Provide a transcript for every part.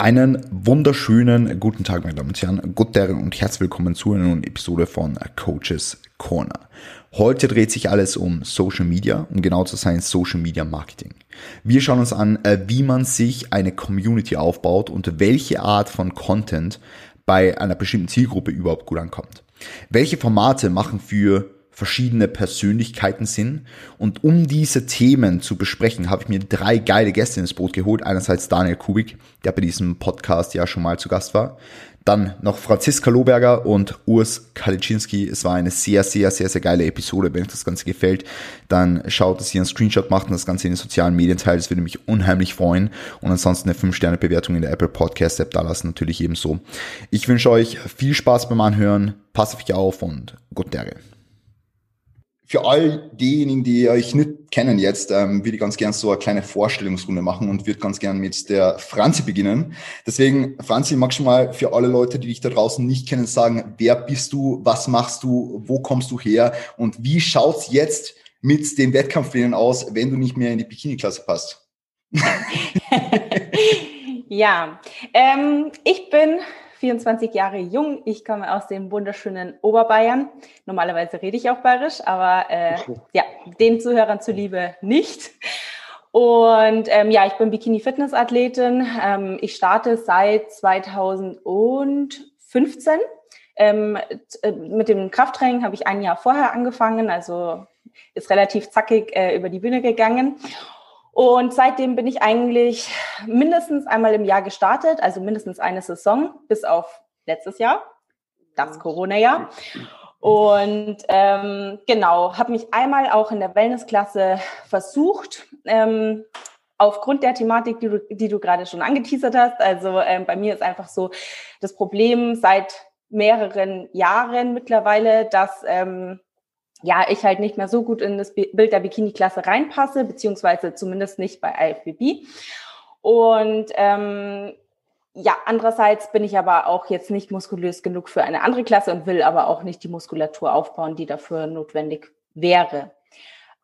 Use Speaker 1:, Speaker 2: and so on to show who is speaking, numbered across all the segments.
Speaker 1: Einen wunderschönen guten Tag, meine Damen und Herren, guten und herzlich willkommen zu einer neuen Episode von Coaches Corner. Heute dreht sich alles um Social Media, um genau zu sein Social Media Marketing. Wir schauen uns an, äh, wie man sich eine Community aufbaut und welche Art von Content bei einer bestimmten Zielgruppe überhaupt gut ankommt. Welche Formate machen für verschiedene Persönlichkeiten sind. Und um diese Themen zu besprechen, habe ich mir drei geile Gäste ins Boot geholt. Einerseits Daniel Kubik, der bei diesem Podcast ja schon mal zu Gast war. Dann noch Franziska Lohberger und Urs Kaliczynski. Es war eine sehr, sehr, sehr, sehr geile Episode. Wenn euch das Ganze gefällt, dann schaut, dass ihr einen Screenshot macht und das Ganze in den sozialen Medien teilt. Das würde mich unheimlich freuen. Und ansonsten eine 5-Sterne-Bewertung in der Apple Podcast App da lassen natürlich ebenso. Ich wünsche euch viel Spaß beim Anhören. Passt auf euch auf und gute Tage für all diejenigen, die euch nicht kennen jetzt, ähm, würde ich ganz gern so eine kleine Vorstellungsrunde machen und würde ganz gern mit der Franzi beginnen. Deswegen, Franzi, magst du mal für alle Leute, die dich da draußen nicht kennen, sagen, wer bist du, was machst du, wo kommst du her und wie schaut's jetzt mit den Wettkampfplänen aus, wenn du nicht mehr in die Bikini-Klasse passt?
Speaker 2: ja, ähm, ich bin 24 Jahre jung. Ich komme aus dem wunderschönen Oberbayern. Normalerweise rede ich auch bayerisch, aber äh, ja, den Zuhörern zuliebe nicht. Und ähm, ja, ich bin Bikini-Fitness-Athletin. Ähm, ich starte seit 2015. Ähm, äh, mit dem Krafttraining habe ich ein Jahr vorher angefangen, also ist relativ zackig äh, über die Bühne gegangen. Und seitdem bin ich eigentlich mindestens einmal im Jahr gestartet, also mindestens eine Saison, bis auf letztes Jahr, das Corona-Jahr. Und ähm, genau, habe mich einmal auch in der Wellnessklasse versucht. Ähm, aufgrund der Thematik, die du, die du gerade schon angeteasert hast. Also ähm, bei mir ist einfach so das Problem seit mehreren Jahren mittlerweile, dass ähm, ja, ich halt nicht mehr so gut in das Bild der Bikini-Klasse reinpasse, beziehungsweise zumindest nicht bei IFBB. Und ähm, ja, andererseits bin ich aber auch jetzt nicht muskulös genug für eine andere Klasse und will aber auch nicht die Muskulatur aufbauen, die dafür notwendig wäre.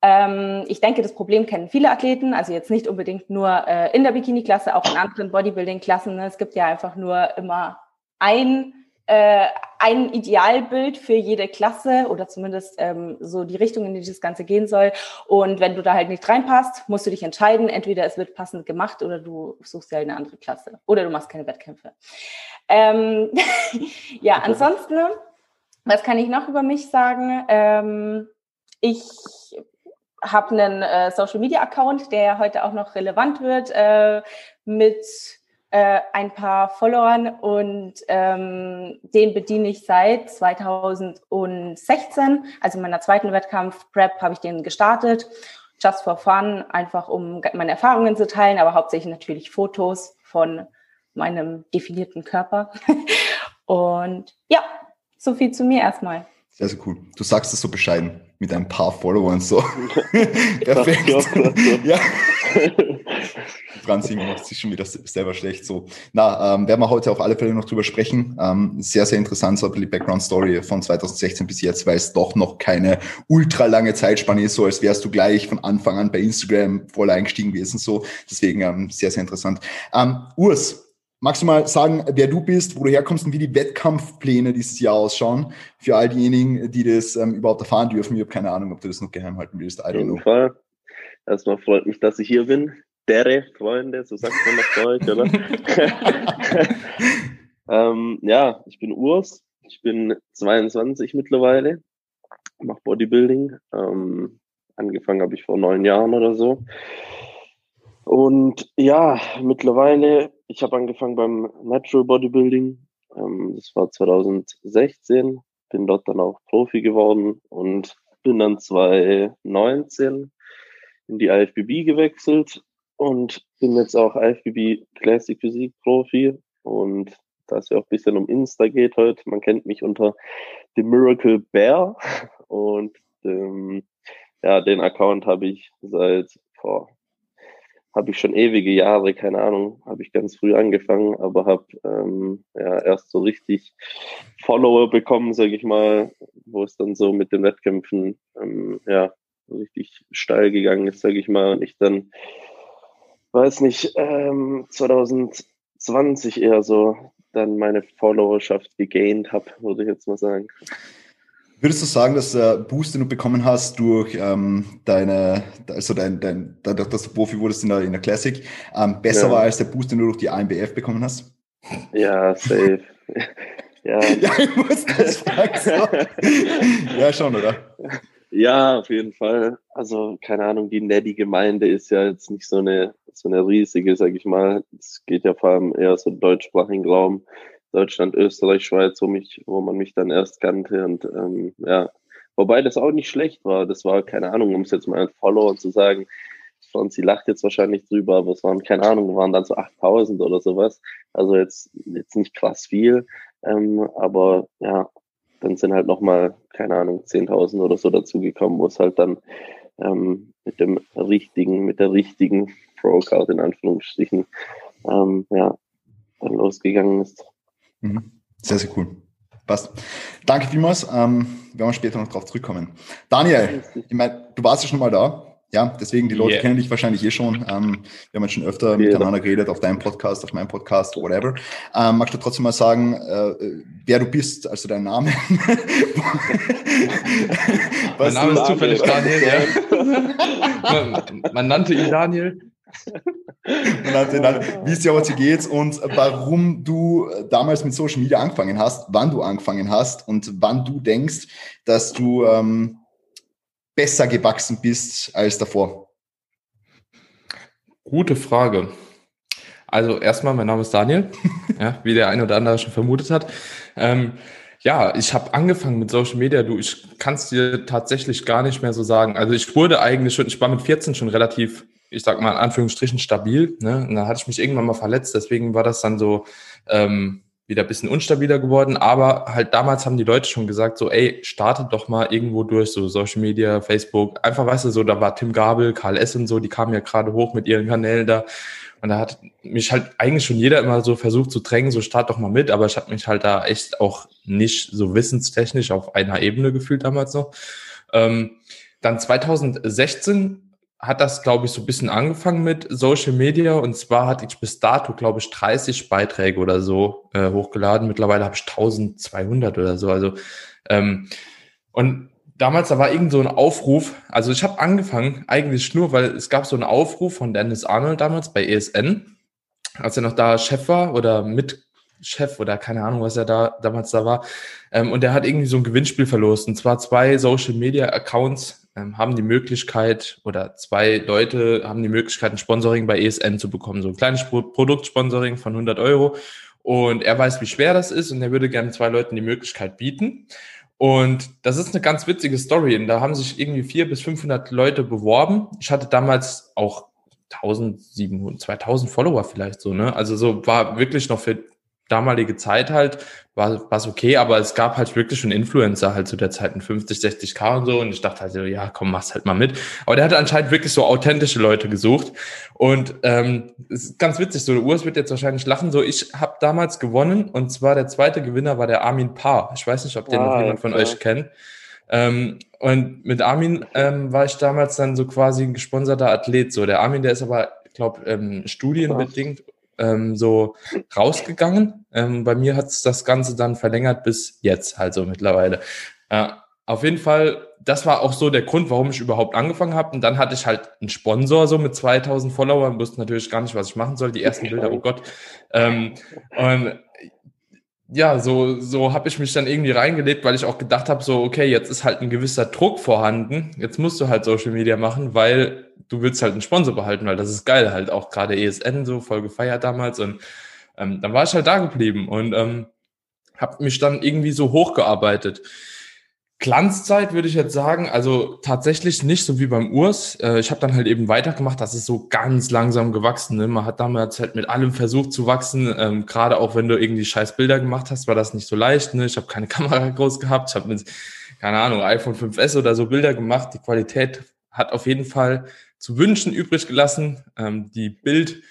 Speaker 2: Ähm, ich denke, das Problem kennen viele Athleten, also jetzt nicht unbedingt nur äh, in der Bikini-Klasse, auch in anderen Bodybuilding-Klassen. Es gibt ja einfach nur immer ein äh, ein Idealbild für jede Klasse oder zumindest ähm, so die Richtung, in die das Ganze gehen soll. Und wenn du da halt nicht reinpasst, musst du dich entscheiden. Entweder es wird passend gemacht oder du suchst ja eine andere Klasse oder du machst keine Wettkämpfe. Ähm, ja, ansonsten, was kann ich noch über mich sagen? Ähm, ich habe einen äh, Social Media Account, der heute auch noch relevant wird, äh, mit äh, ein paar Followern und ähm, den bediene ich seit 2016. Also in meiner zweiten Wettkampf-Prep habe ich den gestartet. Just for fun, einfach um meine Erfahrungen zu teilen, aber hauptsächlich natürlich Fotos von meinem definierten Körper. und ja, so viel zu mir erstmal.
Speaker 1: Sehr, sehr cool. Du sagst es so bescheiden mit ein paar Followern so. Perfekt. ja. Franzi macht sich schon wieder selber schlecht. So, na, ähm, werden wir heute auf alle Fälle noch drüber sprechen. Ähm, sehr, sehr interessant, so die Background-Story von 2016 bis jetzt, weil es doch noch keine ultra lange Zeitspanne ist, so als wärst du gleich von Anfang an bei Instagram voll eingestiegen gewesen. So, deswegen ähm, sehr, sehr interessant. Ähm, Urs, Magst du mal sagen, wer du bist, wo du herkommst und wie die Wettkampfpläne dieses Jahr ausschauen? Für all diejenigen, die das ähm, überhaupt erfahren dürfen. Ich habe keine Ahnung, ob du das noch geheim halten willst.
Speaker 3: Auf jeden Fall. Erstmal freut mich, dass ich hier bin dere Freunde, so sagt man das Deutsch, oder? ähm, ja, ich bin Urs, ich bin 22 mittlerweile, mache Bodybuilding. Ähm, angefangen habe ich vor neun Jahren oder so. Und ja, mittlerweile, ich habe angefangen beim Natural Bodybuilding. Ähm, das war 2016, bin dort dann auch Profi geworden und bin dann 2019 in die IFBB gewechselt und bin jetzt auch IFBB Classic Physik Profi. Und da es ja auch ein bisschen um Insta geht heute, man kennt mich unter The Miracle Bear. Und ähm, ja, den Account habe ich seit vor habe ich schon ewige Jahre, keine Ahnung, habe ich ganz früh angefangen, aber habe ähm, ja erst so richtig Follower bekommen, sage ich mal, wo es dann so mit den Wettkämpfen ähm, ja richtig steil gegangen ist, sage ich mal, und ich dann weiß nicht, ähm, 2020 2020 eher so dann meine Followerschaft gegaint habe, würde ich jetzt mal sagen.
Speaker 1: Würdest du sagen, dass der Boost, den du bekommen hast durch ähm, deine, also dein, dein, dadurch, dass du Profi wurdest in der, in der Classic, ähm, besser ja. war als der Boost, den du durch die AMBF bekommen hast?
Speaker 3: Ja, safe.
Speaker 1: ja. ja, ich muss das fragen. ja, schon, oder?
Speaker 3: Ja, auf jeden Fall. Also, keine Ahnung, die Neddy-Gemeinde ist ja jetzt nicht so eine, so eine riesige, sag ich mal. Es geht ja vor allem eher so deutschsprachigen Raum. Deutschland, Österreich, Schweiz, wo mich, wo man mich dann erst kannte und ähm, ja, wobei das auch nicht schlecht war. Das war keine Ahnung, um es jetzt mal ein Follower zu sagen. sie lacht jetzt wahrscheinlich drüber, aber es waren keine Ahnung, waren dann so 8000 oder sowas. Also jetzt jetzt nicht krass viel, ähm, aber ja, dann sind halt nochmal, keine Ahnung, 10.000 oder so dazugekommen, wo es halt dann ähm, mit dem richtigen, mit der richtigen Pro-Card in Anführungsstrichen, ähm, ja, dann losgegangen ist.
Speaker 1: Mhm. Sehr, sehr cool. Passt. Danke vielmals. Ähm, wir werden später noch drauf zurückkommen. Daniel, ich meine, du warst ja schon mal da. Ja, deswegen, die Leute yeah. kennen dich wahrscheinlich eh schon. Ähm, wir haben jetzt schon öfter yeah. miteinander geredet, auf deinem Podcast, auf meinem Podcast, whatever. Ähm, magst du trotzdem mal sagen, äh, wer du bist, also dein Name?
Speaker 4: mein Name ist zufällig Daniel, ja. man, man nannte ihn Daniel.
Speaker 1: wie es dir heute geht und warum du damals mit Social Media angefangen hast, wann du angefangen hast und wann du denkst, dass du ähm, besser gewachsen bist als davor?
Speaker 4: Gute Frage. Also erstmal, mein Name ist Daniel, ja, wie der eine oder andere schon vermutet hat. Ähm, ja, ich habe angefangen mit Social Media. Du, ich kann es dir tatsächlich gar nicht mehr so sagen. Also ich wurde eigentlich schon, ich war mit 14 schon relativ, ich sag mal in Anführungsstrichen stabil. Ne? Und da hatte ich mich irgendwann mal verletzt. Deswegen war das dann so, ähm, wieder ein bisschen unstabiler geworden, aber halt damals haben die Leute schon gesagt, so, ey, startet doch mal irgendwo durch, so Social Media, Facebook, einfach, weißt du, so, da war Tim Gabel, Karl S. und so, die kamen ja gerade hoch mit ihren Kanälen da und da hat mich halt eigentlich schon jeder immer so versucht zu drängen, so start doch mal mit, aber ich habe mich halt da echt auch nicht so wissenstechnisch auf einer Ebene gefühlt damals noch. Ähm, dann 2016 hat das, glaube ich, so ein bisschen angefangen mit Social Media. Und zwar hatte ich bis dato, glaube ich, 30 Beiträge oder so äh, hochgeladen. Mittlerweile habe ich 1200 oder so. Also ähm, und damals, da war irgend so ein Aufruf. Also ich habe angefangen eigentlich nur, weil es gab so einen Aufruf von Dennis Arnold damals bei ESN, als er noch da Chef war oder Mitchef oder keine Ahnung, was er da damals da war. Ähm, und der hat irgendwie so ein Gewinnspiel verlost. Und zwar zwei Social Media Accounts ähm, haben die Möglichkeit oder zwei Leute haben die Möglichkeit, ein Sponsoring bei ESN zu bekommen. So ein kleines Pro Produktsponsoring von 100 Euro. Und er weiß, wie schwer das ist und er würde gerne zwei Leuten die Möglichkeit bieten. Und das ist eine ganz witzige Story. Und da haben sich irgendwie vier bis 500 Leute beworben. Ich hatte damals auch 1700, 2000 Follower vielleicht so, ne? Also so war wirklich noch für damalige Zeit halt war es okay, aber es gab halt wirklich schon Influencer halt zu der Zeit in 50, 60k und so und ich dachte halt so, ja, komm, mach's halt mal mit. Aber der hatte anscheinend wirklich so authentische Leute gesucht und ähm, ist ganz witzig, so der Urs wird jetzt wahrscheinlich lachen, so ich habe damals gewonnen und zwar der zweite Gewinner war der Armin Paar. Ich weiß nicht, ob den ah, noch jemand von ja. euch kennt. Ähm, und mit Armin ähm, war ich damals dann so quasi ein gesponserter Athlet. So der Armin, der ist aber, ich glaube, ähm, studienbedingt ähm, so rausgegangen. Ähm, bei mir hat es das Ganze dann verlängert bis jetzt, also mittlerweile. Äh, auf jeden Fall, das war auch so der Grund, warum ich überhaupt angefangen habe. Und dann hatte ich halt einen Sponsor so mit 2000 Followern, wusste natürlich gar nicht, was ich machen soll. Die ersten Bilder, oh Gott. Ähm, und ja, so, so habe ich mich dann irgendwie reingelebt, weil ich auch gedacht habe, so, okay, jetzt ist halt ein gewisser Druck vorhanden. Jetzt musst du halt Social Media machen, weil du willst halt einen Sponsor behalten, weil das ist geil halt. Auch gerade ESN so voll gefeiert damals. Und ähm, dann war ich halt da geblieben und ähm, habe mich dann irgendwie so hochgearbeitet. Glanzzeit würde ich jetzt sagen, also tatsächlich nicht so wie beim Urs. Äh, ich habe dann halt eben weitergemacht, das ist so ganz langsam gewachsen. Ne? Man hat damals halt mit allem versucht zu wachsen. Ähm, Gerade auch wenn du irgendwie scheiß Bilder gemacht hast, war das nicht so leicht. Ne? Ich habe keine Kamera groß gehabt. Ich habe mit, keine Ahnung, iPhone 5S oder so Bilder gemacht. Die Qualität hat auf jeden Fall zu wünschen übrig gelassen. Ähm, die Bild-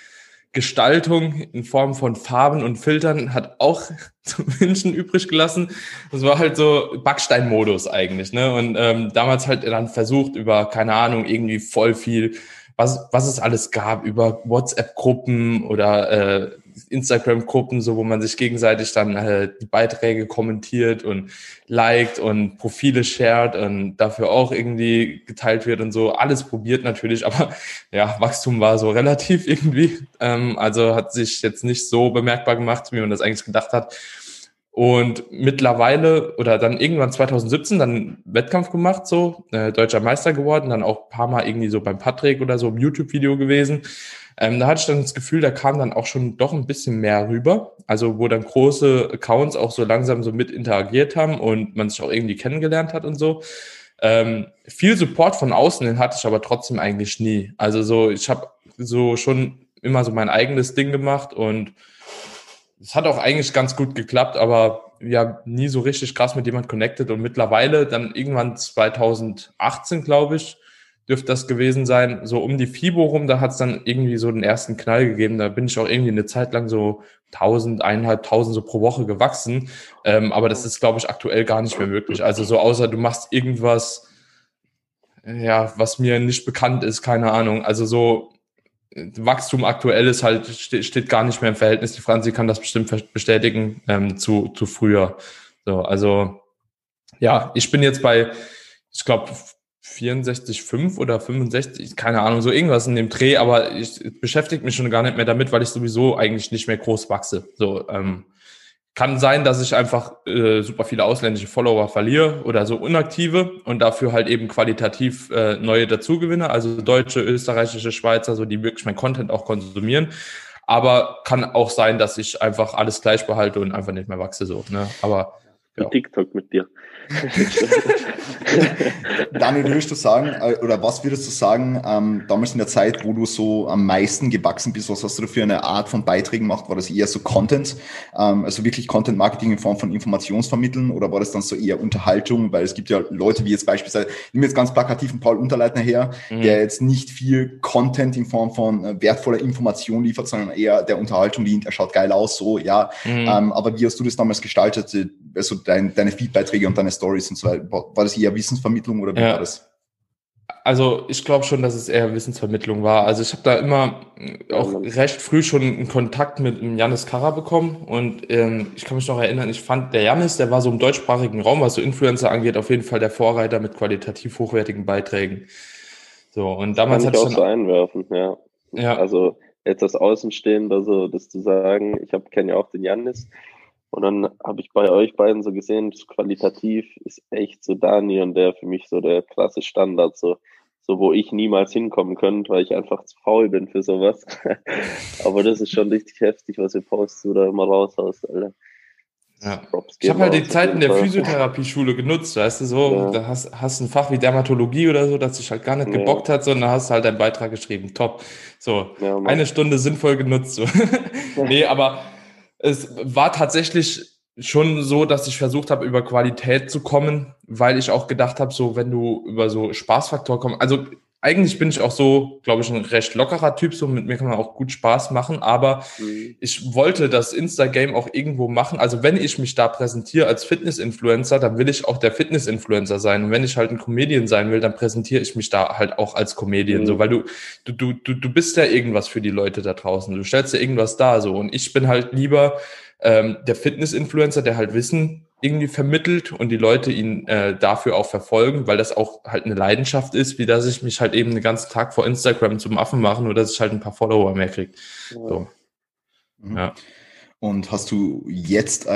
Speaker 4: Gestaltung in Form von Farben und Filtern hat auch zu wünschen übrig gelassen. Das war halt so Backsteinmodus eigentlich, ne? Und ähm, damals halt dann versucht über keine Ahnung irgendwie voll viel, was was es alles gab über WhatsApp-Gruppen oder äh, Instagram-Gruppen, so wo man sich gegenseitig dann äh, die Beiträge kommentiert und liked und Profile shared und dafür auch irgendwie geteilt wird und so. Alles probiert natürlich, aber ja, Wachstum war so relativ irgendwie. Ähm, also hat sich jetzt nicht so bemerkbar gemacht, wie man das eigentlich gedacht hat. Und mittlerweile oder dann irgendwann 2017 dann Wettkampf gemacht, so äh, deutscher Meister geworden, dann auch paar Mal irgendwie so beim Patrick oder so im YouTube-Video gewesen. Ähm, da hatte ich dann das Gefühl, da kam dann auch schon doch ein bisschen mehr rüber. Also wo dann große Accounts auch so langsam so mit interagiert haben und man sich auch irgendwie kennengelernt hat und so. Ähm, viel Support von außen den hatte ich aber trotzdem eigentlich nie. Also so, ich habe so schon immer so mein eigenes Ding gemacht und es hat auch eigentlich ganz gut geklappt, aber ja, nie so richtig krass mit jemand connected und mittlerweile dann irgendwann 2018, glaube ich, dürfte das gewesen sein, so um die FIBO rum, da hat es dann irgendwie so den ersten Knall gegeben. Da bin ich auch irgendwie eine Zeit lang so 1000, eineinhalbtausend so pro Woche gewachsen. Ähm, aber das ist, glaube ich, aktuell gar nicht mehr möglich. Also so außer du machst irgendwas, ja, was mir nicht bekannt ist, keine Ahnung. Also so Wachstum aktuell ist halt, steht, gar nicht mehr im Verhältnis. Die Franzi kann das bestimmt bestätigen ähm, zu, zu früher. So, also ja, ich bin jetzt bei, ich glaube, 64,5 oder 65, keine Ahnung, so irgendwas in dem Dreh, aber ich beschäftige mich schon gar nicht mehr damit, weil ich sowieso eigentlich nicht mehr groß wachse. So, ähm, kann sein, dass ich einfach äh, super viele ausländische Follower verliere oder so unaktive und dafür halt eben qualitativ äh, neue dazugewinne, also deutsche, österreichische, Schweizer, so die wirklich mein Content auch konsumieren. Aber kann auch sein, dass ich einfach alles gleich behalte und einfach nicht mehr wachse so. Ne? Aber
Speaker 3: ja. TikTok mit dir.
Speaker 1: Daniel, würdest du sagen, äh, oder was würdest du sagen, ähm, damals in der Zeit, wo du so am meisten gewachsen bist, was hast du da für eine Art von Beiträgen gemacht? War das eher so Content, ähm, also wirklich Content Marketing in Form von Informationsvermitteln oder war das dann so eher Unterhaltung? Weil es gibt ja Leute wie jetzt beispielsweise, nehmen jetzt ganz plakativ einen Paul Unterleitner her, mhm. der jetzt nicht viel Content in Form von äh, wertvoller Information liefert, sondern eher der Unterhaltung dient. Er schaut geil aus, so, ja. Mhm. Ähm, aber wie hast du das damals gestaltet? Also dein, deine Feedbeiträge und deine Stories und so weiter? War das eher Wissensvermittlung oder wie ja. war das?
Speaker 4: Also ich glaube schon, dass es eher Wissensvermittlung war. Also ich habe da immer auch recht früh schon einen Kontakt mit Janis Kara bekommen und ähm, ich kann mich noch erinnern, ich fand der Janis, der war so im deutschsprachigen Raum, was so Influencer angeht, auf jeden Fall der Vorreiter mit qualitativ hochwertigen Beiträgen.
Speaker 3: So und damals hatte ich auch so einwerfen, ja. Ja. Also jetzt das Außenstehende, also das zu sagen, ich habe kenne ja auch den Janis und dann habe ich bei euch beiden so gesehen, qualitativ ist echt so Dani und der für mich so der krasse Standard, so, so wo ich niemals hinkommen könnte, weil ich einfach zu faul bin für sowas. Aber das ist schon richtig heftig, was ihr postet oder immer raushaust, Alter.
Speaker 4: Ja. Ich habe halt die Zeiten der Physiotherapie-Schule genutzt, weißt du, so, ja. da hast, hast ein Fach wie Dermatologie oder so, das sich halt gar nicht ja. gebockt hat, sondern hast halt einen Beitrag geschrieben. Top. So, ja, eine Stunde sinnvoll genutzt. So. nee, aber es war tatsächlich schon so, dass ich versucht habe, über Qualität zu kommen, weil ich auch gedacht habe, so wenn du über so Spaßfaktor kommst, also eigentlich bin ich auch so, glaube ich, ein recht lockerer Typ, so mit mir kann man auch gut Spaß machen, aber mhm. ich wollte das Insta-Game auch irgendwo machen. Also wenn ich mich da präsentiere als Fitness-Influencer, dann will ich auch der Fitness-Influencer sein. Und wenn ich halt ein Comedian sein will, dann präsentiere ich mich da halt auch als Comedian, mhm. so, weil du, du, du, du bist ja irgendwas für die Leute da draußen. Du stellst ja irgendwas da, so. Und ich bin halt lieber ähm, der Fitness-Influencer, der halt Wissen irgendwie vermittelt und die Leute ihn äh, dafür auch verfolgen, weil das auch halt eine Leidenschaft ist, wie dass ich mich halt eben den ganzen Tag vor Instagram zum Affen mache, nur dass ich halt ein paar Follower mehr kriege. So.
Speaker 1: Mhm. Ja. Und hast du jetzt äh,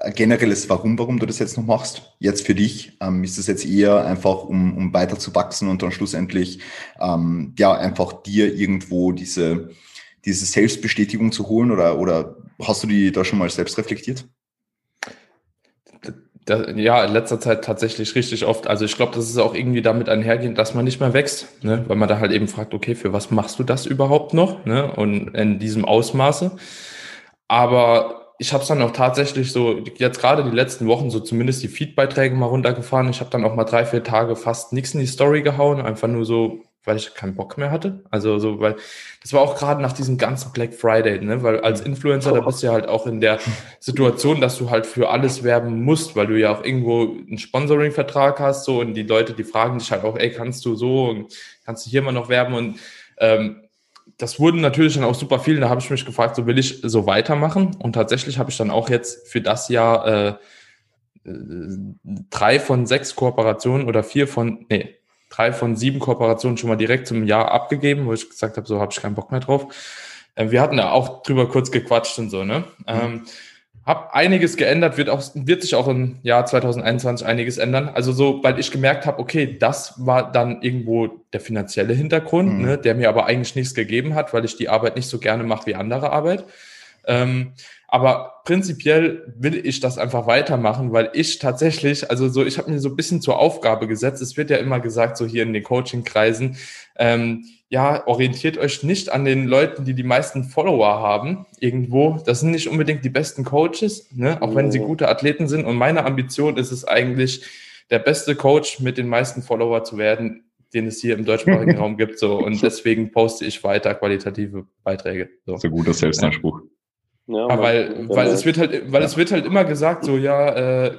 Speaker 1: ein generelles Warum, warum du das jetzt noch machst? Jetzt für dich? Ähm, ist es jetzt eher einfach, um, um weiter zu wachsen und dann schlussendlich ähm, ja einfach dir irgendwo diese, diese Selbstbestätigung zu holen oder, oder hast du die da schon mal selbst reflektiert?
Speaker 4: Da, ja, in letzter Zeit tatsächlich richtig oft. Also ich glaube, das ist auch irgendwie damit einhergehend, dass man nicht mehr wächst, ne? weil man da halt eben fragt, okay, für was machst du das überhaupt noch? Ne? Und in diesem Ausmaße. Aber ich habe es dann auch tatsächlich so, jetzt gerade die letzten Wochen, so zumindest die Feedbeiträge mal runtergefahren. Ich habe dann auch mal drei, vier Tage fast nichts in die Story gehauen, einfach nur so weil ich keinen Bock mehr hatte. Also so, weil das war auch gerade nach diesem ganzen Black Friday, ne? Weil als Influencer, da bist du ja halt auch in der Situation, dass du halt für alles werben musst, weil du ja auch irgendwo einen Sponsoring-Vertrag hast, so und die Leute, die fragen dich halt auch, ey, kannst du so und kannst du hier mal noch werben und ähm, das wurden natürlich dann auch super viel. Da habe ich mich gefragt, so will ich so weitermachen. Und tatsächlich habe ich dann auch jetzt für das Jahr äh, drei von sechs Kooperationen oder vier von, nee, drei von sieben Kooperationen schon mal direkt zum Jahr abgegeben, wo ich gesagt habe, so habe ich keinen Bock mehr drauf. Äh, wir hatten da auch drüber kurz gequatscht und so, ne? Mhm. Ähm, hab einiges geändert, wird auch, wird sich auch im Jahr 2021 einiges ändern. Also so, weil ich gemerkt habe, okay, das war dann irgendwo der finanzielle Hintergrund, mhm. ne, der mir aber eigentlich nichts gegeben hat, weil ich die Arbeit nicht so gerne mache wie andere Arbeit. Ähm, aber prinzipiell will ich das einfach weitermachen, weil ich tatsächlich, also so, ich habe mir so ein bisschen zur Aufgabe gesetzt. Es wird ja immer gesagt, so hier in den Coaching-Kreisen, ähm, ja, orientiert euch nicht an den Leuten, die die meisten Follower haben irgendwo. Das sind nicht unbedingt die besten Coaches, ne? auch wenn sie oh. gute Athleten sind. Und meine Ambition ist es eigentlich, der beste Coach mit den meisten Follower zu werden, den es hier im deutschsprachigen Raum gibt. So. Und deswegen poste ich weiter qualitative Beiträge.
Speaker 1: So, so guter Selbstanspruch.
Speaker 4: Ja, ja weil, weil es wird halt, weil ja. es wird halt immer gesagt, so ja, äh,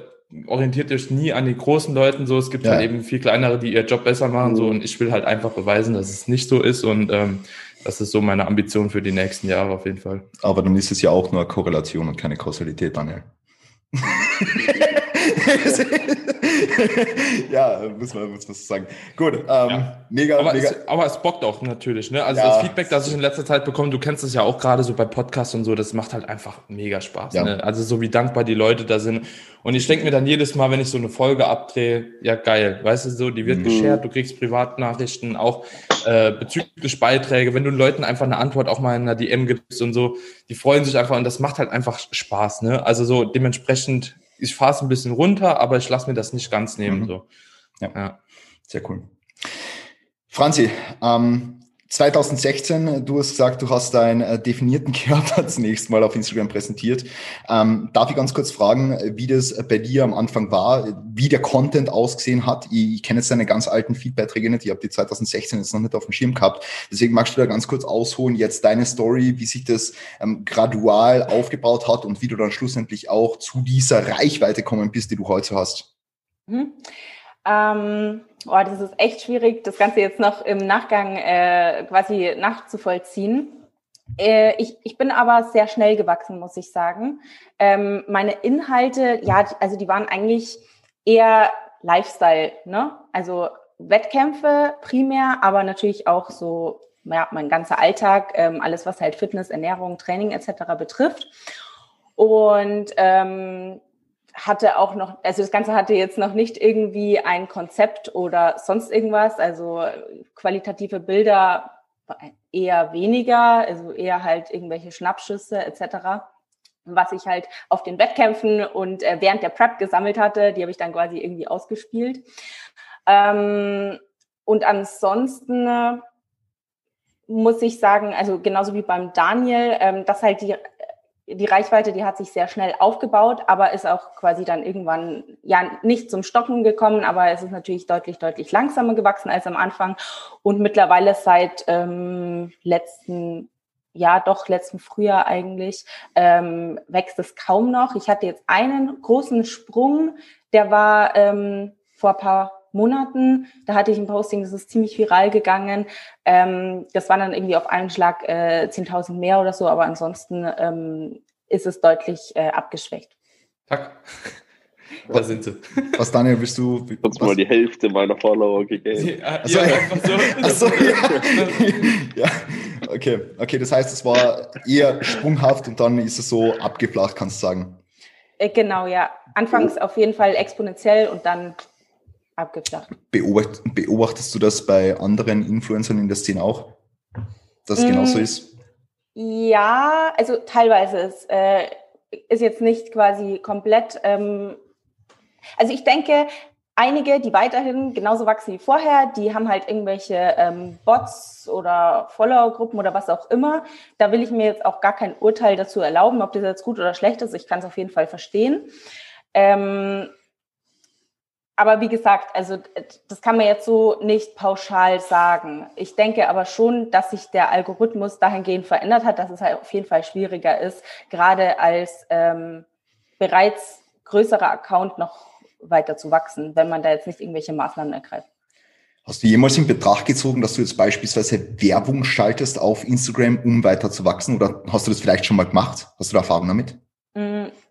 Speaker 4: orientiert euch nie an die großen Leuten so. Es gibt ja. halt eben viel kleinere, die ihr Job besser machen so. Mhm. Und ich will halt einfach beweisen, dass es nicht so ist. Und ähm, das ist so meine Ambition für die nächsten Jahre auf jeden Fall.
Speaker 1: Aber dann ist es ja auch nur Korrelation und keine Kausalität, Daniel. ja, muss man, muss man sagen. Gut, ähm,
Speaker 4: ja. mega, aber mega. Es, aber es bockt auch natürlich, ne? Also ja. das Feedback, das ich in letzter Zeit bekomme, du kennst es ja auch gerade so bei Podcasts und so, das macht halt einfach mega Spaß. Ja. Ne? Also so wie dankbar die Leute da sind. Und ich denke mir dann jedes Mal, wenn ich so eine Folge abdrehe, ja geil, weißt du so, die wird mhm. geshared, du kriegst Privatnachrichten, auch äh, bezüglich Beiträge, wenn du Leuten einfach eine Antwort auch mal in einer DM gibst und so, die freuen sich einfach und das macht halt einfach Spaß, ne? Also so dementsprechend ich fahre es ein bisschen runter, aber ich lasse mir das nicht ganz nehmen. Mhm. So.
Speaker 1: Ja. ja. sehr cool. Franzi, ähm, 2016, du hast gesagt, du hast deinen äh, definierten Körper zunächst mal auf Instagram präsentiert. Ähm, darf ich ganz kurz fragen, wie das bei dir am Anfang war, wie der Content ausgesehen hat? Ich, ich kenne jetzt deine ganz alten Feedbeiträge nicht, ich habe die 2016 jetzt noch nicht auf dem Schirm gehabt. Deswegen magst du da ganz kurz ausholen, jetzt deine Story, wie sich das ähm, gradual aufgebaut hat und wie du dann schlussendlich auch zu dieser Reichweite kommen bist, die du heute hast.
Speaker 2: Mhm. Ähm, oh, das ist echt schwierig, das Ganze jetzt noch im Nachgang äh, quasi nachzuvollziehen. Äh, ich, ich bin aber sehr schnell gewachsen, muss ich sagen. Ähm, meine Inhalte, ja, also die waren eigentlich eher Lifestyle, ne? Also Wettkämpfe primär, aber natürlich auch so, ja, mein ganzer Alltag, ähm, alles, was halt Fitness, Ernährung, Training etc. betrifft. Und ähm, hatte auch noch, also das Ganze hatte jetzt noch nicht irgendwie ein Konzept oder sonst irgendwas, also qualitative Bilder eher weniger, also eher halt irgendwelche Schnappschüsse etc. Was ich halt auf den Wettkämpfen und äh, während der Prep gesammelt hatte, die habe ich dann quasi irgendwie ausgespielt. Ähm, und ansonsten äh, muss ich sagen, also genauso wie beim Daniel, ähm, dass halt die die Reichweite, die hat sich sehr schnell aufgebaut, aber ist auch quasi dann irgendwann ja nicht zum Stocken gekommen, aber es ist natürlich deutlich, deutlich langsamer gewachsen als am Anfang. Und mittlerweile seit ähm, letzten ja, doch letzten Frühjahr eigentlich, ähm, wächst es kaum noch. Ich hatte jetzt einen großen Sprung, der war ähm, vor paar Monaten. Da hatte ich ein Posting, das ist ziemlich viral gegangen. Ähm, das waren dann irgendwie auf einen Schlag äh, 10.000 mehr oder so, aber ansonsten ähm, ist es deutlich äh, abgeschwächt.
Speaker 4: Tack. Da sind sie.
Speaker 1: Was, Daniel, bist du?
Speaker 3: Sonst mal die Hälfte meiner Follower gegeben.
Speaker 1: Ja, also, ja, einfach so. Achso, ja. ja. Okay, okay, das heißt, es war eher sprunghaft und dann ist es so abgeflacht, kannst du sagen.
Speaker 2: Äh, genau, ja. Anfangs auf jeden Fall exponentiell und dann abgeflacht.
Speaker 1: Beobacht, beobachtest du das bei anderen Influencern in der Szene auch, dass es mm, genauso ist?
Speaker 2: Ja, also teilweise. Es äh, ist jetzt nicht quasi komplett. Ähm, also ich denke, einige, die weiterhin genauso wachsen wie vorher, die haben halt irgendwelche ähm, Bots oder Follower-Gruppen oder was auch immer. Da will ich mir jetzt auch gar kein Urteil dazu erlauben, ob das jetzt gut oder schlecht ist. Ich kann es auf jeden Fall verstehen. Ähm, aber wie gesagt, also das kann man jetzt so nicht pauschal sagen. Ich denke aber schon, dass sich der Algorithmus dahingehend verändert hat, dass es halt auf jeden Fall schwieriger ist, gerade als ähm, bereits größerer Account noch weiter zu wachsen, wenn man da jetzt nicht irgendwelche Maßnahmen ergreift.
Speaker 1: Hast du jemals in Betracht gezogen, dass du jetzt beispielsweise Werbung schaltest auf Instagram, um weiter zu wachsen? Oder hast du das vielleicht schon mal gemacht? Hast du da Erfahrung damit?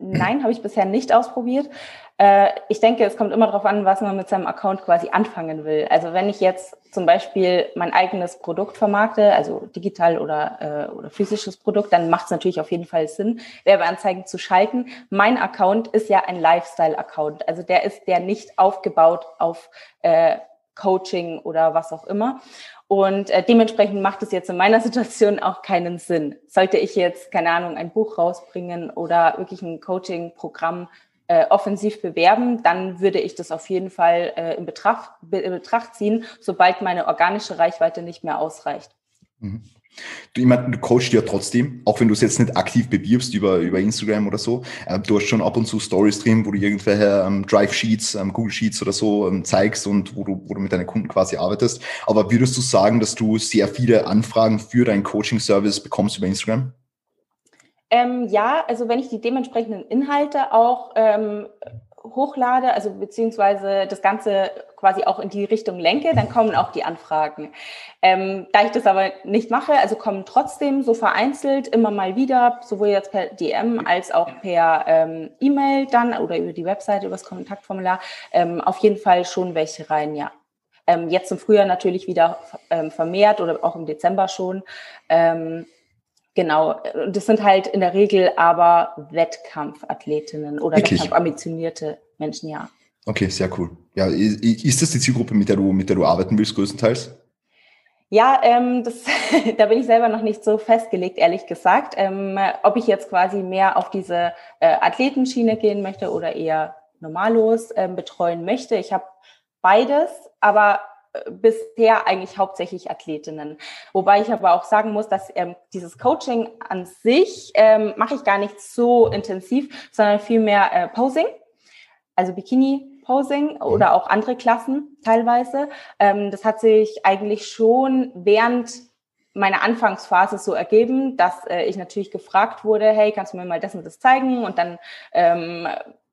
Speaker 2: Nein, habe ich bisher nicht ausprobiert. Äh, ich denke, es kommt immer darauf an, was man mit seinem Account quasi anfangen will. Also wenn ich jetzt zum Beispiel mein eigenes Produkt vermarkte, also digital oder, äh, oder physisches Produkt, dann macht es natürlich auf jeden Fall Sinn, Werbeanzeigen zu schalten. Mein Account ist ja ein Lifestyle-Account. Also der ist der nicht aufgebaut auf äh, Coaching oder was auch immer. Und äh, dementsprechend macht es jetzt in meiner Situation auch keinen Sinn. Sollte ich jetzt, keine Ahnung, ein Buch rausbringen oder wirklich ein Coaching-Programm äh, offensiv bewerben, dann würde ich das auf jeden Fall äh, in, Betracht, in Betracht ziehen, sobald meine organische Reichweite nicht mehr ausreicht.
Speaker 1: Mhm. Du, ich meine, du coachst ja trotzdem, auch wenn du es jetzt nicht aktiv bewirbst über, über Instagram oder so. Äh, du hast schon ab und zu Stories drin, wo du irgendwelche ähm, Drive Sheets, ähm, Google Sheets oder so ähm, zeigst und wo du, wo du mit deinen Kunden quasi arbeitest. Aber würdest du sagen, dass du sehr viele Anfragen für deinen Coaching-Service bekommst über Instagram?
Speaker 2: Ähm, ja, also wenn ich die dementsprechenden Inhalte auch ähm, hochlade, also beziehungsweise das Ganze quasi auch in die Richtung lenke, dann kommen auch die Anfragen. Ähm, da ich das aber nicht mache, also kommen trotzdem so vereinzelt immer mal wieder, sowohl jetzt per DM als auch per ähm, E-Mail dann oder über die Webseite, über das Kontaktformular, ähm, auf jeden Fall schon welche rein, ja. Ähm, jetzt im Frühjahr natürlich wieder ähm, vermehrt oder auch im Dezember schon. Genau, das sind halt in der Regel aber Wettkampfathletinnen oder Wirklich? wettkampfambitionierte Menschen, ja.
Speaker 1: Okay, sehr cool. Ja, ist das die Zielgruppe, mit der du, mit der du arbeiten willst, größtenteils?
Speaker 2: Ja, ähm, das, da bin ich selber noch nicht so festgelegt, ehrlich gesagt. Ähm, ob ich jetzt quasi mehr auf diese äh, Athletenschiene gehen möchte oder eher normallos ähm, betreuen möchte. Ich habe beides, aber bisher eigentlich hauptsächlich Athletinnen. Wobei ich aber auch sagen muss, dass ähm, dieses Coaching an sich ähm, mache ich gar nicht so intensiv, sondern vielmehr äh, Posing, also Bikini-Posing oder auch andere Klassen teilweise. Ähm, das hat sich eigentlich schon während meiner Anfangsphase so ergeben, dass äh, ich natürlich gefragt wurde, hey, kannst du mir mal das und das zeigen? Und dann ähm,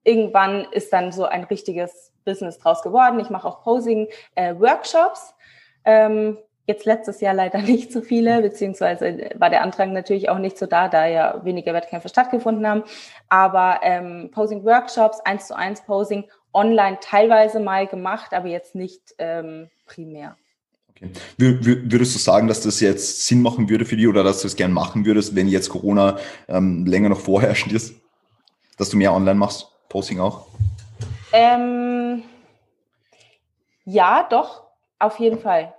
Speaker 2: irgendwann ist dann so ein richtiges Business draus geworden. Ich mache auch Posing-Workshops. Äh, ähm, jetzt letztes Jahr leider nicht so viele, beziehungsweise war der Antrag natürlich auch nicht so da, da ja weniger Wettkämpfe stattgefunden haben. Aber ähm, Posing-Workshops, eins zu eins Posing, online teilweise mal gemacht, aber jetzt nicht ähm, primär.
Speaker 1: Okay. Würdest du sagen, dass das jetzt Sinn machen würde für dich oder dass du es gern machen würdest, wenn jetzt Corona ähm, länger noch vorherrschend ist, dass du mehr online machst? Posting auch?
Speaker 2: Ähm, ja, doch, auf jeden Fall.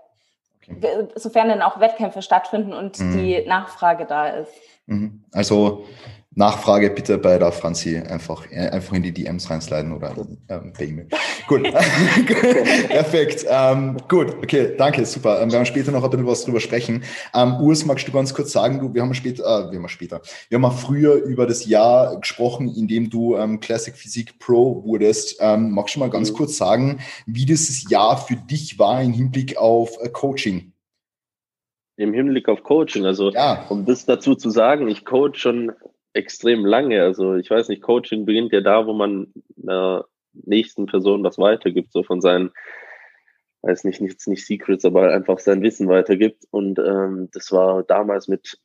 Speaker 2: Okay. Sofern dann auch Wettkämpfe stattfinden und mhm. die Nachfrage da ist.
Speaker 1: Mhm. Also Nachfrage bitte bei der Franzi einfach, äh, einfach in die DMs reinsliden oder ähm, per E-Mail. Gut. Perfekt. Ähm, gut, okay, danke, super. Ähm, wir haben später noch ein bisschen was drüber sprechen. Ähm, Urs, magst du ganz kurz sagen, du, wir haben später, äh, wir haben später, wir haben mal früher über das Jahr gesprochen, in dem du ähm, Classic Physik Pro wurdest. Ähm, magst du mal ganz mhm. kurz sagen, wie dieses Jahr für dich war im Hinblick auf äh, Coaching?
Speaker 3: Im Hinblick auf Coaching, also ja. um das dazu zu sagen, ich coach schon extrem lange. Also ich weiß nicht, Coaching beginnt ja da, wo man einer nächsten Person was weitergibt, so von seinen, weiß nicht, nichts, nicht Secrets, aber einfach sein Wissen weitergibt. Und ähm, das war damals mit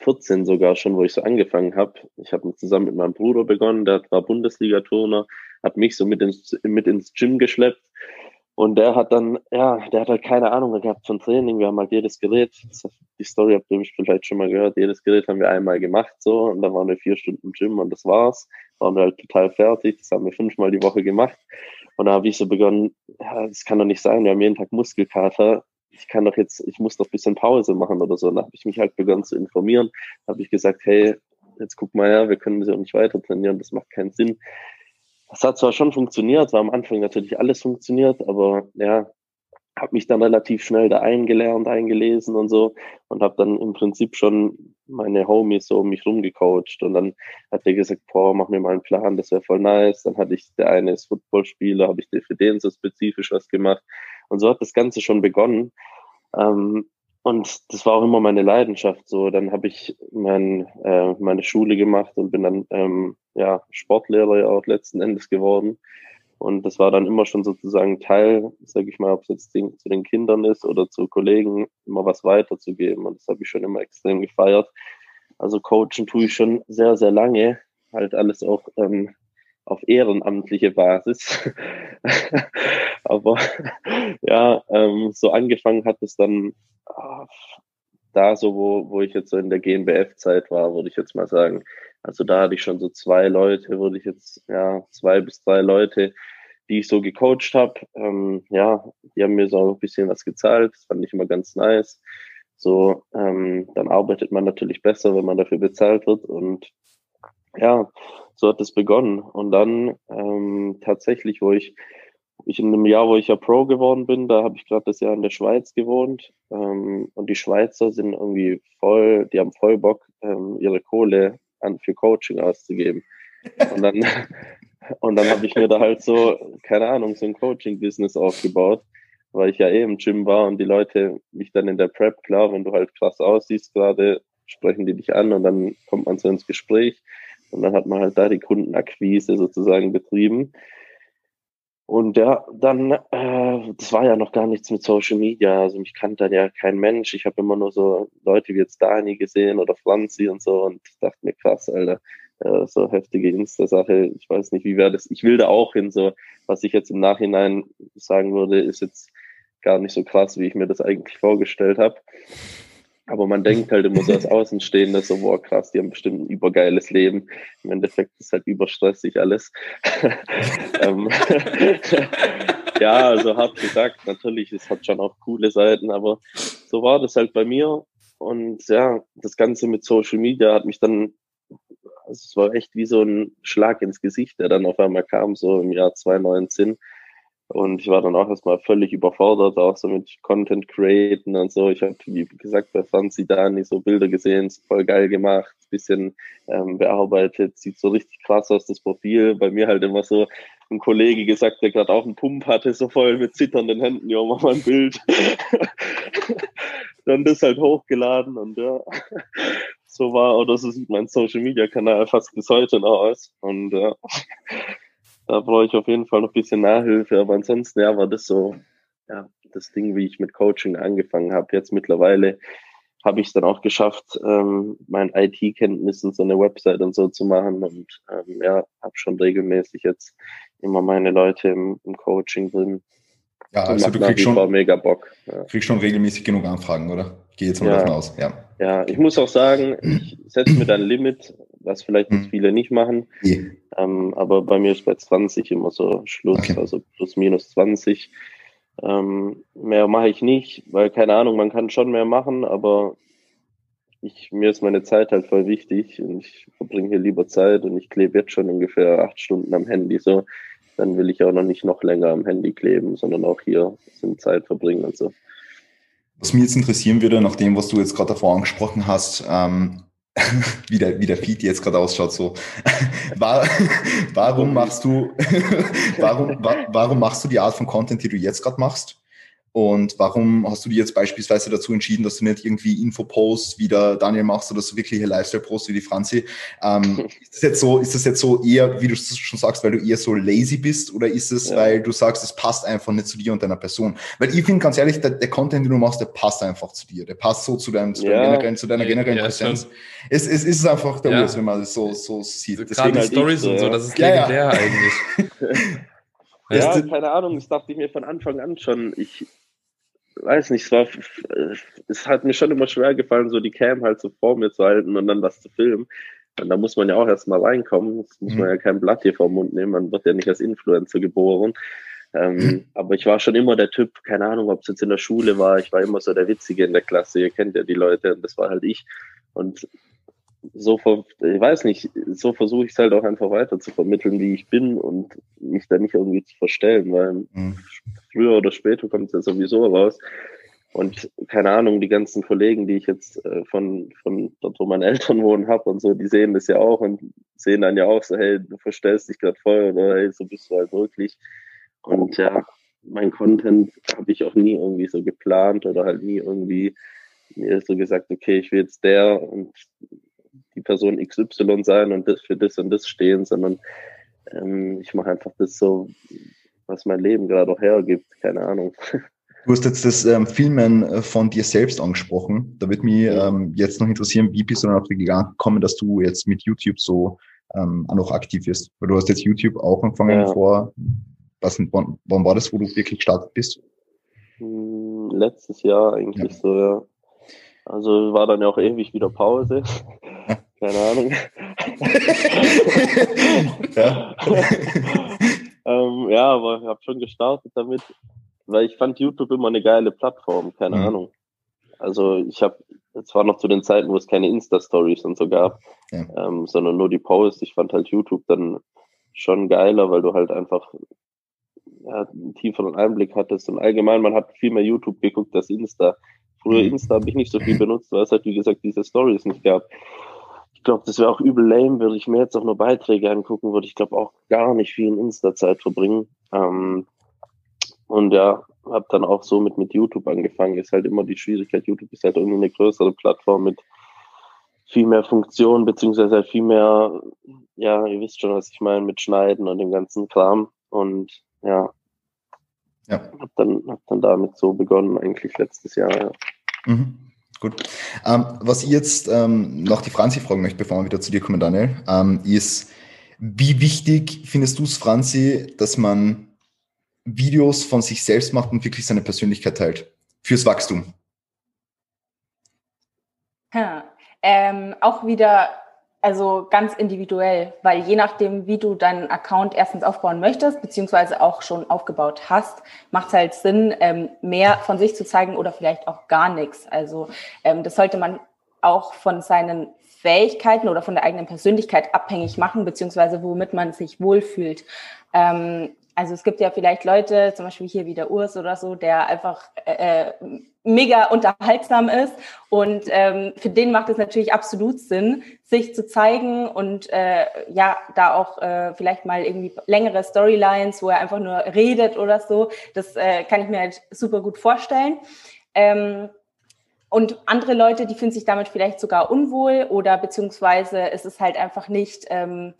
Speaker 3: 14 sogar schon, wo ich so angefangen habe. Ich habe zusammen mit meinem Bruder begonnen, der war Bundesliga-Turner, hat mich so mit ins, mit ins Gym geschleppt und der hat dann, ja, der hat halt keine Ahnung gehabt von Training. Wir haben halt jedes Gerät, die Story habt ihr vielleicht schon mal gehört, jedes Gerät haben wir einmal gemacht so und dann waren wir vier Stunden im Gym und das war's. Waren wir halt total fertig. Das haben wir fünfmal die Woche gemacht. Und da habe ich so begonnen, ja, das kann doch nicht sein, wir haben jeden Tag Muskelkater. Ich kann doch jetzt, ich muss doch bisschen Pause machen oder so. Und da habe ich mich halt begonnen zu informieren. Habe ich gesagt, hey, jetzt guck mal her, wir können so nicht weiter trainieren, das macht keinen Sinn. Das hat zwar schon funktioniert, war am Anfang natürlich alles funktioniert, aber ja, habe mich dann relativ schnell da eingelernt, eingelesen und so und habe dann im Prinzip schon meine Homies so um mich rumgecoacht und dann hat der gesagt, boah, mach mir mal einen Plan, das wäre voll nice. Dann hatte ich, der eine ist Footballspieler, habe ich für den so spezifisch was gemacht und so hat das Ganze schon begonnen. Ähm, und das war auch immer meine Leidenschaft. So, dann habe ich mein, äh, meine Schule gemacht und bin dann ähm, ja Sportlehrer ja auch letzten Endes geworden. Und das war dann immer schon sozusagen Teil, sage ich mal, ob es jetzt zu den Kindern ist oder zu Kollegen, immer was weiterzugeben. Und das habe ich schon immer extrem gefeiert. Also coachen tue ich schon sehr, sehr lange. Halt alles auch ähm, auf ehrenamtliche Basis. Aber ja, ähm, so angefangen hat es dann ah, da so, wo, wo ich jetzt so in der GmbF-Zeit war, würde ich jetzt mal sagen. Also da hatte ich schon so zwei Leute, würde ich jetzt, ja, zwei bis drei Leute, die ich so gecoacht habe. Ähm, ja, die haben mir so ein bisschen was gezahlt. Das fand ich immer ganz nice. So, ähm, dann arbeitet man natürlich besser, wenn man dafür bezahlt wird. Und ja, so hat es begonnen. Und dann ähm, tatsächlich, wo ich, ich in einem Jahr, wo ich ja Pro geworden bin, da habe ich gerade das Jahr in der Schweiz gewohnt. Ähm, und die Schweizer sind irgendwie voll, die haben voll Bock, ähm, ihre Kohle an, für Coaching auszugeben. Und dann, und dann habe ich mir da halt so, keine Ahnung, so ein Coaching-Business aufgebaut, weil ich ja eh im Gym war und die Leute mich dann in der Prep, klar, wenn du halt krass aussiehst gerade, sprechen die dich an und dann kommt man so ins Gespräch und dann hat man halt da die Kundenakquise sozusagen betrieben. Und ja, dann, äh, das war ja noch gar nichts mit Social Media. Also mich kannte dann ja kein Mensch. Ich habe immer nur so Leute wie jetzt Dani gesehen oder Franzi und so und dachte mir, krass, Alter, äh, so heftige Insta-Sache. Ich weiß nicht, wie wäre das. Ich will da auch hin. So, was ich jetzt im Nachhinein sagen würde, ist jetzt gar nicht so krass, wie ich mir das eigentlich vorgestellt habe. Aber man denkt halt immer so als Außenstehender so, boah, krass, die haben bestimmt ein übergeiles Leben. Im Endeffekt ist halt überstressig alles. Ähm, ja, also hart gesagt, natürlich, es hat schon auch coole Seiten, aber so war das halt bei mir. Und ja, das Ganze mit Social Media hat mich dann, also es war echt wie so ein Schlag ins Gesicht, der dann auf einmal kam, so im Jahr 2019 und ich war dann auch erstmal völlig überfordert, auch so mit Content createn und so. Ich habe, wie gesagt, bei Franzi Dani so Bilder gesehen, voll geil gemacht, bisschen ähm, bearbeitet, sieht so richtig krass aus, das Profil. Bei mir halt immer so ein Kollege gesagt, der gerade auch einen Pump hatte, so voll mit zitternden Händen, ja, mach mal ein Bild. dann das halt hochgeladen und ja, so war, oder so sieht mein Social Media Kanal fast bis heute noch aus. Und ja da brauche ich auf jeden Fall noch ein bisschen Nachhilfe. Aber ansonsten, ja, war das so, ja, das Ding, wie ich mit Coaching angefangen habe. Jetzt mittlerweile habe ich es dann auch geschafft, ähm, mein IT-Kenntnissen so eine Website und so zu machen und ähm, ja, habe schon regelmäßig jetzt immer meine Leute im, im Coaching drin.
Speaker 1: Ja, also du kriegst schon, mega Bock. Ja. kriegst schon regelmäßig genug Anfragen, oder? Gehe jetzt mal ja. davon aus, ja.
Speaker 3: Ja, ich muss auch sagen, ich setze mir dann ein Limit, was vielleicht hm. viele nicht machen. Ja. Ähm, aber bei mir ist bei 20 immer so Schluss, okay. also plus minus 20. Ähm, mehr mache ich nicht, weil keine Ahnung, man kann schon mehr machen, aber ich, mir ist meine Zeit halt voll wichtig und ich verbringe hier lieber Zeit und ich klebe jetzt schon ungefähr acht Stunden am Handy so. Dann will ich auch noch nicht noch länger am Handy kleben, sondern auch hier sind Zeit verbringen und so.
Speaker 1: Was mich jetzt interessieren würde, nach dem, was du jetzt gerade davor angesprochen hast, ähm, wie, der, wie der Feed jetzt gerade ausschaut, so. War, warum machst du, warum, warum machst du die Art von Content, die du jetzt gerade machst? Und warum hast du dir jetzt beispielsweise dazu entschieden, dass du nicht irgendwie Infoposts wie der Daniel machst oder so wirkliche Lifestyle-Posts wie die Franzi? Ähm, ist, das jetzt so, ist das jetzt so eher, wie du schon sagst, weil du eher so lazy bist oder ist es, ja. weil du sagst, es passt einfach nicht zu dir und deiner Person? Weil ich finde ganz ehrlich, der, der, Content, den du machst, der passt einfach zu dir. Der passt so zu, deinem, zu, ja. generellen, zu deiner generellen ja, Präsenz. Es, es ist einfach der ja. wenn man das so, so sieht. So
Speaker 4: Deswegen halt Stories und so, das ist legendär eigentlich.
Speaker 3: ja, keine Ahnung, das dachte ich mir von Anfang an schon. Ich, weiß nicht, es war, es hat mir schon immer schwer gefallen, so die Cam halt so vor mir zu halten und dann was zu filmen. Und da muss man ja auch erstmal reinkommen. Das muss mhm. man ja kein Blatt hier vom Mund nehmen. Man wird ja nicht als Influencer geboren. Ähm, mhm. Aber ich war schon immer der Typ, keine Ahnung, ob es jetzt in der Schule war. Ich war immer so der Witzige in der Klasse. Ihr kennt ja die Leute und das war halt ich. Und so, ich weiß nicht, so versuche ich es halt auch einfach weiter zu vermitteln, wie ich bin und mich da nicht irgendwie zu verstellen, weil mhm. früher oder später kommt es ja sowieso raus. Und keine Ahnung, die ganzen Kollegen, die ich jetzt äh, von, von dort, wo meine Eltern wohnen, habe und so, die sehen das ja auch und sehen dann ja auch so, hey, du verstellst dich gerade voll oder hey, so bist du halt wirklich. Und ja, mein Content habe ich auch nie irgendwie so geplant oder halt nie irgendwie mir so gesagt, okay, ich will jetzt der und die Person XY sein und das für das und das stehen, sondern ähm, ich mache einfach das so, was mein Leben gerade auch hergibt, keine Ahnung.
Speaker 1: Du hast jetzt das ähm, Filmen äh, von dir selbst angesprochen. Da würde mich ähm, jetzt noch interessieren, wie bist du dann auf die Gedanken gekommen, dass du jetzt mit YouTube so ähm, auch noch aktiv wirst? Weil du hast jetzt YouTube auch angefangen ja. vor, was, wann, wann war das, wo du wirklich gestartet bist?
Speaker 3: Hm, letztes Jahr eigentlich ja. so, ja. Also war dann ja auch ewig wieder Pause. Keine Ahnung. ja. ähm, ja, aber ich habe schon gestartet damit, weil ich fand YouTube immer eine geile Plattform, keine mhm. Ahnung. Also ich habe, es war noch zu den Zeiten, wo es keine Insta-Stories und so gab, ja. ähm, sondern nur die Posts. Ich fand halt YouTube dann schon geiler, weil du halt einfach ja, einen tieferen Einblick hattest. Und allgemein, man hat viel mehr YouTube geguckt als Insta. Früher mhm. Insta habe ich nicht so viel benutzt, weil es halt, wie gesagt, diese Stories nicht gab. Ich glaube, das wäre auch übel lame, würde ich mir jetzt auch nur Beiträge angucken, würde ich glaube auch gar nicht viel in Insta-Zeit verbringen. Ähm, und ja, habe dann auch so mit, mit YouTube angefangen. Ist halt immer die Schwierigkeit. YouTube ist halt irgendwie eine größere Plattform mit viel mehr Funktionen, beziehungsweise halt viel mehr, ja, ihr wisst schon, was ich meine, mit Schneiden und dem ganzen Kram. Und ja, ja. Hab dann, hab dann damit so begonnen, eigentlich letztes Jahr. Ja.
Speaker 1: Mhm. Gut. Ähm, was ich jetzt ähm, noch die Franzi fragen möchte, bevor wir wieder zu dir kommen, Daniel, ähm, ist, wie wichtig findest du es, Franzi, dass man Videos von sich selbst macht und wirklich seine Persönlichkeit teilt? Fürs Wachstum.
Speaker 2: Ja, ähm, auch wieder also ganz individuell, weil je nachdem, wie du deinen Account erstens aufbauen möchtest, beziehungsweise auch schon aufgebaut hast, macht es halt Sinn, ähm, mehr von sich zu zeigen oder vielleicht auch gar nichts. Also ähm, das sollte man auch von seinen Fähigkeiten oder von der eigenen Persönlichkeit abhängig machen, beziehungsweise womit man sich wohlfühlt. Ähm, also es gibt ja vielleicht Leute, zum Beispiel hier wie der Urs oder so, der einfach äh, äh, mega unterhaltsam ist und ähm, für den macht es natürlich absolut Sinn, sich zu zeigen und äh, ja, da auch äh, vielleicht mal irgendwie längere Storylines, wo er einfach nur redet oder so, das äh, kann ich mir halt super gut vorstellen. Ähm, und andere Leute, die fühlen sich damit vielleicht sogar unwohl oder beziehungsweise es ist halt einfach nicht ähm,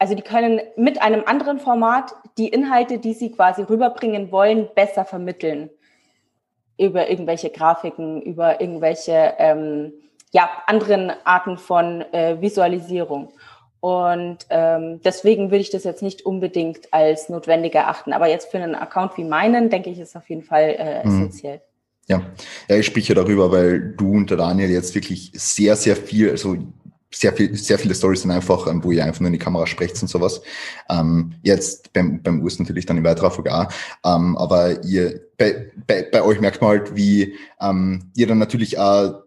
Speaker 2: also die können mit einem anderen Format die Inhalte, die sie quasi rüberbringen wollen, besser vermitteln. Über irgendwelche Grafiken, über irgendwelche ähm, ja, anderen Arten von äh, Visualisierung. Und ähm, deswegen würde ich das jetzt nicht unbedingt als notwendig erachten. Aber jetzt für einen Account wie meinen, denke ich, ist auf jeden Fall äh, mhm. essentiell.
Speaker 1: Ja. ja, ich spreche darüber, weil du und der Daniel jetzt wirklich sehr, sehr viel, also sehr viel, sehr viele Stories sind einfach, ähm, wo ihr einfach nur in die Kamera sprecht und sowas. Ähm, jetzt beim, beim Urs natürlich dann in weiterer Folge auch. Ähm, aber ihr, bei, bei, bei euch merkt man halt, wie ähm, ihr dann natürlich auch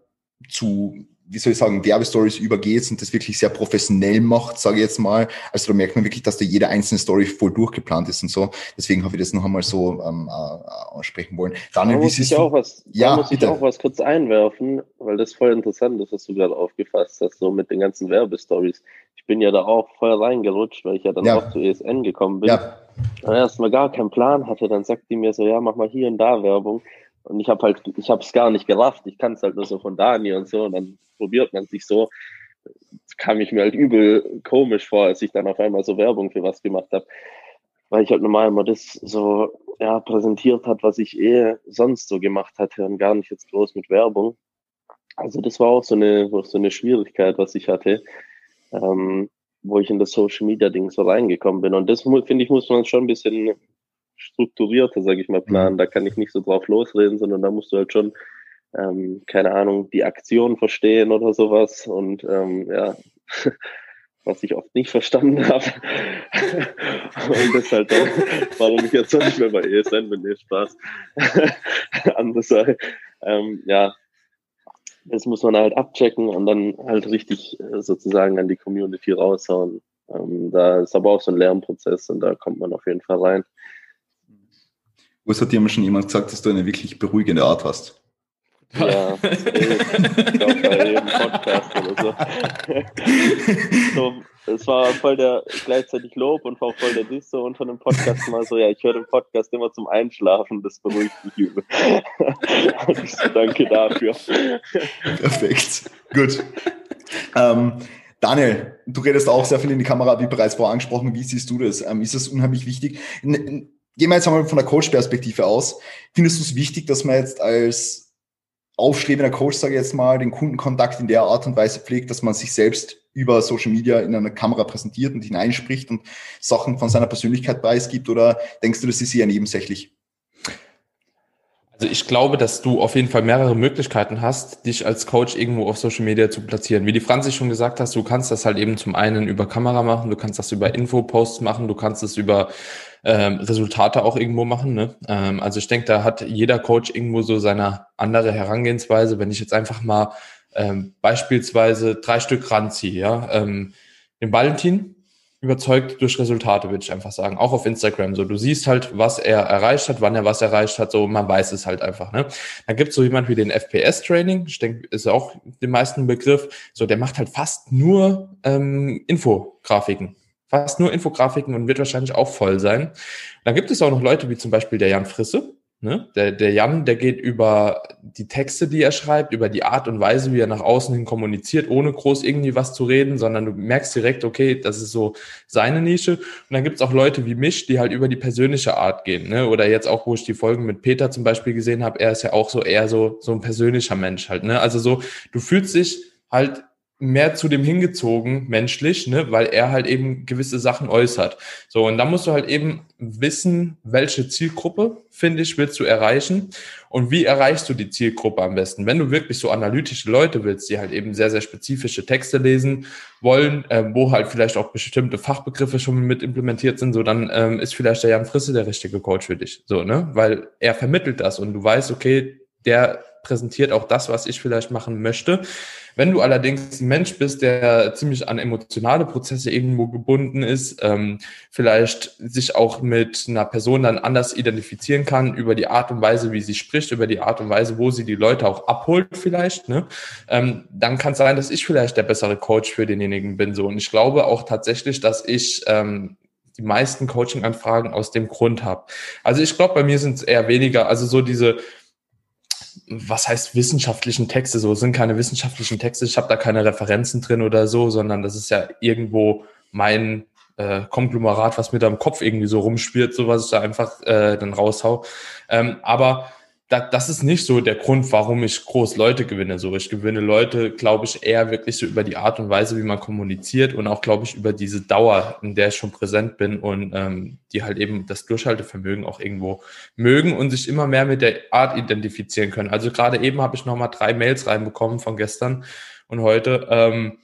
Speaker 1: zu wie soll ich sagen, Werbestories übergeht und das wirklich sehr professionell macht, sage ich jetzt mal. Also da merkt man wirklich, dass da jede einzelne Story voll durchgeplant ist und so. Deswegen habe ich das noch einmal so ähm, äh, ansprechen wollen.
Speaker 3: Daniel, da muss ich auch was, ja, da muss bitte. ich auch was kurz einwerfen, weil das voll interessant ist, was du gerade aufgefasst hast, so mit den ganzen Werbestories. Ich bin ja da auch voll reingerutscht, weil ich ja dann ja. auch zu ESN gekommen bin. Ja. Und erstmal gar keinen Plan hatte, dann sagt die mir so, ja, mach mal hier und da Werbung. Und ich habe halt, ich habe es gar nicht gerafft. Ich kann es halt nur so von Dani und so. Und dann probiert man sich so. Das kam ich mir halt übel komisch vor, als ich dann auf einmal so Werbung für was gemacht habe. Weil ich halt normal immer das so ja, präsentiert hat, was ich eh sonst so gemacht hatte und gar nicht jetzt groß mit Werbung. Also das war auch so eine, so eine Schwierigkeit, was ich hatte, ähm, wo ich in das Social Media Ding so reingekommen bin. Und das finde ich, muss man schon ein bisschen strukturierter, sage ich mal, planen. Mhm. Da kann ich nicht so drauf losreden, sondern da musst du halt schon, ähm, keine Ahnung, die Aktion verstehen oder sowas. Und ähm, ja, was ich oft nicht verstanden habe. und das halt dann, warum ich jetzt nicht mehr bei ESN bin, nee, Spaß. Andere Sache. Ähm, ja, das muss man halt abchecken und dann halt richtig äh, sozusagen an die Community raushauen. Ähm, da ist aber auch so ein Lernprozess und da kommt man auf jeden Fall rein.
Speaker 1: Was hat dir schon jemand gesagt, dass du eine wirklich beruhigende Art hast?
Speaker 3: Ja, ich glaube bei jedem Podcast oder so. so. Es war voll der gleichzeitig Lob und war voll der Disse und von dem Podcast mal so, ja, ich höre den Podcast immer zum Einschlafen, das beruhigt mich übel. und ich so, danke dafür.
Speaker 1: Perfekt. Gut. Ähm, Daniel, du redest auch sehr viel in die Kamera, wie bereits vorher angesprochen. Wie siehst du das? Ähm, ist das unheimlich wichtig? Gehen wir jetzt einmal von der Coach-Perspektive aus. Findest du es wichtig, dass man jetzt als aufstrebender Coach, sage ich jetzt mal, den Kundenkontakt in der Art und Weise pflegt, dass man sich selbst über Social Media in einer Kamera präsentiert und hineinspricht und Sachen von seiner Persönlichkeit preisgibt? Oder denkst du, das ist eher nebensächlich?
Speaker 4: Also ich glaube, dass du auf jeden Fall mehrere Möglichkeiten hast, dich als Coach irgendwo auf Social Media zu platzieren. Wie die Franzi schon gesagt hast, du kannst das halt eben zum einen über Kamera machen, du kannst das über Infoposts machen, du kannst es über ähm, Resultate auch irgendwo machen. Ne? Ähm, also ich denke, da hat jeder Coach irgendwo so seine andere Herangehensweise. Wenn ich jetzt einfach mal ähm, beispielsweise drei Stück ranziehe, ja, ähm, den Valentin, überzeugt durch Resultate, würde ich einfach sagen. Auch auf Instagram. So, du siehst halt, was er erreicht hat, wann er was erreicht hat, so, man weiß es halt einfach, ne? Dann gibt es so jemand wie den FPS-Training, ich denke, ist auch den meisten Begriff. So, der macht halt fast nur ähm, Infografiken. Fast nur Infografiken und wird wahrscheinlich auch voll sein. Dann gibt es auch noch Leute wie zum Beispiel der Jan Frisse, Ne? Der, der Jan, der geht über die Texte, die er schreibt, über die Art und Weise, wie er nach außen hin kommuniziert, ohne groß irgendwie was zu reden, sondern du merkst direkt, okay, das ist so seine Nische. Und dann gibt's auch Leute wie mich, die halt über die persönliche Art gehen. Ne? Oder jetzt auch, wo ich die Folgen mit Peter zum Beispiel gesehen habe, er ist ja auch so eher so, so ein persönlicher Mensch halt. Ne? Also so, du fühlst dich halt mehr zu dem hingezogen, menschlich, ne, weil er halt eben gewisse Sachen äußert. So, und da musst du halt eben wissen, welche Zielgruppe, finde ich, willst du erreichen und wie erreichst du die Zielgruppe am besten. Wenn du wirklich so analytische Leute willst, die halt eben sehr, sehr spezifische Texte lesen wollen, äh, wo halt vielleicht auch bestimmte Fachbegriffe schon mit implementiert sind, so dann ähm, ist vielleicht der Jan Frisse der richtige Coach für dich. So, ne? Weil er vermittelt das und du weißt, okay, der präsentiert auch das, was ich vielleicht machen möchte. Wenn du allerdings ein Mensch bist, der ziemlich an emotionale Prozesse irgendwo gebunden ist, ähm, vielleicht sich auch mit einer Person dann anders identifizieren kann über die Art und Weise, wie sie spricht, über die Art und Weise, wo sie die Leute auch abholt vielleicht, ne? ähm, dann kann es sein, dass ich vielleicht der bessere Coach für denjenigen bin. So. Und ich glaube auch tatsächlich, dass ich ähm, die meisten Coaching-Anfragen aus dem Grund habe. Also ich glaube, bei mir sind es eher weniger, also so diese was heißt wissenschaftlichen Texte? So sind keine wissenschaftlichen Texte. Ich habe da keine Referenzen drin oder so, sondern das ist ja irgendwo mein äh, Konglomerat, was mir da im Kopf irgendwie so rumspielt, so was ich da einfach äh, dann raushau. Ähm, aber das, ist nicht so der Grund, warum ich groß Leute gewinne. So, ich gewinne Leute, glaube ich, eher wirklich so über die Art und Weise, wie man kommuniziert und auch, glaube ich, über diese Dauer, in der ich schon präsent bin und ähm, die halt eben das Durchhaltevermögen auch irgendwo mögen und sich immer mehr mit der Art identifizieren können. Also gerade eben habe ich nochmal drei Mails reinbekommen von gestern und heute, ähm,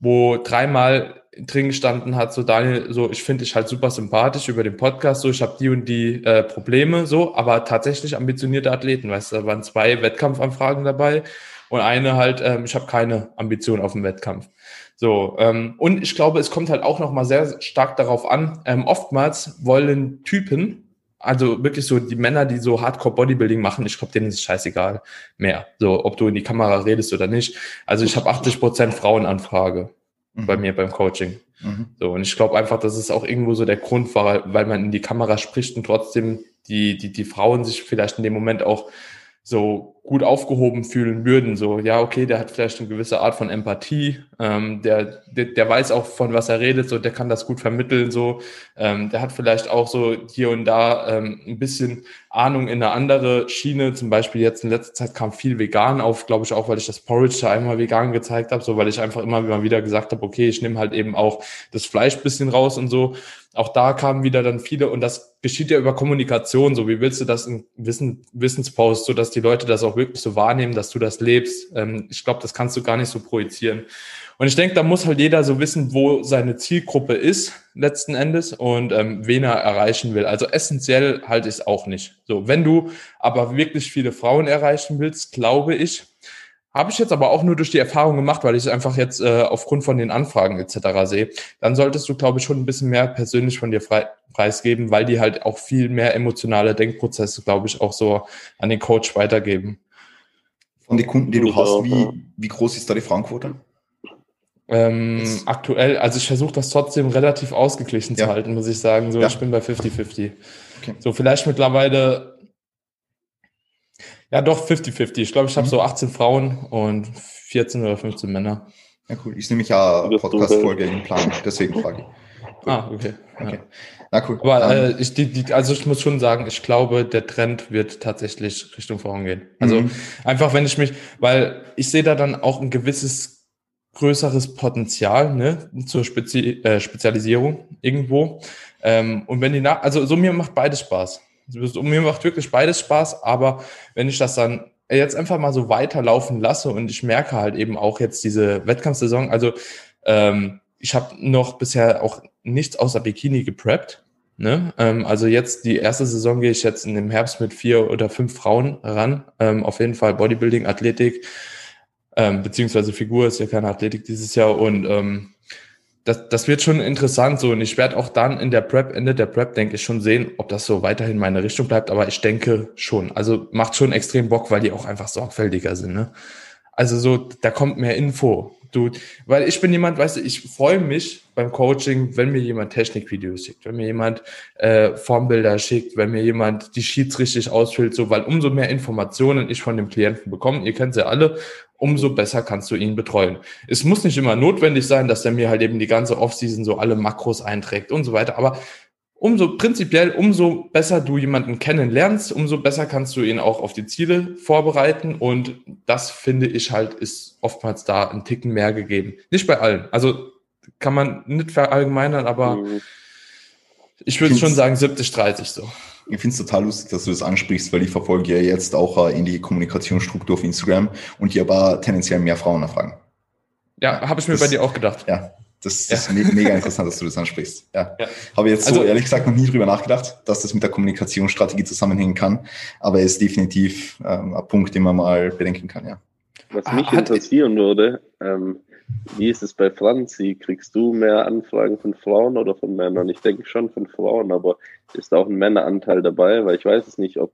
Speaker 4: wo dreimal drin gestanden hat, so Daniel, so ich finde dich halt super sympathisch über den Podcast, so ich habe die und die äh, Probleme, so, aber tatsächlich ambitionierte Athleten, weißt du, da waren zwei Wettkampfanfragen dabei und eine halt, ähm, ich habe keine Ambition auf dem Wettkampf. So, ähm, und ich glaube, es kommt halt auch nochmal sehr stark darauf an, ähm, oftmals wollen Typen, also wirklich so die Männer, die so Hardcore Bodybuilding machen, ich glaube, denen ist es scheißegal mehr. So, ob du in die Kamera redest oder nicht. Also ich habe 80 Prozent Frauenanfrage mhm. bei mir beim Coaching. Mhm. So, und ich glaube einfach, dass es auch irgendwo so der Grund war, weil man in die Kamera spricht und trotzdem die, die, die Frauen sich vielleicht in dem Moment auch so gut aufgehoben fühlen würden. So, ja, okay, der hat vielleicht eine gewisse Art von Empathie, ähm, der, der, der weiß auch, von was er redet, so, der kann das gut vermitteln, so, ähm, der hat vielleicht auch so hier und da ähm, ein bisschen Ahnung in eine andere Schiene. Zum Beispiel jetzt in letzter Zeit kam viel vegan auf, glaube ich auch, weil ich das Porridge da einmal vegan gezeigt habe, so, weil ich einfach immer wieder gesagt habe, okay, ich nehme halt eben auch das Fleisch bisschen raus und so auch da kamen wieder dann viele und das geschieht ja über Kommunikation. So, wie willst du das in Wissen, Wissenspost, so dass die Leute das auch wirklich so wahrnehmen, dass du das lebst? Ähm, ich glaube, das kannst du gar nicht so projizieren. Und ich denke, da muss halt jeder so wissen, wo seine Zielgruppe ist letzten Endes und ähm, wen er erreichen will. Also essentiell halte ich es auch nicht. So, wenn du aber wirklich viele Frauen erreichen willst, glaube ich, habe ich jetzt aber auch nur durch die Erfahrung gemacht, weil ich es einfach jetzt äh, aufgrund von den Anfragen etc. sehe. Dann solltest du, glaube ich, schon ein bisschen mehr persönlich von dir frei, preisgeben, weil die halt auch viel mehr emotionale Denkprozesse, glaube ich, auch so an den Coach weitergeben.
Speaker 1: Von den Kunden, die du hast, wie, wie groß ist da die Frauenquote?
Speaker 4: Ähm, aktuell, also ich versuche das trotzdem relativ ausgeglichen ja. zu halten, muss ich sagen. So, ja. ich bin bei 50-50. Okay. So, vielleicht mittlerweile ja, doch 50-50. Ich glaube, ich habe mhm. so 18 Frauen und 14 oder 15 Männer.
Speaker 1: Ja, cool. Ich nehme mich ja Podcast-Folge in Plan, deswegen frage ich.
Speaker 4: Cool. Ah, okay. okay. Ja. Na cool. Aber äh, ich, die, die, also ich muss schon sagen, ich glaube, der Trend wird tatsächlich Richtung Frauen gehen. Also mhm. einfach, wenn ich mich, weil ich sehe da dann auch ein gewisses größeres Potenzial ne, zur Spezi äh, Spezialisierung irgendwo. Ähm, und wenn die nach, also so mir macht beides Spaß. So, mir macht wirklich beides Spaß, aber wenn ich das dann jetzt einfach mal so weiterlaufen lasse und ich merke halt eben auch jetzt diese Wettkampfsaison, also ähm, ich habe noch bisher auch nichts außer Bikini gepreppt. Ne? Ähm, also jetzt die erste Saison gehe ich jetzt in dem Herbst mit vier oder fünf Frauen ran. Ähm, auf jeden Fall Bodybuilding, Athletik, ähm, beziehungsweise Figur ist ja keine Athletik dieses Jahr und ähm, das, das wird schon interessant so und ich werde auch dann in der Prep, Ende der Prep, denke ich schon sehen, ob das so weiterhin meine Richtung bleibt, aber ich denke schon. Also macht schon extrem Bock, weil die auch einfach sorgfältiger sind. Ne? Also so, da kommt mehr Info. Du, weil ich bin jemand, weißt du, ich freue mich beim Coaching, wenn mir jemand Technikvideos schickt, wenn mir jemand äh, Formbilder schickt, wenn mir jemand die Sheets richtig ausfüllt, so, weil umso mehr Informationen ich von dem Klienten bekomme, ihr kennt sie ja alle, umso besser kannst du ihn betreuen. Es muss nicht immer notwendig sein, dass er mir halt eben die ganze Offseason so alle Makros einträgt und so weiter, aber umso prinzipiell, umso besser du jemanden kennenlernst, umso besser kannst du ihn auch auf die Ziele vorbereiten. Und das finde ich halt, ist oftmals da ein Ticken mehr gegeben. Nicht bei allen. Also kann man nicht verallgemeinern, aber mhm. ich würde schon sagen 70, 30 so.
Speaker 1: Ich finde es total lustig, dass du das ansprichst, weil ich verfolge ja jetzt auch eine ähnliche Kommunikationsstruktur auf Instagram und hier aber tendenziell mehr Frauen erfragen.
Speaker 4: Ja, habe ich mir das, bei dir auch gedacht.
Speaker 1: Ja, das, ja. ist mega interessant, dass du das ansprichst. Ja. ja. Habe jetzt also, so ehrlich gesagt noch nie drüber nachgedacht, dass das mit der Kommunikationsstrategie zusammenhängen kann. Aber ist definitiv ähm, ein Punkt, den man mal bedenken kann, ja.
Speaker 3: Was mich Hat, interessieren würde, ähm, wie ist es bei Franzi? Kriegst du mehr Anfragen von Frauen oder von Männern? Ich denke schon von Frauen, aber ist da auch ein Männeranteil dabei? Weil ich weiß es nicht, ob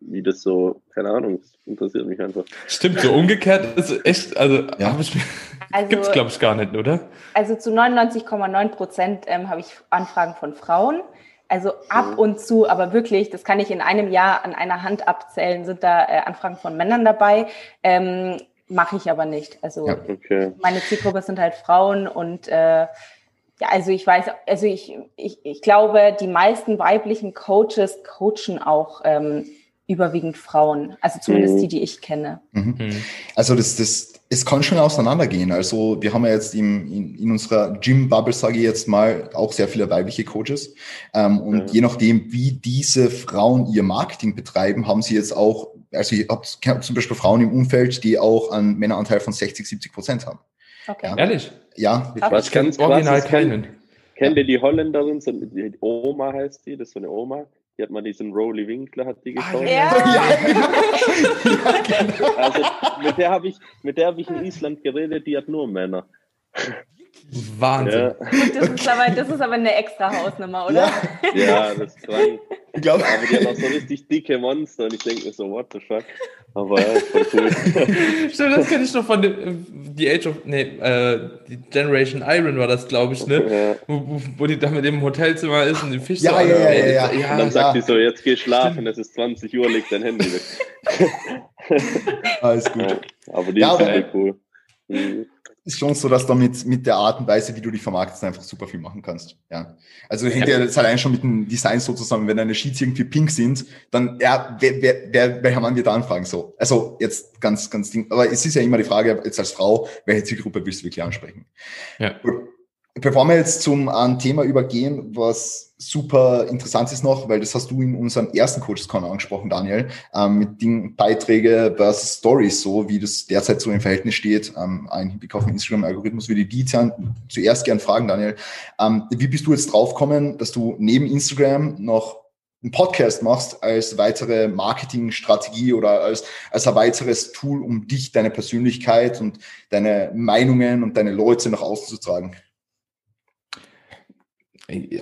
Speaker 3: wie das so, keine Ahnung, das interessiert mich einfach.
Speaker 4: Stimmt, so umgekehrt ist echt, also, ja. also gibt es, glaube ich, gar nicht, oder?
Speaker 2: Also zu 99,9 Prozent ähm, habe ich Anfragen von Frauen. Also ab mhm. und zu, aber wirklich, das kann ich in einem Jahr an einer Hand abzählen, sind da äh, Anfragen von Männern dabei. Ähm, Mache ich aber nicht. Also ja, okay. meine Zielgruppe sind halt Frauen und äh, ja, also ich weiß, also ich, ich, ich glaube, die meisten weiblichen Coaches coachen auch ähm, überwiegend Frauen, also zumindest mhm. die, die ich kenne.
Speaker 1: Mhm. mhm. Also das, das, es kann schon auseinandergehen. Also wir haben ja jetzt im, in, in unserer Gym-Bubble, sage ich jetzt mal, auch sehr viele weibliche Coaches. Ähm, und ja. je nachdem, wie diese Frauen ihr Marketing betreiben, haben sie jetzt auch, also ich habe zum Beispiel Frauen im Umfeld, die auch einen Männeranteil von 60, 70 Prozent haben.
Speaker 4: Okay. Ja. Ehrlich?
Speaker 1: Ja.
Speaker 3: Was ganz original keinen. Kennt ihr die Holländerin? Die Oma heißt die, das ist so eine Oma. Die hat mal diesen Rolly Winkler, hat die geschaut. Ah, ja. ja. genau. Also mit der habe ich, mit der habe ich in Island geredet, die hat nur Männer.
Speaker 4: Wahnsinn. Ja.
Speaker 2: Das, ist aber, das ist aber eine extra Hausnummer, oder?
Speaker 3: Ja, ja das ist krank. Ich glaube. Aber die hat auch so richtig dicke Monster und ich denke mir so, what the fuck? Aber ja, voll cool.
Speaker 4: Stimmt, das kenne ich noch von dem, die Age of, nee, äh, die Generation Iron war das, glaube ich, ne? Ja. Wo, wo, die da mit dem Hotelzimmer ist und den Fisch
Speaker 1: ja,
Speaker 4: so
Speaker 1: ja, ja, ja, ja,
Speaker 3: ja. Und dann sagt die so, jetzt geh schlafen, es ist 20 Uhr, leg dein Handy weg.
Speaker 1: Alles gut.
Speaker 3: aber die ist aber, cool.
Speaker 1: Mhm ist schon so, dass du mit, mit der Art und Weise, wie du dich vermarktest, einfach super viel machen kannst. Ja. Also hängt ja jetzt allein schon mit dem Design so zusammen, wenn deine Sheets irgendwie pink sind, dann, ja, wer, wer, wer, welcher Mann wird da anfragen so? Also jetzt ganz, ganz Ding. Aber es ist ja immer die Frage, jetzt als Frau, welche Zielgruppe willst du wirklich ansprechen? Ja. Gut. Bevor wir jetzt zum ein Thema übergehen, was super interessant ist noch, weil das hast du in unserem ersten Coaches Corner angesprochen, Daniel, ähm, mit den Beiträge versus Stories, so wie das derzeit so im Verhältnis steht, ähm, ein Hinblick auf den Instagram-Algorithmus, würde ich die zuerst gern fragen, Daniel. Ähm, wie bist du jetzt draufgekommen, dass du neben Instagram noch einen Podcast machst als weitere Marketingstrategie oder als, als ein weiteres Tool, um dich, deine Persönlichkeit und deine Meinungen und deine Leute nach außen zu tragen?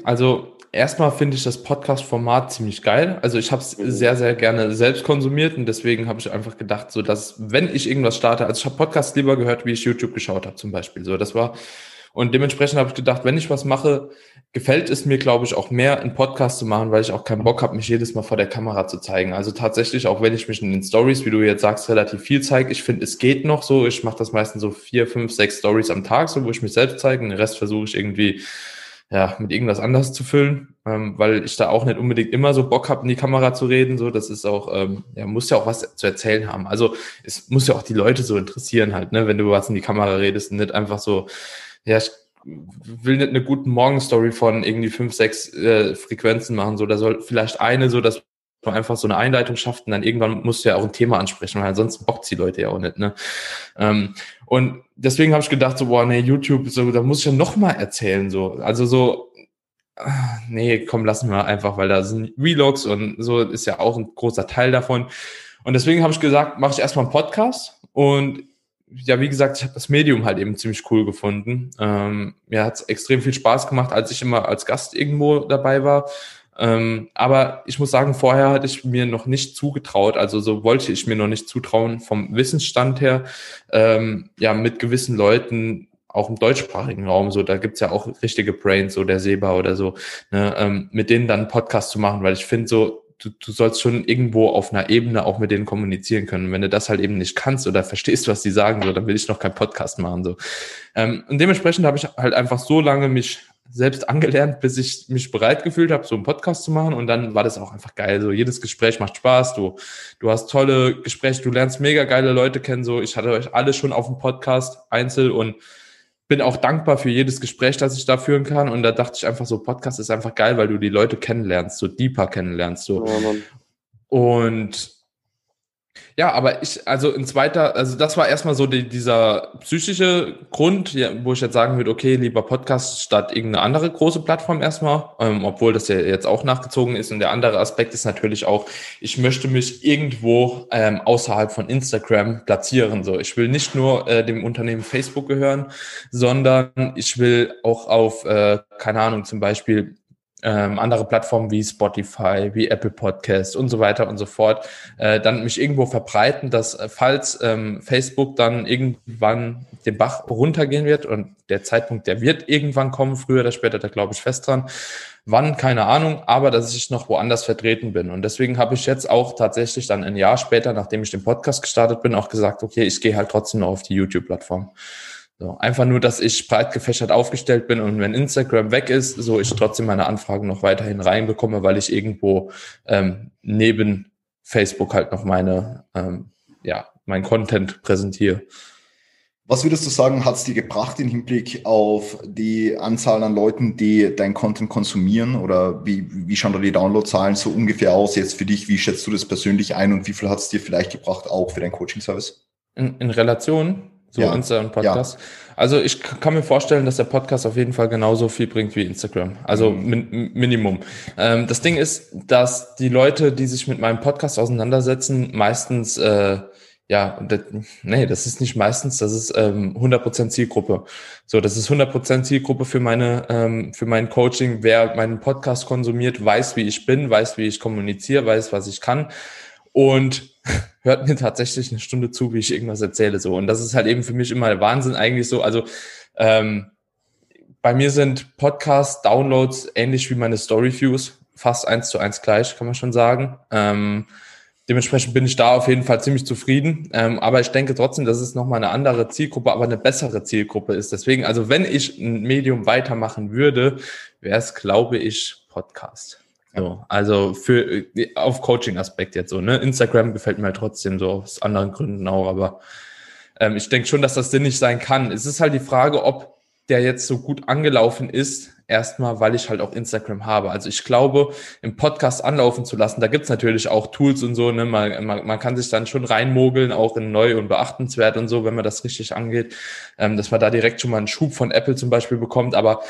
Speaker 4: Also erstmal finde ich das Podcast-Format ziemlich geil. Also ich habe es mhm. sehr, sehr gerne selbst konsumiert und deswegen habe ich einfach gedacht, so dass wenn ich irgendwas starte, also ich habe Podcasts lieber gehört, wie ich YouTube geschaut habe zum Beispiel. So, das war Und dementsprechend habe ich gedacht, wenn ich was mache, gefällt es mir, glaube ich, auch mehr, einen Podcast zu machen, weil ich auch keinen Bock habe, mich jedes Mal vor der Kamera zu zeigen. Also tatsächlich, auch wenn ich mich in den Stories, wie du jetzt sagst, relativ viel zeige, ich finde, es geht noch so. Ich mache das meistens so vier, fünf, sechs Stories am Tag, so wo ich mich selbst zeige. Und den Rest versuche ich irgendwie ja, mit irgendwas anderes zu füllen, ähm, weil ich da auch nicht unbedingt immer so Bock habe, in die Kamera zu reden. So, das ist auch, ähm, ja, muss ja auch was zu erzählen haben. Also es muss ja auch die Leute so interessieren halt, ne, wenn du was in die Kamera redest und nicht einfach so, ja, ich will nicht eine guten Morgenstory von irgendwie fünf, sechs äh, Frequenzen machen. So, da soll vielleicht eine so, dass man einfach so eine Einleitung schafft und dann irgendwann musst du ja auch ein Thema ansprechen, weil ansonsten bockt die Leute ja auch nicht. Ne? Ähm, und deswegen habe ich gedacht, so, boah, nee, YouTube, so, da muss ich ja noch mal erzählen. so Also so, ah, nee, komm, lassen wir einfach, weil da sind Vlogs und so ist ja auch ein großer Teil davon. Und deswegen habe ich gesagt, mache ich erstmal einen Podcast und ja, wie gesagt, ich habe das Medium halt eben ziemlich cool gefunden. Ähm, mir hat es extrem viel Spaß gemacht, als ich immer als Gast irgendwo dabei war. Ähm, aber ich muss sagen, vorher hatte ich mir noch nicht zugetraut, also so wollte ich mir noch nicht zutrauen vom Wissensstand her, ähm, ja, mit gewissen Leuten auch im deutschsprachigen Raum, so da gibt's ja auch richtige Brains, so der Seba oder so, ne, ähm, mit denen dann einen Podcast zu machen, weil ich finde so, du, du sollst schon irgendwo auf einer Ebene auch mit denen kommunizieren können. Und wenn du das halt eben nicht kannst oder verstehst, was die sagen, so, dann will ich noch keinen Podcast machen. So. Ähm, und dementsprechend habe ich halt einfach so lange mich selbst angelernt, bis ich mich bereit gefühlt habe, so einen Podcast zu machen. Und dann war das auch einfach geil. So jedes Gespräch macht Spaß. Du, du hast tolle Gespräche, du lernst mega geile Leute kennen. So, ich hatte euch alle schon auf dem Podcast einzeln und bin auch dankbar für jedes Gespräch, das ich da führen kann. Und da dachte ich einfach so, Podcast ist einfach geil, weil du die Leute kennenlernst, so deeper kennenlernst. So. Ja, und ja, aber ich, also ein zweiter, also das war erstmal so die, dieser psychische Grund, wo ich jetzt sagen würde, okay, lieber Podcast statt irgendeine andere große Plattform erstmal, ähm, obwohl das ja jetzt auch nachgezogen ist. Und der andere Aspekt ist natürlich auch, ich möchte mich irgendwo ähm, außerhalb von Instagram platzieren. So, ich will nicht nur äh, dem Unternehmen Facebook gehören, sondern ich will auch auf, äh, keine Ahnung, zum Beispiel ähm, andere Plattformen wie Spotify, wie Apple Podcast und so weiter und so fort, äh, dann mich irgendwo verbreiten, dass äh, falls ähm, Facebook dann irgendwann den Bach runtergehen wird und der Zeitpunkt, der wird irgendwann kommen, früher oder später, da glaube ich fest dran. Wann, keine Ahnung, aber dass ich noch woanders vertreten bin. Und deswegen habe ich jetzt auch tatsächlich dann ein Jahr später, nachdem ich den Podcast gestartet bin, auch gesagt, okay, ich gehe halt trotzdem noch auf die YouTube-Plattform. So, einfach nur, dass ich breit gefächert aufgestellt bin und wenn Instagram weg ist, so ich trotzdem meine Anfragen noch weiterhin reinbekomme, weil ich irgendwo ähm, neben Facebook halt noch meine, ähm, ja, mein Content präsentiere.
Speaker 1: Was würdest du sagen, hat es dir gebracht im Hinblick auf die Anzahl an Leuten, die dein Content konsumieren? Oder wie, wie schauen da die Downloadzahlen so ungefähr aus jetzt für dich? Wie schätzt du das persönlich ein und wie viel hat es dir vielleicht gebracht, auch für deinen Coaching-Service?
Speaker 4: In, in Relation so ja. Insta und Podcast. Ja. Also ich kann mir vorstellen, dass der Podcast auf jeden Fall genauso viel bringt wie Instagram. Also mhm. min Minimum. Ähm, das Ding ist, dass die Leute, die sich mit meinem Podcast auseinandersetzen, meistens äh, ja, das, nee, das ist nicht meistens, das ist ähm, 100% Zielgruppe. So, das ist 100% Zielgruppe für meine ähm, für mein Coaching. Wer meinen Podcast konsumiert, weiß, wie ich bin, weiß, wie ich kommuniziere, weiß, was ich kann und hört mir tatsächlich eine Stunde zu, wie ich irgendwas erzähle. So. Und das ist halt eben für mich immer der Wahnsinn eigentlich so. Also ähm, bei mir sind Podcast-Downloads ähnlich wie meine Story-Views, fast eins zu eins gleich, kann man schon sagen. Ähm, dementsprechend bin ich da auf jeden Fall ziemlich zufrieden. Ähm, aber ich denke trotzdem, dass es nochmal eine andere Zielgruppe, aber eine bessere Zielgruppe ist. Deswegen, also wenn ich ein Medium weitermachen würde, wäre es, glaube ich, Podcast. So, also für auf Coaching-Aspekt jetzt so, ne? Instagram gefällt mir halt trotzdem so aus anderen Gründen auch, aber ähm, ich denke schon, dass das sinnig sein kann. Es ist halt die Frage, ob der jetzt so gut angelaufen ist, erstmal, weil ich halt auch Instagram habe. Also ich glaube, im Podcast anlaufen zu lassen, da gibt's natürlich auch Tools und so, ne? Man, man, man kann sich dann schon reinmogeln, auch in neu und beachtenswert und so, wenn man das richtig angeht, ähm, dass man da direkt schon mal einen Schub von Apple zum Beispiel bekommt, aber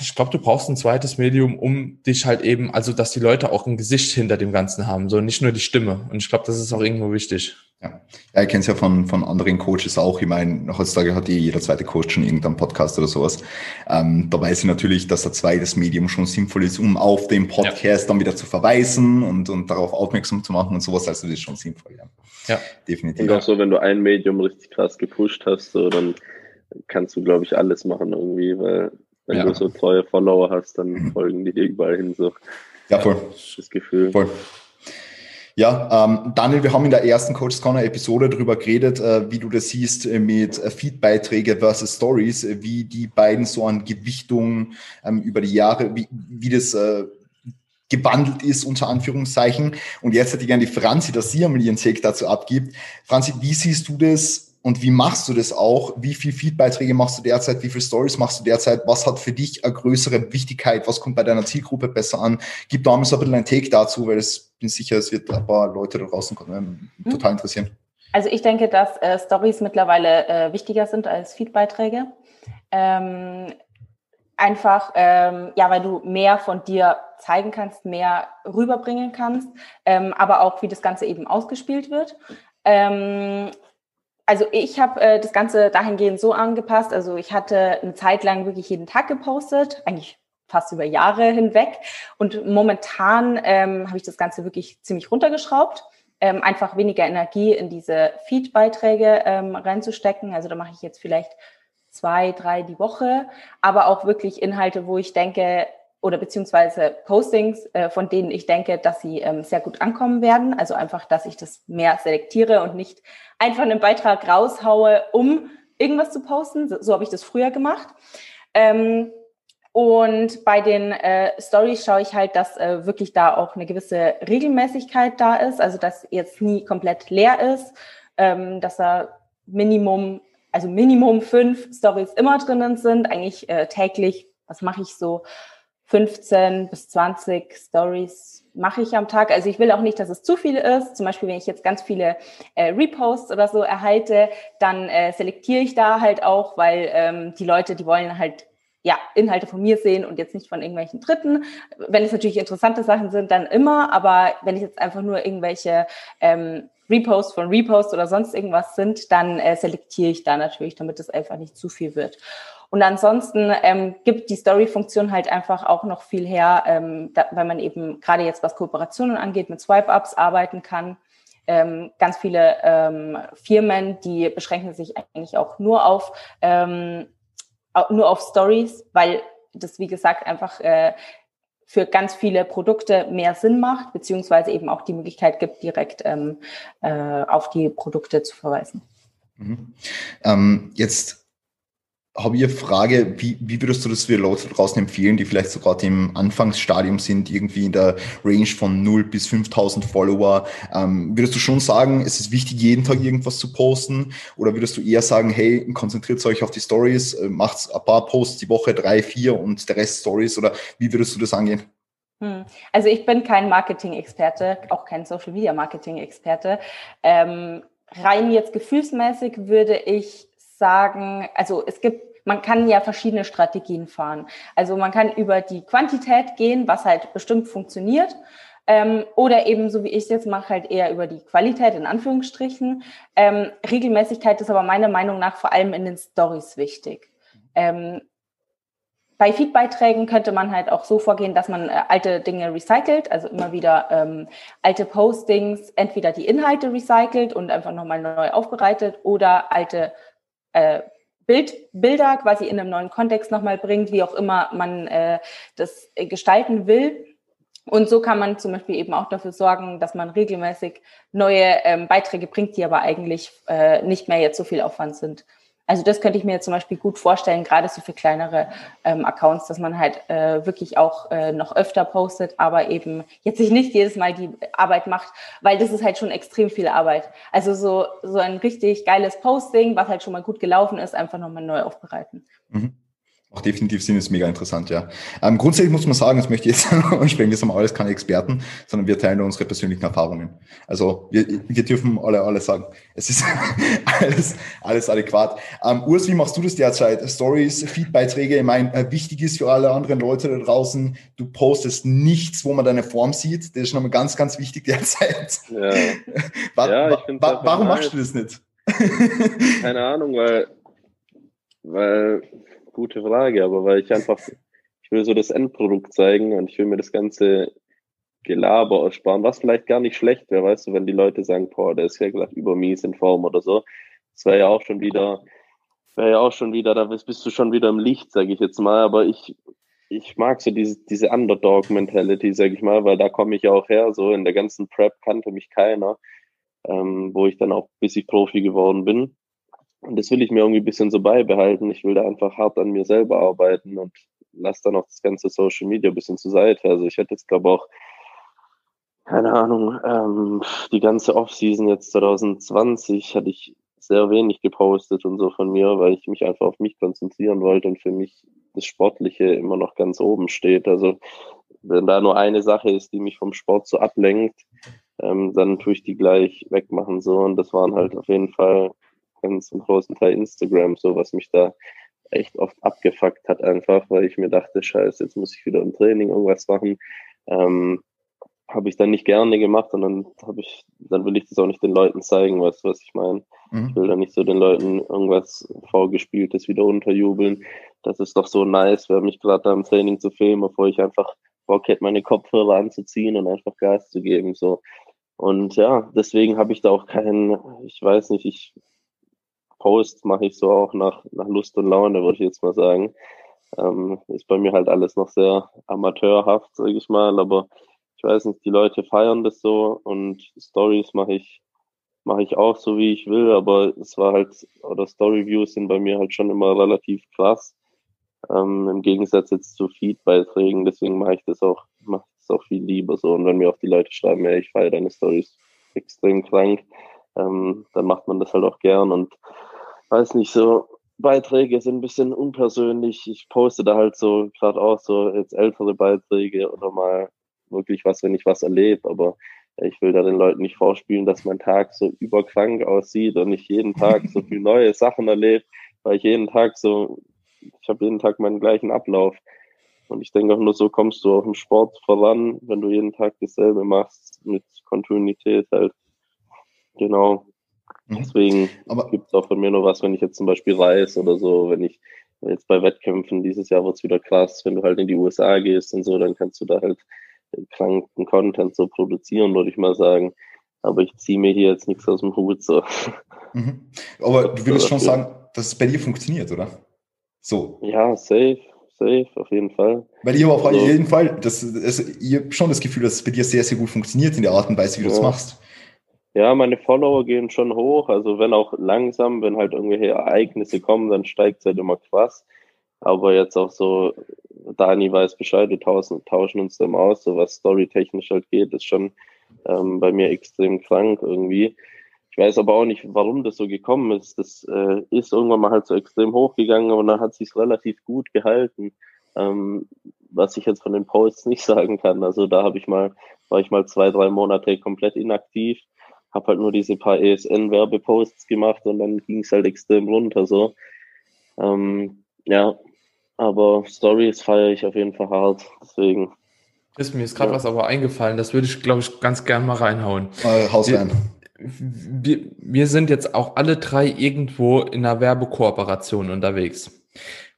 Speaker 4: ich glaube, du brauchst ein zweites Medium, um dich halt eben, also dass die Leute auch ein Gesicht hinter dem Ganzen haben, so nicht nur die Stimme. Und ich glaube, das ist auch irgendwo wichtig.
Speaker 1: Ja, ja ich kenne es ja von, von anderen Coaches auch. Ich meine, heutzutage hat jeder zweite Coach schon irgendeinen Podcast oder sowas. Ähm, da weiß ich natürlich, dass ein zweites Medium schon sinnvoll ist, um auf den Podcast ja. dann wieder zu verweisen und, und darauf aufmerksam zu machen und sowas. Also das ist schon sinnvoll, ja.
Speaker 3: Ja, definitiv. Und auch so, wenn du ein Medium richtig krass gepusht hast, so dann kannst du, glaube ich, alles machen irgendwie, weil wenn ja. du so treue Follower hast, dann folgen die dir überall hin. So.
Speaker 1: Ja, voll.
Speaker 3: Das Gefühl.
Speaker 1: Voll. Ja, ähm, Daniel, wir haben in der ersten Coach Corner Episode darüber geredet, äh, wie du das siehst äh, mit äh, Feed-Beiträge versus Stories, äh, wie die beiden so an Gewichtung ähm, über die Jahre, wie, wie das äh, gewandelt ist, unter Anführungszeichen. Und jetzt hätte ich gerne die Franzi, dass sie einmal ihren Take dazu abgibt. Franzi, wie siehst du das und wie machst du das auch? Wie viel Feedbeiträge machst du derzeit? Wie viele Stories machst du derzeit? Was hat für dich eine größere Wichtigkeit? Was kommt bei deiner Zielgruppe besser an? Gib da mal so ein bisschen ein Take dazu, weil ich bin sicher, es wird ein paar Leute da draußen kommen, mhm. total interessieren.
Speaker 2: Also ich denke, dass äh, Stories mittlerweile äh, wichtiger sind als Feedbeiträge. Ähm, einfach, ähm, ja, weil du mehr von dir zeigen kannst, mehr rüberbringen kannst, ähm, aber auch, wie das Ganze eben ausgespielt wird. Ähm, also ich habe äh, das Ganze dahingehend so angepasst. Also ich hatte eine Zeit lang wirklich jeden Tag gepostet, eigentlich fast über Jahre hinweg. Und momentan ähm, habe ich das Ganze wirklich ziemlich runtergeschraubt. Ähm, einfach weniger Energie in diese Feed-Beiträge ähm, reinzustecken. Also da mache ich jetzt vielleicht zwei, drei die Woche, aber auch wirklich Inhalte, wo ich denke, oder beziehungsweise Postings, äh, von denen ich denke, dass sie ähm, sehr gut ankommen werden. Also einfach, dass ich das mehr selektiere und nicht einfach einen Beitrag raushaue, um irgendwas zu posten. So, so habe ich das früher gemacht. Ähm, und bei den äh, Stories schaue ich halt, dass äh, wirklich da auch eine gewisse Regelmäßigkeit da ist, also dass jetzt nie komplett leer ist, ähm, dass da Minimum, also Minimum fünf Stories immer drinnen sind, eigentlich äh, täglich. Was mache ich so? 15 bis 20 Stories mache ich am Tag. Also ich will auch nicht, dass es zu viel ist. Zum Beispiel, wenn ich jetzt ganz viele äh, Reposts oder so erhalte, dann äh, selektiere ich da halt auch, weil ähm, die Leute, die wollen halt ja, Inhalte von mir sehen und jetzt nicht von irgendwelchen Dritten. Wenn es natürlich interessante Sachen sind, dann immer, aber wenn ich jetzt einfach nur irgendwelche ähm, Reposts von Reposts oder sonst irgendwas sind, dann äh, selektiere ich da natürlich, damit es einfach nicht zu viel wird. Und ansonsten ähm, gibt die Story-Funktion halt einfach auch noch viel her, ähm, da, weil man eben gerade jetzt was Kooperationen angeht, mit Swipe-Ups arbeiten kann. Ähm, ganz viele ähm, Firmen, die beschränken sich eigentlich auch nur auf ähm, nur auf Stories, weil das wie gesagt einfach äh, für ganz viele Produkte mehr Sinn macht, beziehungsweise eben auch die Möglichkeit gibt, direkt ähm, äh, auf die Produkte zu verweisen.
Speaker 1: Mhm. Ähm, jetzt habe ich eine Frage, wie, wie würdest du das für Leute draußen empfehlen, die vielleicht sogar im Anfangsstadium sind, irgendwie in der Range von 0 bis 5000 Follower? Ähm, würdest du schon sagen, es ist wichtig, jeden Tag irgendwas zu posten? Oder würdest du eher sagen, hey, konzentriert euch auf die Stories, äh, macht ein paar Posts die Woche, drei, vier und der Rest Stories? Oder wie würdest du das angehen?
Speaker 2: Hm. Also ich bin kein Marketing-Experte, auch kein Social-Media-Marketing-Experte. Ähm, rein jetzt gefühlsmäßig würde ich sagen, also es gibt, man kann ja verschiedene Strategien fahren. Also man kann über die Quantität gehen, was halt bestimmt funktioniert. Ähm, oder eben, so wie ich es jetzt mache, halt eher über die Qualität in Anführungsstrichen. Ähm, Regelmäßigkeit ist aber meiner Meinung nach vor allem in den Stories wichtig. Ähm, bei Feedbeiträgen könnte man halt auch so vorgehen, dass man äh, alte Dinge recycelt, also immer wieder ähm, alte Postings, entweder die Inhalte recycelt und einfach nochmal neu aufbereitet oder alte äh, Bild, Bilder quasi in einem neuen Kontext nochmal bringt, wie auch immer man äh, das gestalten will. Und so kann man zum Beispiel eben auch dafür sorgen, dass man regelmäßig neue ähm, Beiträge bringt, die aber eigentlich äh, nicht mehr jetzt so viel Aufwand sind. Also das könnte ich mir zum Beispiel gut vorstellen, gerade so für kleinere ähm, Accounts, dass man halt äh, wirklich auch äh, noch öfter postet, aber eben jetzt sich nicht jedes Mal die Arbeit macht, weil das ist halt schon extrem viel Arbeit. Also so, so ein richtig geiles Posting, was halt schon mal gut gelaufen ist, einfach nochmal neu aufbereiten. Mhm.
Speaker 1: Auch definitiv sind es mega interessant, ja. Ähm, grundsätzlich muss man sagen, das möchte ich jetzt ansprechen, wir sind alles keine Experten, sondern wir teilen unsere persönlichen Erfahrungen. Also wir, wir dürfen alle alles sagen. Es ist alles, alles adäquat. Ähm, Urs, wie machst du das derzeit? Stories, Feedbeiträge, ich meine, äh, wichtig ist für alle anderen Leute da draußen, du postest nichts, wo man deine Form sieht. Das ist nochmal ganz, ganz wichtig derzeit. Ja, war, ja ich wa warum machst du das nicht?
Speaker 3: Keine Ahnung, weil, weil gute Frage, aber weil ich einfach, ich will so das Endprodukt zeigen und ich will mir das ganze Gelaber aussparen, was vielleicht gar nicht schlecht wäre, weißt du, wenn die Leute sagen, boah, der ist ja gleich übermies in Form oder so. Das wäre ja auch schon wieder wäre ja auch schon wieder, da bist, bist du schon wieder im Licht, sage ich jetzt mal. Aber ich, ich mag so diese, diese Underdog-Mentality, sage ich mal, weil da komme ich ja auch her. So in der ganzen Prep kannte mich keiner, ähm, wo ich dann auch bis ich Profi geworden bin. Und das will ich mir irgendwie ein bisschen so beibehalten. Ich will da einfach hart an mir selber arbeiten und lasse dann auch das ganze Social Media ein bisschen zur Seite. Also ich hätte jetzt, glaube auch, keine Ahnung, ähm, die ganze Offseason jetzt 2020 hatte ich sehr wenig gepostet und so von mir, weil ich mich einfach auf mich konzentrieren wollte und für mich das Sportliche immer noch ganz oben steht. Also wenn da nur eine Sache ist, die mich vom Sport so ablenkt, ähm, dann tue ich die gleich wegmachen so. Und das waren halt auf jeden Fall ganz im großen Teil Instagram, so was mich da echt oft abgefuckt hat einfach, weil ich mir dachte, scheiße, jetzt muss ich wieder im Training irgendwas machen. Ähm, habe ich dann nicht gerne gemacht und dann habe ich, dann will ich das auch nicht den Leuten zeigen, weißt du, was ich meine? Mhm. Ich will dann nicht so den Leuten irgendwas Vorgespieltes wieder unterjubeln. Das ist doch so nice, wäre mich gerade da im Training zu filmen, bevor ich einfach Bock hätte, meine Kopfhörer anzuziehen und einfach Gas zu geben. So. Und ja, deswegen habe ich da auch keinen, ich weiß nicht, ich Post mache ich so auch nach, nach Lust und Laune, würde ich jetzt mal sagen. Ähm, ist bei mir halt alles noch sehr amateurhaft, sage ich mal, aber ich weiß nicht, die Leute feiern das so und Stories mache ich mache ich auch so wie ich will, aber es war halt oder Story Views sind bei mir halt schon immer relativ krass. Ähm, Im Gegensatz jetzt zu Feed-Beiträgen, deswegen mache ich das auch mache das auch viel lieber so und wenn mir auch die Leute schreiben, ja, ich feiere deine Stories extrem krank, ähm, dann macht man das halt auch gern und weiß nicht, so Beiträge sind ein bisschen unpersönlich. Ich poste da halt so gerade auch so jetzt ältere Beiträge oder mal wirklich was, wenn ich was erlebe, aber ich will da den Leuten nicht vorspielen, dass mein Tag so überkrank aussieht und ich jeden Tag so viel neue Sachen erlebe, weil ich jeden Tag so, ich habe jeden Tag meinen gleichen Ablauf. Und ich denke auch nur so kommst du auch im Sport voran, wenn du jeden Tag dasselbe machst, mit Kontinuität halt. Genau. Mhm. Deswegen gibt es auch von mir nur was, wenn ich jetzt zum Beispiel reise oder so, wenn ich jetzt bei Wettkämpfen, dieses Jahr wird es wieder krass, wenn du halt in die USA gehst und so, dann kannst du da halt kranken Content so produzieren, würde ich mal sagen. Aber ich ziehe mir hier jetzt nichts aus dem Hut so.
Speaker 1: Mhm. Aber du würdest schon sagen, dass es bei dir funktioniert, oder? So.
Speaker 3: Ja, safe, safe, auf jeden Fall.
Speaker 1: Weil ich habe auf also, jeden Fall, das, also, ich habe schon das Gefühl, dass es bei dir sehr, sehr gut funktioniert in der Art und Weise, wie du es machst.
Speaker 3: Ja, meine Follower gehen schon hoch. Also wenn auch langsam, wenn halt irgendwelche Ereignisse kommen, dann steigt es halt immer krass. Aber jetzt auch so, Dani weiß Bescheid, wir tauschen, tauschen uns dann aus, so was storytechnisch halt geht, ist schon ähm, bei mir extrem krank irgendwie. Ich weiß aber auch nicht, warum das so gekommen ist. Das äh, ist irgendwann mal halt so extrem hochgegangen und dann hat sich relativ gut gehalten. Ähm, was ich jetzt von den Posts nicht sagen kann. Also da habe ich mal, war ich mal zwei, drei Monate komplett inaktiv habe halt nur diese paar ESN-Werbeposts gemacht und dann ging es halt extrem runter so. Ähm, ja, aber Stories feiere ich auf jeden Fall hart, deswegen.
Speaker 4: Ist mir ist gerade ja. was aber eingefallen, das würde ich, glaube ich, ganz gern mal reinhauen.
Speaker 1: Äh, Haus wir,
Speaker 4: wir, wir sind jetzt auch alle drei irgendwo in einer Werbekooperation unterwegs.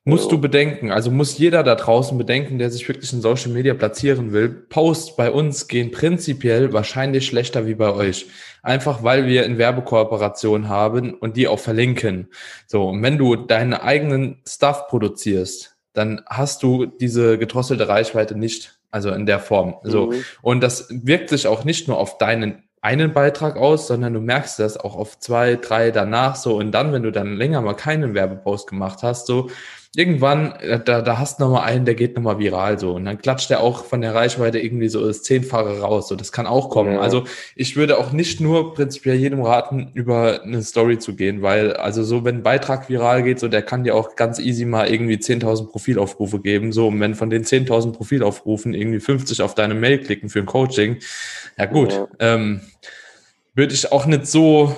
Speaker 4: Musst du bedenken, also muss jeder da draußen bedenken, der sich wirklich in Social Media platzieren will. Posts bei uns gehen prinzipiell wahrscheinlich schlechter wie bei euch. Einfach weil wir in Werbekooperation haben und die auch verlinken. So, und wenn du deinen eigenen Stuff produzierst, dann hast du diese gedrosselte Reichweite nicht, also in der Form. So. Mhm. Und das wirkt sich auch nicht nur auf deinen einen Beitrag aus, sondern du merkst das auch auf zwei, drei danach so. Und dann, wenn du dann länger mal keinen Werbepost gemacht hast, so, irgendwann, äh, da, da hast du nochmal einen, der geht nochmal viral so. Und dann klatscht der auch von der Reichweite irgendwie so das Zehnfache raus. So, das kann auch kommen. Ja. Also ich würde auch nicht nur prinzipiell jedem raten, über eine Story zu gehen, weil also so, wenn ein Beitrag viral geht, so der kann dir auch ganz easy mal irgendwie 10.000 Profilaufrufe geben. So, und wenn von den 10.000 Profilaufrufen irgendwie 50 auf deine Mail klicken für ein Coaching, ja gut, ja. Ähm, würde ich auch nicht so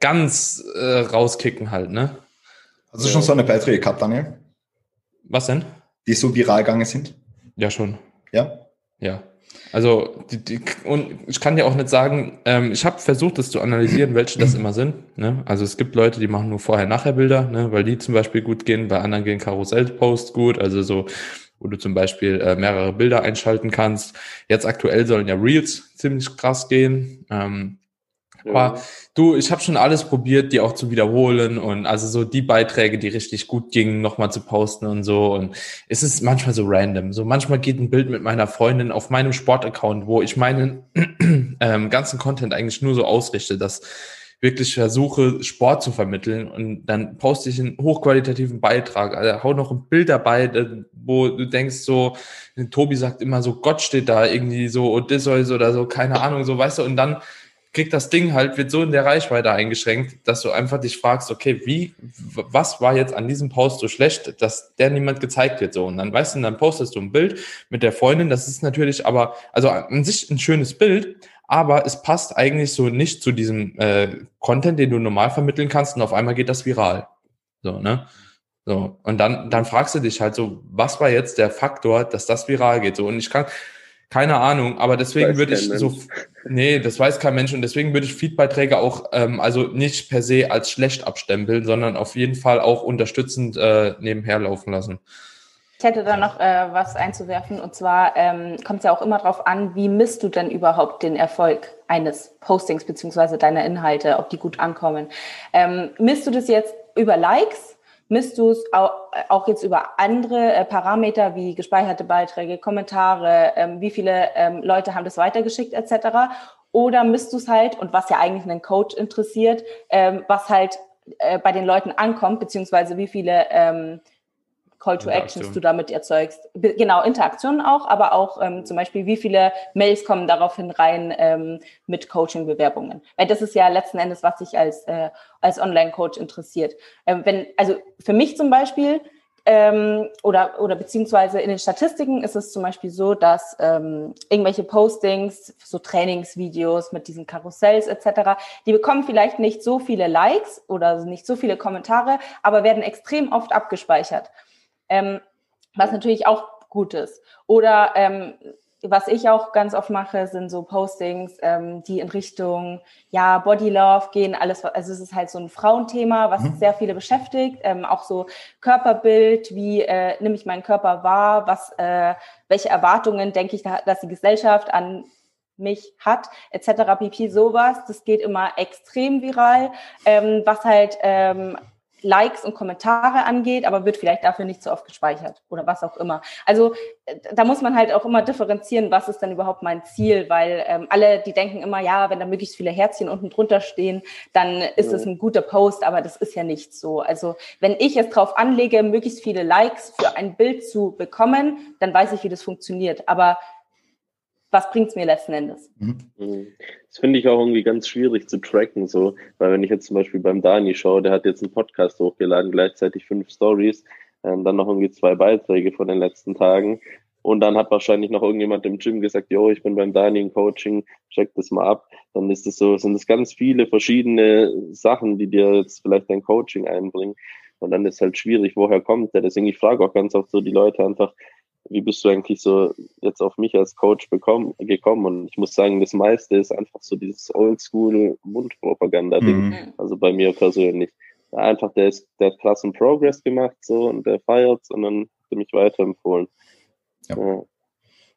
Speaker 4: ganz äh, rauskicken halt, ne?
Speaker 1: Hast du schon so eine Beiträge gehabt, Daniel?
Speaker 4: Was denn?
Speaker 1: Die so viral gegangen sind?
Speaker 4: Ja, schon.
Speaker 1: Ja?
Speaker 4: Ja. Also, die, die, und ich kann dir auch nicht sagen, ähm, ich habe versucht, das zu analysieren, welche das immer sind. Ne? Also es gibt Leute, die machen nur Vorher-Nachher-Bilder, ne? weil die zum Beispiel gut gehen, bei anderen gehen Karussell-Posts gut, also so, wo du zum Beispiel äh, mehrere Bilder einschalten kannst. Jetzt aktuell sollen ja Reels ziemlich krass gehen. Ähm, Aber du, ich habe schon alles probiert, die auch zu wiederholen und also so die Beiträge, die richtig gut gingen, nochmal zu posten und so. Und es ist manchmal so random. So manchmal geht ein Bild mit meiner Freundin auf meinem Sportaccount, wo ich meinen ähm, ganzen Content eigentlich nur so ausrichte, dass wirklich versuche, Sport zu vermitteln und dann poste ich einen hochqualitativen Beitrag, also hau noch ein Bild dabei, wo du denkst so, Tobi sagt immer so, Gott steht da irgendwie so Odysseus oder so, keine Ahnung, so weißt du, und dann kriegt das Ding halt, wird so in der Reichweite eingeschränkt, dass du einfach dich fragst, okay, wie, was war jetzt an diesem Post so schlecht, dass der niemand gezeigt wird, so. Und dann weißt du, dann postest du ein Bild mit der Freundin, das ist natürlich aber, also an sich ein schönes Bild, aber es passt eigentlich so nicht zu diesem äh, Content, den du normal vermitteln kannst und auf einmal geht das viral. So, ne? So, und dann, dann fragst du dich halt so, was war jetzt der Faktor, dass das viral geht? So, und ich kann, keine Ahnung, aber deswegen würde ich so, nee, das weiß kein Mensch und deswegen würde ich Feedbeiträge auch, ähm, also nicht per se als schlecht abstempeln, sondern auf jeden Fall auch unterstützend äh, nebenher laufen lassen.
Speaker 2: Ich hätte da noch äh, was einzuwerfen und zwar ähm, kommt es ja auch immer darauf an, wie misst du denn überhaupt den Erfolg eines Postings beziehungsweise deiner Inhalte, ob die gut ankommen. Ähm, misst du das jetzt über Likes misst du es auch jetzt über andere äh, Parameter wie gespeicherte Beiträge, Kommentare, ähm, wie viele ähm, Leute haben das weitergeschickt etc. Oder misst du es halt, und was ja eigentlich einen Coach interessiert, ähm, was halt äh, bei den Leuten ankommt, beziehungsweise wie viele Call to Actions du damit erzeugst. Genau, Interaktionen auch, aber auch ähm, zum Beispiel, wie viele Mails kommen daraufhin rein ähm, mit Coaching-Bewerbungen. Weil das ist ja letzten Endes, was sich als, äh, als Online-Coach interessiert. Ähm, wenn, also für mich zum Beispiel, ähm, oder, oder beziehungsweise in den Statistiken ist es zum Beispiel so, dass ähm, irgendwelche Postings, so Trainingsvideos mit diesen Karussells etc., die bekommen vielleicht nicht so viele Likes oder nicht so viele Kommentare, aber werden extrem oft abgespeichert ähm, was natürlich auch gut ist. Oder ähm, was ich auch ganz oft mache, sind so Postings, ähm, die in Richtung ja Body Love gehen. Alles, also es ist halt so ein Frauenthema, was mhm. sehr viele beschäftigt. Ähm, auch so Körperbild, wie äh, nehme ich meinen Körper wahr? Was, äh, welche Erwartungen denke ich, dass die Gesellschaft an mich hat, etc. pp. Sowas. Das geht immer extrem viral, ähm, was halt ähm, Likes und Kommentare angeht, aber wird vielleicht dafür nicht so oft gespeichert oder was auch immer. Also da muss man halt auch immer differenzieren, was ist denn überhaupt mein Ziel, weil ähm, alle, die denken immer, ja, wenn da möglichst viele Herzchen unten drunter stehen, dann ist es ein guter Post, aber das ist ja nicht so. Also wenn ich es drauf anlege, möglichst viele Likes für ein Bild zu bekommen, dann weiß ich, wie das funktioniert. Aber was bringt es mir letzten Endes? Mhm.
Speaker 3: Mhm. Das finde ich auch irgendwie ganz schwierig zu tracken, so, weil wenn ich jetzt zum Beispiel beim Dani schaue, der hat jetzt einen Podcast hochgeladen, gleichzeitig fünf Stories, ähm, dann noch irgendwie zwei Beiträge von den letzten Tagen. Und dann hat wahrscheinlich noch irgendjemand im Gym gesagt, jo, ich bin beim Dani im Coaching, check das mal ab. Dann ist es so, sind es ganz viele verschiedene Sachen, die dir jetzt vielleicht dein Coaching einbringen. Und dann ist halt schwierig, woher kommt der? Deswegen, ich frage auch ganz oft so die Leute einfach, wie bist du eigentlich so jetzt auf mich als Coach bekommen, gekommen? Und ich muss sagen, das meiste ist einfach so dieses Oldschool-Mundpropaganda-Ding. Mhm. Also bei mir persönlich. Einfach, der, ist, der hat krassen Progress gemacht so und der feiert und dann hat er mich weiterempfohlen.
Speaker 1: Ja. ja.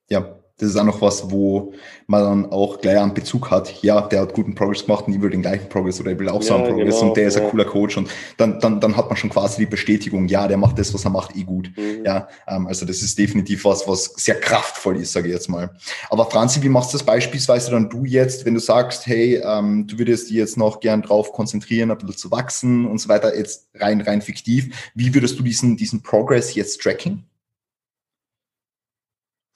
Speaker 1: ja das ist auch noch was, wo man dann auch gleich einen Bezug hat. Ja, der hat guten Progress gemacht und ich will den gleichen Progress oder ich will auch so einen ja, Progress genau, und der ist ja. ein cooler Coach und dann, dann, dann hat man schon quasi die Bestätigung, ja, der macht das, was er macht, eh gut. Mhm. Ja, ähm, also das ist definitiv was, was sehr kraftvoll ist, sage ich jetzt mal. Aber Franzi, wie machst du das beispielsweise dann du jetzt, wenn du sagst, hey, ähm, du würdest dich jetzt noch gern drauf konzentrieren, ein bisschen zu wachsen und so weiter, jetzt rein, rein fiktiv. Wie würdest du diesen, diesen Progress jetzt tracken?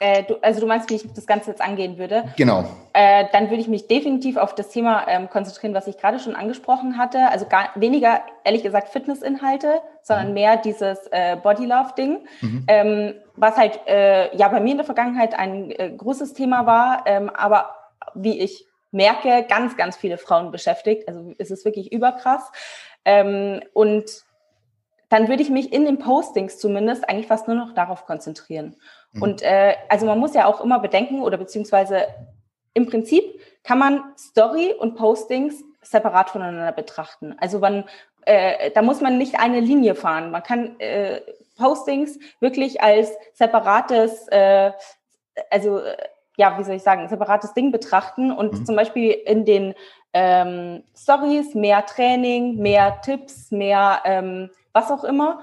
Speaker 2: Äh, du, also du meinst, wie ich das Ganze jetzt angehen würde?
Speaker 1: Genau.
Speaker 2: Äh, dann würde ich mich definitiv auf das Thema ähm, konzentrieren, was ich gerade schon angesprochen hatte. Also gar weniger, ehrlich gesagt, Fitnessinhalte, sondern mhm. mehr dieses äh, Body Love-Ding, mhm. ähm, was halt äh, ja bei mir in der Vergangenheit ein äh, großes Thema war, ähm, aber wie ich merke, ganz, ganz viele Frauen beschäftigt. Also es ist wirklich überkrass. Ähm, und dann würde ich mich in den Postings zumindest eigentlich fast nur noch darauf konzentrieren. Mhm. Und äh, also man muss ja auch immer bedenken oder beziehungsweise im Prinzip kann man Story und Postings separat voneinander betrachten. Also man, äh, da muss man nicht eine Linie fahren. Man kann äh, Postings wirklich als separates, äh, also ja, wie soll ich sagen, separates Ding betrachten und mhm. zum Beispiel in den ähm, Stories, mehr Training, mehr Tipps, mehr ähm, was auch immer.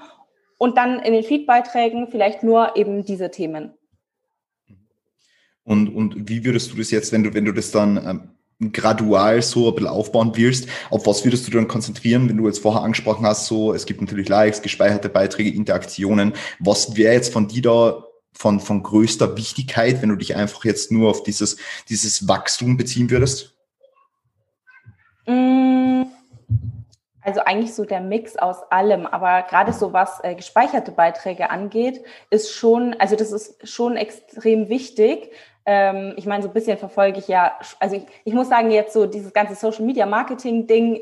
Speaker 2: Und dann in den Feedbeiträgen vielleicht nur eben diese Themen.
Speaker 1: Und, und wie würdest du das jetzt, wenn du, wenn du das dann ähm, gradual so ein bisschen aufbauen willst, auf was würdest du dann konzentrieren, wenn du jetzt vorher angesprochen hast, so, es gibt natürlich Likes, gespeicherte Beiträge, Interaktionen. Was wäre jetzt von dir da von, von größter Wichtigkeit, wenn du dich einfach jetzt nur auf dieses, dieses Wachstum beziehen würdest?
Speaker 2: Mm, also eigentlich so der Mix aus allem, aber gerade so was äh, gespeicherte Beiträge angeht, ist schon, also das ist schon extrem wichtig. Ähm, ich meine, so ein bisschen verfolge ich ja, also ich, ich muss sagen, jetzt so dieses ganze Social Media Marketing Ding,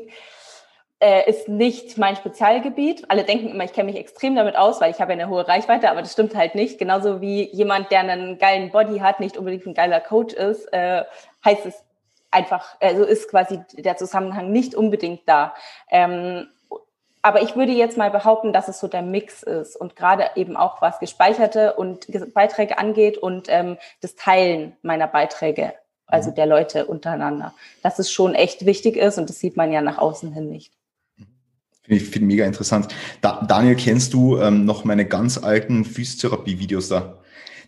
Speaker 2: äh, ist nicht mein Spezialgebiet. Alle denken immer, ich kenne mich extrem damit aus, weil ich habe ja eine hohe Reichweite, aber das stimmt halt nicht. Genauso wie jemand, der einen geilen Body hat, nicht unbedingt ein geiler Coach ist, äh, heißt es einfach, also ist quasi der Zusammenhang nicht unbedingt da. Ähm, aber ich würde jetzt mal behaupten, dass es so der Mix ist und gerade eben auch was gespeicherte und Beiträge angeht und ähm, das Teilen meiner Beiträge, also mhm. der Leute untereinander, dass es schon echt wichtig ist und das sieht man ja nach außen hin nicht.
Speaker 1: Finde ich find mega interessant. Da, Daniel, kennst du ähm, noch meine ganz alten Physiotherapie-Videos da?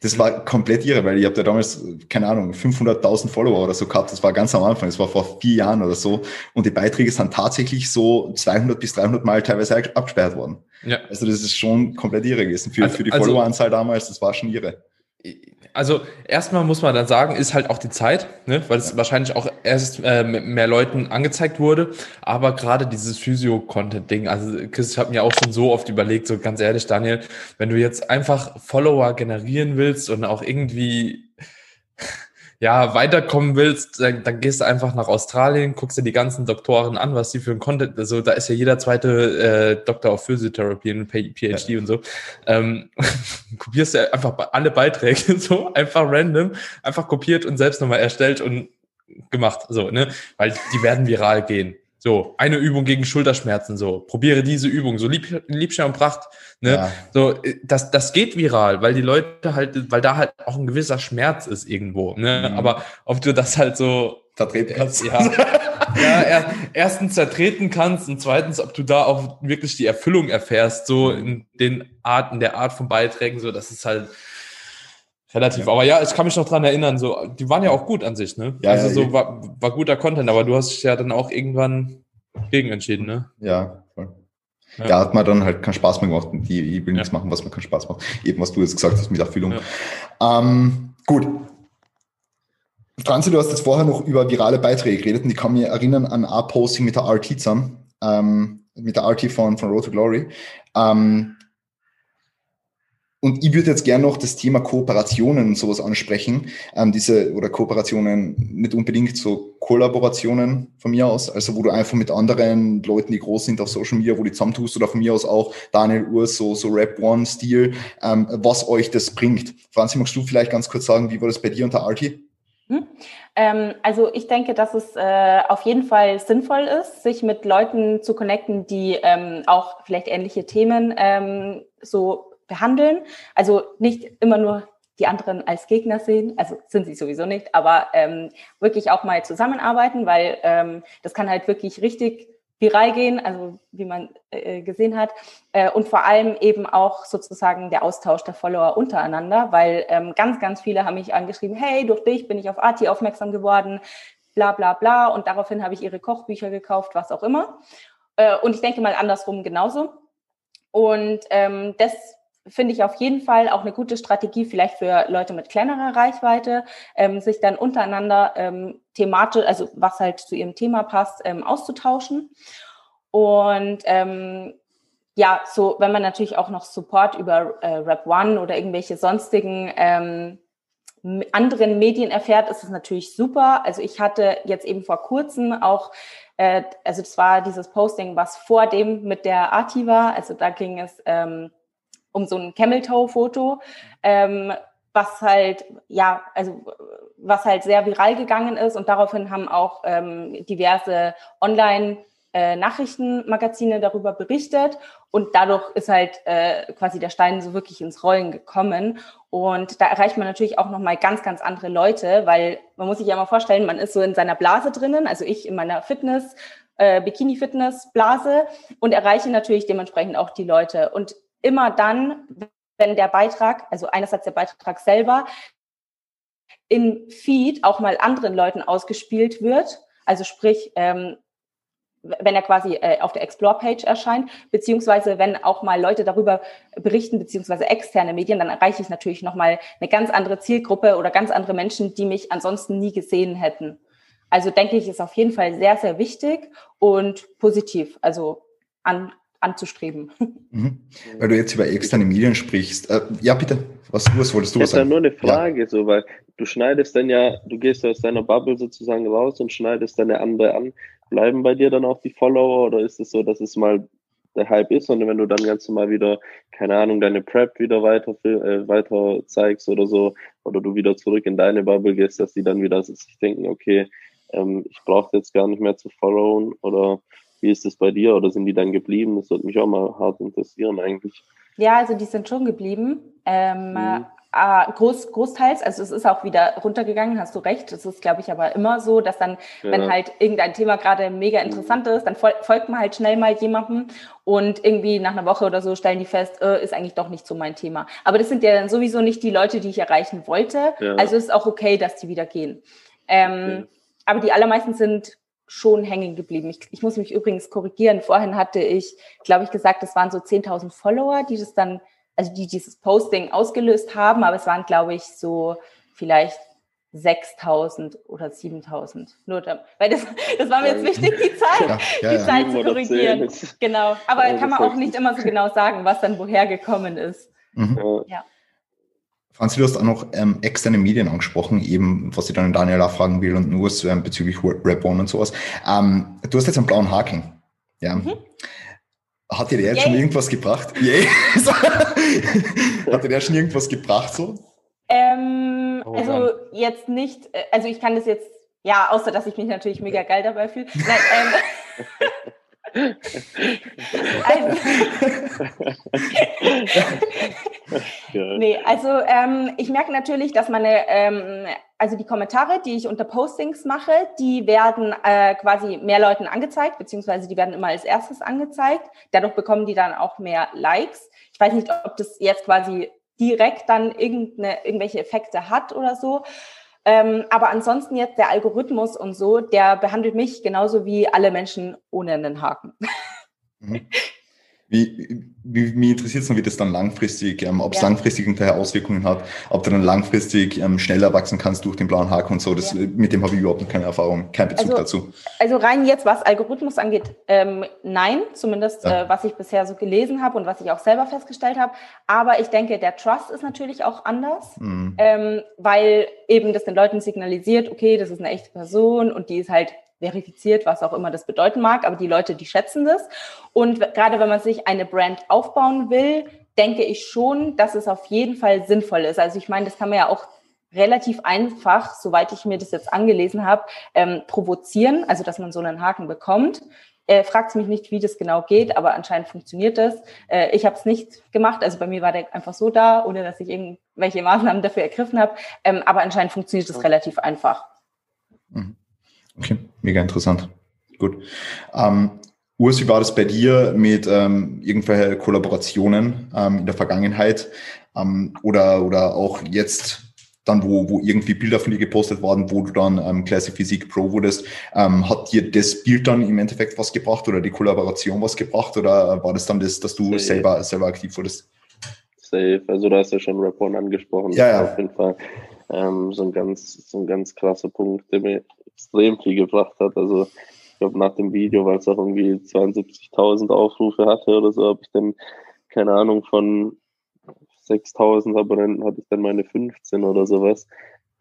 Speaker 1: Das war komplett irre, weil ich habe da damals, keine Ahnung, 500.000 Follower oder so gehabt. Das war ganz am Anfang, das war vor vier Jahren oder so. Und die Beiträge sind tatsächlich so 200 bis 300 Mal teilweise abgesperrt worden. Ja. Also das ist schon komplett irre gewesen. Für, also, für die also Followeranzahl damals, das war schon irre
Speaker 4: also erstmal muss man dann sagen, ist halt auch die Zeit, ne? weil es ja. wahrscheinlich auch erst äh, mehr Leuten angezeigt wurde. Aber gerade dieses Physio-Content-Ding, also Chris, ich habe mir auch schon so oft überlegt, so ganz ehrlich, Daniel, wenn du jetzt einfach Follower generieren willst und auch irgendwie ja, weiterkommen willst, dann, dann, gehst du einfach nach Australien, guckst dir die ganzen Doktoren an, was die für ein Content, also da ist ja jeder zweite äh, Doktor of Physiotherapy und PhD ja. und so. Ähm, kopierst du einfach alle Beiträge so, einfach random, einfach kopiert und selbst nochmal erstellt und gemacht, so, ne? Weil die werden viral gehen. So, eine Übung gegen Schulterschmerzen, so, probiere diese Übung, so lieb, Liebscher und Pracht, ne? Ja. So, das, das geht viral, weil die Leute halt, weil da halt auch ein gewisser Schmerz ist irgendwo, ne? Mhm. Aber ob du das halt so
Speaker 1: vertreten kannst.
Speaker 4: Ja, ja er, erstens zertreten kannst und zweitens, ob du da auch wirklich die Erfüllung erfährst, so in den Arten, der Art von Beiträgen, so, das ist halt, Relativ, ja. aber ja, ich kann mich noch dran erinnern, so, die waren ja auch gut an sich, ne? Ja, also ja, so war, war guter Content, aber du hast dich ja dann auch irgendwann gegen entschieden, ne?
Speaker 1: Ja, voll. Ja. Da hat man dann halt keinen Spaß mehr gemacht und die, ich will nichts machen, was mir keinen Spaß macht. Eben, was du jetzt gesagt hast mit Erfüllung. Ähm, gut. Franzi, du hast jetzt vorher noch über virale Beiträge geredet und ich kann mich erinnern an ein Posting mit der RT zusammen, ähm, mit der RT von, von Road to Glory. Ähm, und ich würde jetzt gerne noch das Thema Kooperationen und sowas ansprechen. Ähm, diese, oder Kooperationen, nicht unbedingt so Kollaborationen von mir aus, also wo du einfach mit anderen Leuten, die groß sind auf Social Media, wo du zusammentust oder von mir aus auch Daniel Urs, so, so Rap One-Stil, ähm, was euch das bringt. Franzi, magst du vielleicht ganz kurz sagen, wie war das bei dir unter Arti?
Speaker 2: Hm? Ähm, also ich denke, dass es äh, auf jeden Fall sinnvoll ist, sich mit Leuten zu connecten, die ähm, auch vielleicht ähnliche Themen ähm, so behandeln. Also nicht immer nur die anderen als Gegner sehen, also sind sie sowieso nicht, aber ähm, wirklich auch mal zusammenarbeiten, weil ähm, das kann halt wirklich richtig viral gehen, also wie man äh, gesehen hat. Äh, und vor allem eben auch sozusagen der Austausch der Follower untereinander, weil ähm, ganz, ganz viele haben mich angeschrieben, hey, durch dich bin ich auf Arti aufmerksam geworden, bla bla bla. Und daraufhin habe ich ihre Kochbücher gekauft, was auch immer. Äh, und ich denke mal andersrum genauso. Und ähm, das finde ich auf jeden Fall auch eine gute Strategie, vielleicht für Leute mit kleinerer Reichweite, ähm, sich dann untereinander ähm, thematisch, also was halt zu ihrem Thema passt, ähm, auszutauschen. Und ähm, ja, so wenn man natürlich auch noch Support über äh, Rap One oder irgendwelche sonstigen ähm, anderen Medien erfährt, ist es natürlich super. Also ich hatte jetzt eben vor kurzem auch, äh, also das war dieses Posting, was vor dem mit der Arti war. Also da ging es ähm, um so ein Camel-Toe-Foto, ähm, was halt, ja, also was halt sehr viral gegangen ist und daraufhin haben auch ähm, diverse Online- äh, Nachrichtenmagazine darüber berichtet Und dadurch ist halt äh, quasi der Stein so wirklich ins Rollen gekommen. Und da erreicht man natürlich auch nochmal ganz, ganz andere Leute, weil man muss sich ja mal vorstellen, man ist so in seiner Blase drinnen, also ich in meiner Fitness, äh, Bikini-Fitness-Blase und erreiche natürlich dementsprechend auch die Leute. Und immer dann, wenn der Beitrag, also einerseits der Beitrag selber, in Feed auch mal anderen Leuten ausgespielt wird, also sprich, ähm, wenn er quasi äh, auf der Explore-Page erscheint, beziehungsweise wenn auch mal Leute darüber berichten, beziehungsweise externe Medien, dann erreiche ich natürlich nochmal eine ganz andere Zielgruppe oder ganz andere Menschen, die mich ansonsten nie gesehen hätten. Also denke ich, ist auf jeden Fall sehr, sehr wichtig und positiv, also an, anzustreben.
Speaker 1: Mhm. Weil du jetzt über externe Medien sprichst. Äh, ja, bitte, was, was wolltest du
Speaker 3: ich
Speaker 1: sagen?
Speaker 3: Ich nur eine Frage, ja. so, weil du schneidest dann ja, du gehst aus deiner Bubble sozusagen raus und schneidest dann eine andere an bleiben bei dir dann auch die Follower oder ist es so, dass es mal der Hype ist, sondern wenn du dann ganz normal wieder, keine Ahnung, deine Prep wieder weiter, äh, weiter zeigst oder so, oder du wieder zurück in deine Bubble gehst, dass die dann wieder sich denken, okay, ähm, ich brauche jetzt gar nicht mehr zu followen oder wie ist es bei dir oder sind die dann geblieben? Das würde mich auch mal hart interessieren eigentlich.
Speaker 2: Ja, also die sind schon geblieben. Ähm, mhm. Äh, groß, großteils, also es ist auch wieder runtergegangen, hast du recht. Es ist, glaube ich, aber immer so, dass dann, ja. wenn halt irgendein Thema gerade mega mhm. interessant ist, dann fol folgt man halt schnell mal jemandem und irgendwie nach einer Woche oder so stellen die fest, äh, ist eigentlich doch nicht so mein Thema. Aber das sind ja dann sowieso nicht die Leute, die ich erreichen wollte. Ja. Also ist auch okay, dass die wieder gehen. Ähm, okay. Aber die allermeisten sind schon hängen geblieben. Ich, ich muss mich übrigens korrigieren. Vorhin hatte ich, glaube ich, gesagt, es waren so 10.000 Follower, die das dann also die dieses Posting ausgelöst haben, aber es waren, glaube ich, so vielleicht 6000 oder 7000. Nur da, weil das, das war mir jetzt wichtig, die Zahl, ja, ja, die Zahl zu korrigieren. Genau. Aber kann man auch nicht immer so genau sagen, was dann woher gekommen ist.
Speaker 1: Mhm. Ja. Franzi, du hast auch noch ähm, externe Medien angesprochen, eben, was ich dann Daniela fragen will und nur ähm, bezüglich Rap One und sowas. Ähm, du hast jetzt einen blauen Haken. Ja. Mhm. Hat dir der jetzt schon irgendwas gebracht? Yay. Hat dir der schon irgendwas gebracht so?
Speaker 2: Ähm, oh, also Mann. jetzt nicht, äh, also ich kann das jetzt, ja, außer dass ich mich natürlich mega geil dabei fühle. Nein, ähm, also, nee, also ähm, ich merke natürlich, dass meine, ähm, also die Kommentare, die ich unter Postings mache, die werden äh, quasi mehr Leuten angezeigt, beziehungsweise die werden immer als erstes angezeigt. Dadurch bekommen die dann auch mehr Likes. Ich weiß nicht, ob das jetzt quasi direkt dann irgendeine, irgendwelche Effekte hat oder so. Ähm, aber ansonsten jetzt der Algorithmus und so, der behandelt mich genauso wie alle Menschen ohne einen Haken.
Speaker 1: Mhm. Wie, wie, mich interessiert es noch, wie das dann langfristig, ähm, ob es ja. langfristig hinterher Auswirkungen hat, ob du dann langfristig ähm, schneller wachsen kannst durch den blauen Haken und so. Das, ja. Mit dem habe ich überhaupt noch keine Erfahrung, keinen Bezug
Speaker 2: also,
Speaker 1: dazu.
Speaker 2: Also rein jetzt, was Algorithmus angeht, ähm, nein, zumindest ja. äh, was ich bisher so gelesen habe und was ich auch selber festgestellt habe. Aber ich denke, der Trust ist natürlich auch anders, mhm. ähm, weil eben das den Leuten signalisiert, okay, das ist eine echte Person und die ist halt verifiziert, was auch immer das bedeuten mag, aber die Leute, die schätzen das. Und gerade wenn man sich eine Brand aufbauen will, denke ich schon, dass es auf jeden Fall sinnvoll ist. Also ich meine, das kann man ja auch relativ einfach, soweit ich mir das jetzt angelesen habe, ähm, provozieren, also dass man so einen Haken bekommt. Äh, fragt mich nicht, wie das genau geht, aber anscheinend funktioniert das. Äh, ich habe es nicht gemacht, also bei mir war der einfach so da, ohne dass ich irgendwelche Maßnahmen dafür ergriffen habe. Ähm, aber anscheinend funktioniert das relativ einfach.
Speaker 1: Mhm. Okay, mega interessant. Gut. Ähm, Urs, wie war das bei dir mit ähm, irgendwelchen Kollaborationen ähm, in der Vergangenheit ähm, oder, oder auch jetzt dann, wo, wo irgendwie Bilder von dir gepostet worden, wo du dann ähm, Classic Physik Pro wurdest, ähm, hat dir das Bild dann im Endeffekt was gebracht oder die Kollaboration was gebracht oder war das dann das, dass du selber, selber aktiv wurdest?
Speaker 3: Safe, also da hast du ja schon Rap One angesprochen.
Speaker 1: Ja, ja.
Speaker 3: Auf jeden Fall ähm, so, ein ganz, so ein ganz krasser Punkt, der mir extrem viel gebracht hat. Also ich glaube nach dem Video, weil es auch irgendwie 72.000 Aufrufe hatte oder so, habe ich dann, keine Ahnung, von 6.000 Abonnenten hatte ich dann meine 15 oder sowas,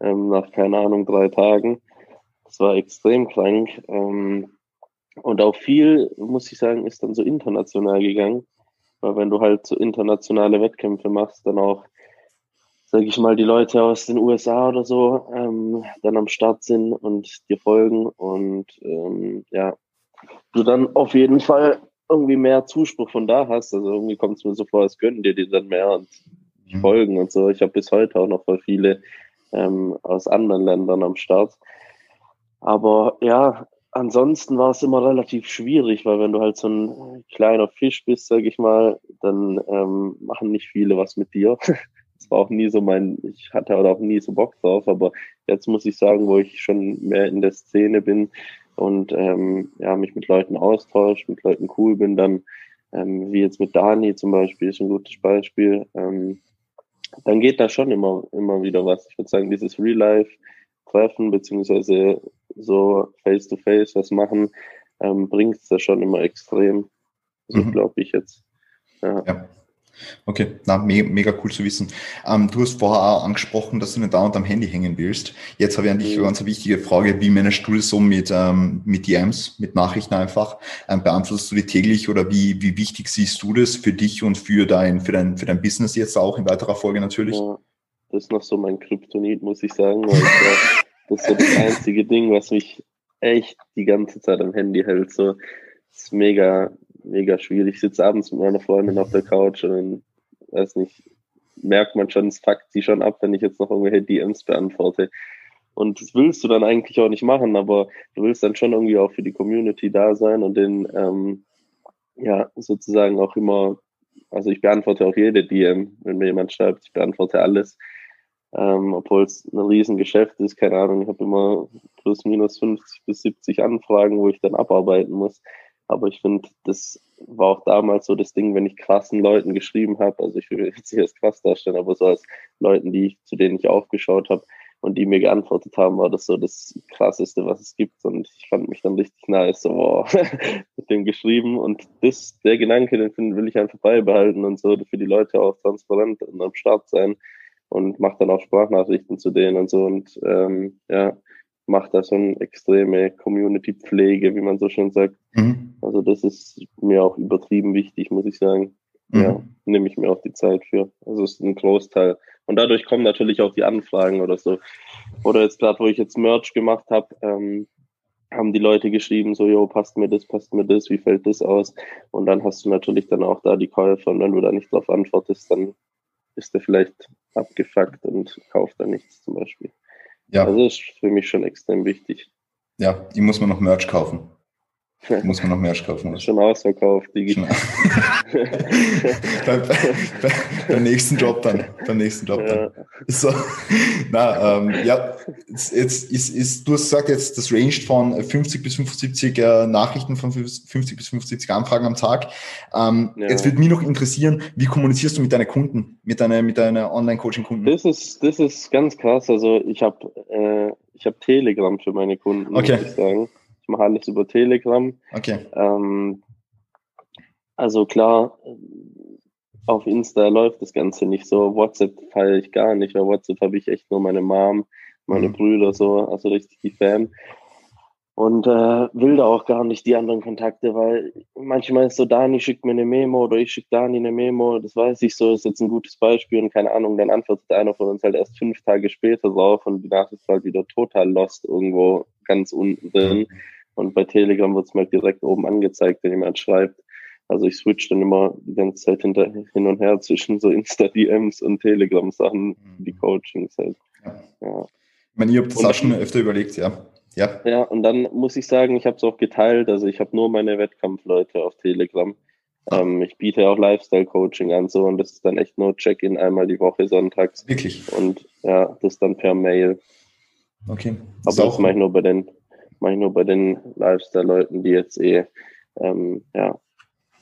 Speaker 3: ähm, nach, keine Ahnung, drei Tagen. Das war extrem krank. Ähm, und auch viel, muss ich sagen, ist dann so international gegangen. Weil wenn du halt so internationale Wettkämpfe machst, dann auch sage ich mal, die Leute aus den USA oder so ähm, dann am Start sind und dir folgen und ähm, ja, du dann auf jeden Fall irgendwie mehr Zuspruch von da hast. Also irgendwie kommt es mir so vor, als gönnen dir die dann mehr und mhm. folgen und so. Ich habe bis heute auch noch voll viele ähm, aus anderen Ländern am Start. Aber ja, ansonsten war es immer relativ schwierig, weil wenn du halt so ein kleiner Fisch bist, sag ich mal, dann ähm, machen nicht viele was mit dir. Das war auch nie so mein, ich hatte auch nie so Bock drauf, aber jetzt muss ich sagen, wo ich schon mehr in der Szene bin und ähm, ja, mich mit Leuten austausche, mit Leuten cool bin, dann ähm, wie jetzt mit Dani zum Beispiel, ist ein gutes Beispiel, ähm, dann geht da schon immer, immer wieder was. Ich würde sagen, dieses Real Life Treffen, beziehungsweise so face-to-face -face was machen, ähm, bringt es da schon immer extrem. So mhm. glaube ich jetzt.
Speaker 1: Ja. ja. Okay, na, me mega cool zu wissen. Ähm, du hast vorher auch angesprochen, dass du nicht dauernd am Handy hängen willst. Jetzt habe ich an dich eine ganz wichtige Frage. Wie managst du das so mit, ähm, mit DMs, mit Nachrichten einfach? Ähm, beantwortest du die täglich oder wie, wie wichtig siehst du das für dich und für dein, für dein, für dein Business jetzt auch in weiterer Folge natürlich?
Speaker 3: Das ist noch so mein Kryptonit, muss ich sagen. Weil ich, das ist so das einzige Ding, was mich echt die ganze Zeit am Handy hält. So, das ist mega, mega schwierig. Ich sitze abends mit meiner Freundin auf der Couch und dann, weiß nicht, merkt man schon, es fuckt sie schon ab, wenn ich jetzt noch irgendwelche DMs beantworte. Und das willst du dann eigentlich auch nicht machen, aber du willst dann schon irgendwie auch für die Community da sein und den, ähm, ja, sozusagen auch immer, also ich beantworte auch jede DM, wenn mir jemand schreibt, ich beantworte alles ähm, obwohl es ein Riesengeschäft ist, keine Ahnung, ich habe immer plus minus 50 bis 70 Anfragen, wo ich dann abarbeiten muss. Aber ich finde, das war auch damals so das Ding, wenn ich krassen Leuten geschrieben habe, also ich will jetzt nicht als krass darstellen, aber so als Leuten, die ich, zu denen ich aufgeschaut habe und die mir geantwortet haben, war das so das krasseste, was es gibt. Und ich fand mich dann richtig nice, so wow, mit dem geschrieben. Und das, der Gedanke, den will ich einfach beibehalten und so für die Leute auch transparent und am Start sein und macht dann auch Sprachnachrichten zu denen und so und ähm, ja, macht da schon extreme Community-Pflege, wie man so schön sagt. Mhm. Also das ist mir auch übertrieben wichtig, muss ich sagen. Mhm. Ja, nehme ich mir auch die Zeit für. Also es ist ein Großteil. Und dadurch kommen natürlich auch die Anfragen oder so. Oder jetzt gerade, wo ich jetzt Merch gemacht habe, ähm, haben die Leute geschrieben, so, jo, passt mir das, passt mir das, wie fällt das aus? Und dann hast du natürlich dann auch da die Käufer und wenn du da nicht drauf antwortest, dann ist er vielleicht abgefuckt und kauft da nichts zum Beispiel. Ja. Also das ist für mich schon extrem wichtig.
Speaker 1: Ja, die muss man noch Merch kaufen. Muss man noch Merch kaufen.
Speaker 3: Schon ausverkauft, die beim,
Speaker 1: beim, beim, nächsten Job dann. Beim nächsten Job dann. Ja. So. Na, ähm, ja, jetzt ist, ist, du hast gesagt, jetzt das range von 50 bis 75 äh, Nachrichten von 50 bis 75 Anfragen am Tag. Ähm, ja. Jetzt würde mich noch interessieren, wie kommunizierst du mit deinen Kunden, mit deinen, mit deiner Online-Coaching-Kunden?
Speaker 3: Das ist, das ist ganz krass. Also ich habe äh, ich hab Telegram für meine Kunden,
Speaker 1: okay. muss ich sagen.
Speaker 3: Ich mache alles über Telegram.
Speaker 1: Okay.
Speaker 3: Ähm, also klar, auf Insta läuft das Ganze nicht so. WhatsApp feiere ich gar nicht, weil WhatsApp habe ich echt nur meine Mom, meine mhm. Brüder so, also richtig die Fan. Und äh, will da auch gar nicht die anderen Kontakte, weil manchmal ist so, Dani schickt mir eine Memo oder ich schicke Dani eine Memo, das weiß ich so, ist jetzt ein gutes Beispiel und keine Ahnung, dann antwortet einer von uns halt erst fünf Tage später drauf und die Nachricht war halt wieder total lost irgendwo ganz unten drin. Und bei Telegram wird es mir direkt oben angezeigt, wenn jemand schreibt. Also ich switch dann immer die ganze Zeit hinter, hin und her zwischen so Insta-DMs und Telegram-Sachen, mhm. die Coachings halt. Ja.
Speaker 1: ja. Ich meine, ihr habt das auch schon öfter überlegt, ja.
Speaker 3: Ja. Ja, und dann muss ich sagen, ich habe es auch geteilt. Also ich habe nur meine Wettkampfleute auf Telegram. Ah. Ähm, ich biete auch Lifestyle-Coaching an, so und das ist dann echt nur Check-in einmal die Woche sonntags.
Speaker 1: Wirklich?
Speaker 3: Und ja, das dann per Mail.
Speaker 1: Okay.
Speaker 3: Das Aber das mache ich nur bei den mache ich nur bei den Lifestyle-Leuten, die jetzt eh, ähm, ja,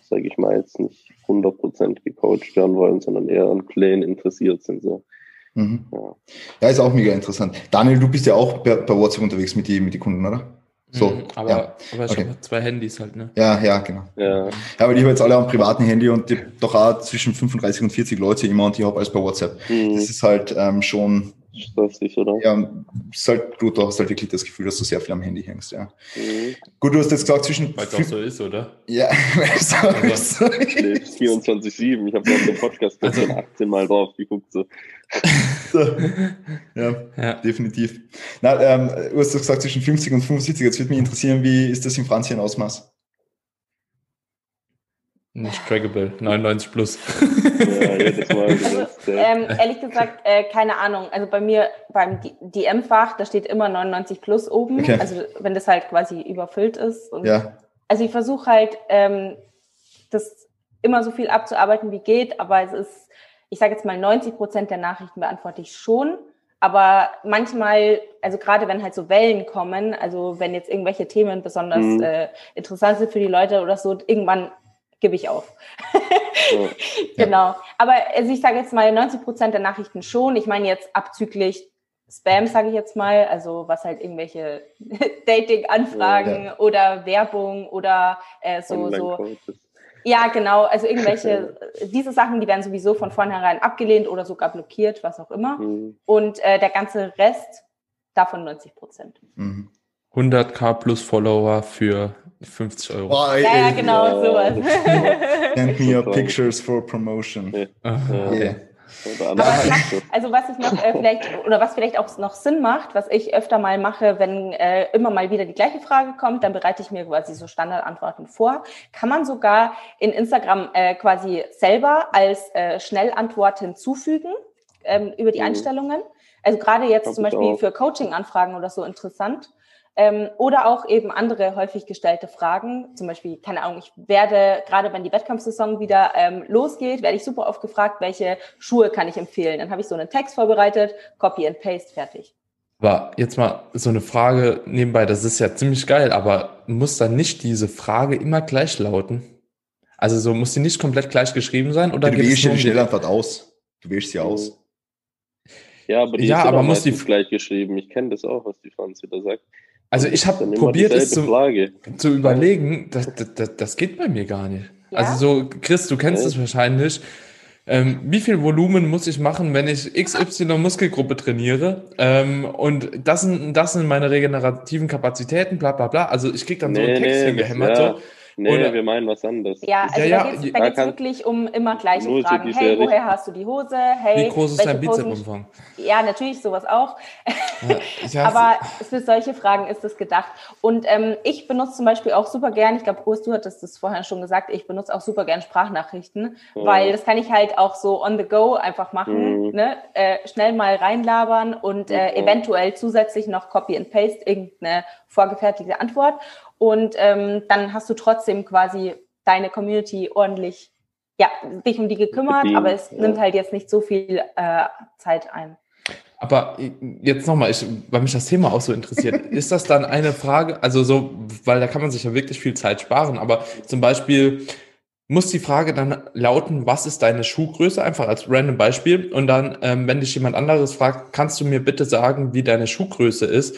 Speaker 3: sage ich mal, jetzt nicht 100% gecoacht werden wollen, sondern eher an Plänen interessiert sind. So.
Speaker 1: Mhm. Ja. ja. ist auch mega interessant. Daniel, du bist ja auch bei, bei WhatsApp unterwegs mit den mit die Kunden, oder?
Speaker 4: So, mhm, aber, ja. aber ich okay. habe zwei Handys halt, ne?
Speaker 1: Ja, ja, genau. Ja, ja aber ich habe jetzt alle am privaten Handy und die, doch auch zwischen 35 und 40 Leute immer und ich habe alles bei WhatsApp. Mhm. Das ist halt ähm, schon stressig, oder? Ja, ist halt, du, du hast halt wirklich das Gefühl, dass du sehr viel am Handy hängst, ja. Mhm. Gut, du hast jetzt gesagt zwischen...
Speaker 4: Weil es auch so ist, oder?
Speaker 1: Ja, weil es auch
Speaker 3: also, so ist. 24-7, ich habe auf dem Podcast also, 18 Mal drauf geguckt, so.
Speaker 1: so. Ja, ja, definitiv. Na, ähm, du hast gesagt zwischen 50 und 75, jetzt würde mich interessieren, wie ist das im Franzien Ausmaß?
Speaker 4: Nicht trackable, 99 plus.
Speaker 3: Ja, jedes Mal
Speaker 2: Also, ähm, ehrlich gesagt, äh, keine Ahnung. Also bei mir beim DM-Fach, da steht immer 99 plus oben.
Speaker 1: Okay.
Speaker 2: Also wenn das halt quasi überfüllt ist. Und
Speaker 1: Ja.
Speaker 2: Also ich versuche halt, ähm, das immer so viel abzuarbeiten, wie geht, aber es ist, ich sage jetzt mal, 90 Prozent der Nachrichten beantworte ich schon. Aber manchmal, also gerade wenn halt so Wellen kommen, also wenn jetzt irgendwelche Themen besonders
Speaker 3: Mhm.
Speaker 2: äh, interessant sind für die Leute oder so, irgendwann gebe ich auf.
Speaker 3: Ja.
Speaker 2: Genau. Aber also ich sage jetzt mal 90 Prozent der Nachrichten schon. Ich meine jetzt abzüglich Spam, sage ich jetzt mal, also was halt irgendwelche Dating-Anfragen
Speaker 1: Ja.
Speaker 2: oder Werbung oder äh, so, so. Ja, genau. Also irgendwelche, diese Sachen, die werden sowieso von vornherein abgelehnt oder sogar blockiert, was auch immer.
Speaker 3: Mhm.
Speaker 2: Und äh, der ganze Rest davon 90 Prozent.
Speaker 1: Mhm.
Speaker 4: 100k plus Follower für 50 Euro.
Speaker 1: Boah, ey,
Speaker 2: Ja, genau,
Speaker 3: Ja,
Speaker 2: sowas.
Speaker 1: Send me your pictures for promotion.
Speaker 3: Ja.
Speaker 4: Ah,
Speaker 3: Ja.
Speaker 1: Yeah.
Speaker 3: Andere
Speaker 2: es macht, also was ich noch äh, vielleicht oder was vielleicht auch noch Sinn macht, was ich öfter mal mache, wenn äh, immer mal wieder die gleiche Frage kommt, dann bereite ich mir quasi so Standardantworten vor. Kann man sogar in Instagram äh, quasi selber als äh, Schnellantwort hinzufügen ähm, über die
Speaker 3: Mhm.
Speaker 2: Einstellungen. Also gerade jetzt
Speaker 3: Hab
Speaker 2: zum Beispiel
Speaker 3: auch.
Speaker 2: für Coaching-Anfragen oder so interessant. Ähm, oder auch eben andere häufig gestellte Fragen. Zum Beispiel, keine Ahnung, ich werde, gerade wenn die Wettkampfsaison wieder ähm, losgeht, werde ich super oft gefragt, welche Schuhe kann ich empfehlen. Dann habe ich so einen Text vorbereitet, Copy and Paste, fertig.
Speaker 4: Aber jetzt mal so eine Frage nebenbei, das ist ja ziemlich geil, aber muss dann nicht diese Frage immer gleich lauten? Also so muss die nicht komplett gleich geschrieben sein oder
Speaker 1: Du wählst die Schnellantwort aus. Du wählst sie aus.
Speaker 3: Ja, aber die
Speaker 4: Ja,
Speaker 3: ist
Speaker 4: aber muss die-
Speaker 3: gleich geschrieben. Ich kenne das auch, was die Franzi da sagt.
Speaker 4: Also ich habe probiert es zu,
Speaker 3: Frage.
Speaker 4: zu überlegen, das, das, das, geht bei mir gar nicht.
Speaker 2: Ja?
Speaker 4: Also so, Chris, du kennst es
Speaker 3: Echt?
Speaker 4: wahrscheinlich. Ähm, wie viel Volumen muss ich machen, wenn ich XY Muskelgruppe trainiere? Ähm, und das sind, das sind meine regenerativen Kapazitäten, bla bla bla. Also ich krieg dann so einen Text
Speaker 3: das-
Speaker 4: hingehämmert.
Speaker 3: ja.
Speaker 4: So.
Speaker 3: Nee,
Speaker 4: Oder-
Speaker 3: wir meinen was anderes.
Speaker 2: Ja, also
Speaker 4: Ja, ja,
Speaker 2: da geht es wirklich um immer gleiche Fragen. Hey, woher hast du die Hose? Hey,
Speaker 4: Wie groß ist dein Bizepsumfang?
Speaker 2: Ja, natürlich, sowas auch.
Speaker 4: Ja,
Speaker 2: Aber für solche Fragen ist es gedacht. Und ähm, ich benutze zum Beispiel auch super gern, ich glaube, Urs, du hattest das vorher schon gesagt, ich benutze auch super gern Sprachnachrichten,
Speaker 3: Ja.
Speaker 2: weil das kann ich halt auch so on the go einfach machen,
Speaker 3: Mhm.
Speaker 2: ne? äh, schnell mal reinlabern und äh,
Speaker 3: Mhm.
Speaker 2: eventuell zusätzlich noch Copy and Paste, irgendeine vorgefertigte Antwort. Und ähm, dann hast du trotzdem quasi deine Community ordentlich, ja, dich um die gekümmert,
Speaker 3: Bedient,
Speaker 2: aber es
Speaker 3: ja.
Speaker 2: nimmt halt jetzt nicht so viel äh, Zeit ein.
Speaker 4: Aber jetzt nochmal, weil mich das Thema auch so interessiert, ist das dann eine Frage, also so, weil da kann man sich ja wirklich viel Zeit sparen, aber zum Beispiel muss die Frage dann lauten, was ist deine Schuhgröße, einfach als random Beispiel. Und dann, ähm, wenn dich jemand anderes fragt, kannst du mir bitte sagen, wie deine Schuhgröße ist?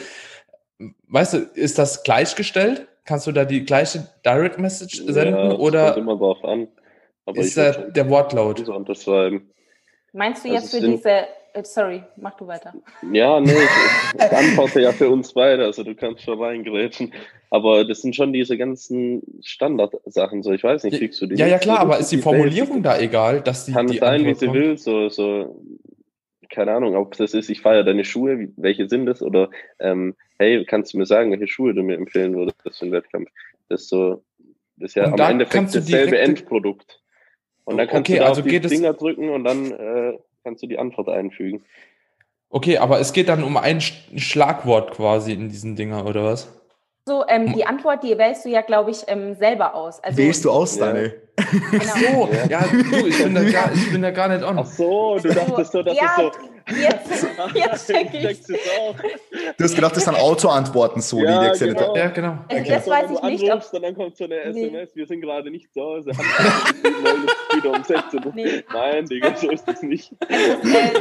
Speaker 4: Weißt du, ist das gleichgestellt? Kannst du da die gleiche Direct Message senden
Speaker 3: ja, das
Speaker 4: oder
Speaker 3: kommt immer drauf an. Aber
Speaker 4: ist
Speaker 3: ich würde
Speaker 4: der, Wortlaut?
Speaker 3: so unterschreiben.
Speaker 2: Meinst du
Speaker 3: Also
Speaker 2: jetzt
Speaker 3: es
Speaker 2: für
Speaker 3: sind-
Speaker 2: diese, äh, sorry, mach du weiter.
Speaker 3: Ja, nee, ich, ich antworte ja für uns beide, also du kannst schon reingrätschen. Aber das sind schon diese ganzen Standardsachen, so ich weiß nicht, kriegst du die?
Speaker 4: Ja, ja klar, aber ist die
Speaker 3: die
Speaker 4: Formulierung da egal, dass die,
Speaker 3: Kann
Speaker 4: die
Speaker 3: sein, wie
Speaker 4: Antwort
Speaker 3: sie
Speaker 4: kommt?
Speaker 3: will, so, so, keine Ahnung, ob das ist, ich feiere deine Schuhe, welche sind das? Oder, ähm, hey, kannst du mir sagen, welche Schuhe du mir empfehlen würdest für den Wettkampf? Das ist so, das ist ja
Speaker 4: Und
Speaker 3: am Endeffekt dasselbe Endprodukt. Und dann kannst
Speaker 4: Okay,
Speaker 3: du da
Speaker 4: also
Speaker 3: auf die Finger drücken und dann äh, kannst du die Antwort einfügen.
Speaker 4: Okay, aber es geht dann um ein Sch- Schlagwort quasi in diesen Dinger, oder was?
Speaker 2: So, ähm, die Antwort, die wählst du ja, glaube ich, ähm, selber aus. Also,
Speaker 1: Wählst du aus,
Speaker 3: Ja.
Speaker 1: Daniel?
Speaker 2: Genau.
Speaker 4: Oh, ja, du, ich bin da gar, ich bin da gar nicht on.
Speaker 3: Ach so, du dachtest so, dass
Speaker 2: ja,
Speaker 3: es so.
Speaker 2: jetzt, jetzt check ich.
Speaker 3: checkst es auch.
Speaker 1: Du hast gedacht, das sind Autoantworten so,
Speaker 3: Ja,
Speaker 1: die die
Speaker 3: genau.
Speaker 4: Ja, genau.
Speaker 2: Also
Speaker 1: Okay.
Speaker 2: das
Speaker 3: So,
Speaker 2: weiß ich
Speaker 3: du
Speaker 2: nicht, ob,
Speaker 3: und dann kommt so eine
Speaker 2: Nee.
Speaker 3: SMS, wir sind gerade nicht zu Hause. Wieder um 16 Uhr.
Speaker 2: Nee.
Speaker 3: Nein, Digga, so ist das nicht.
Speaker 2: äh,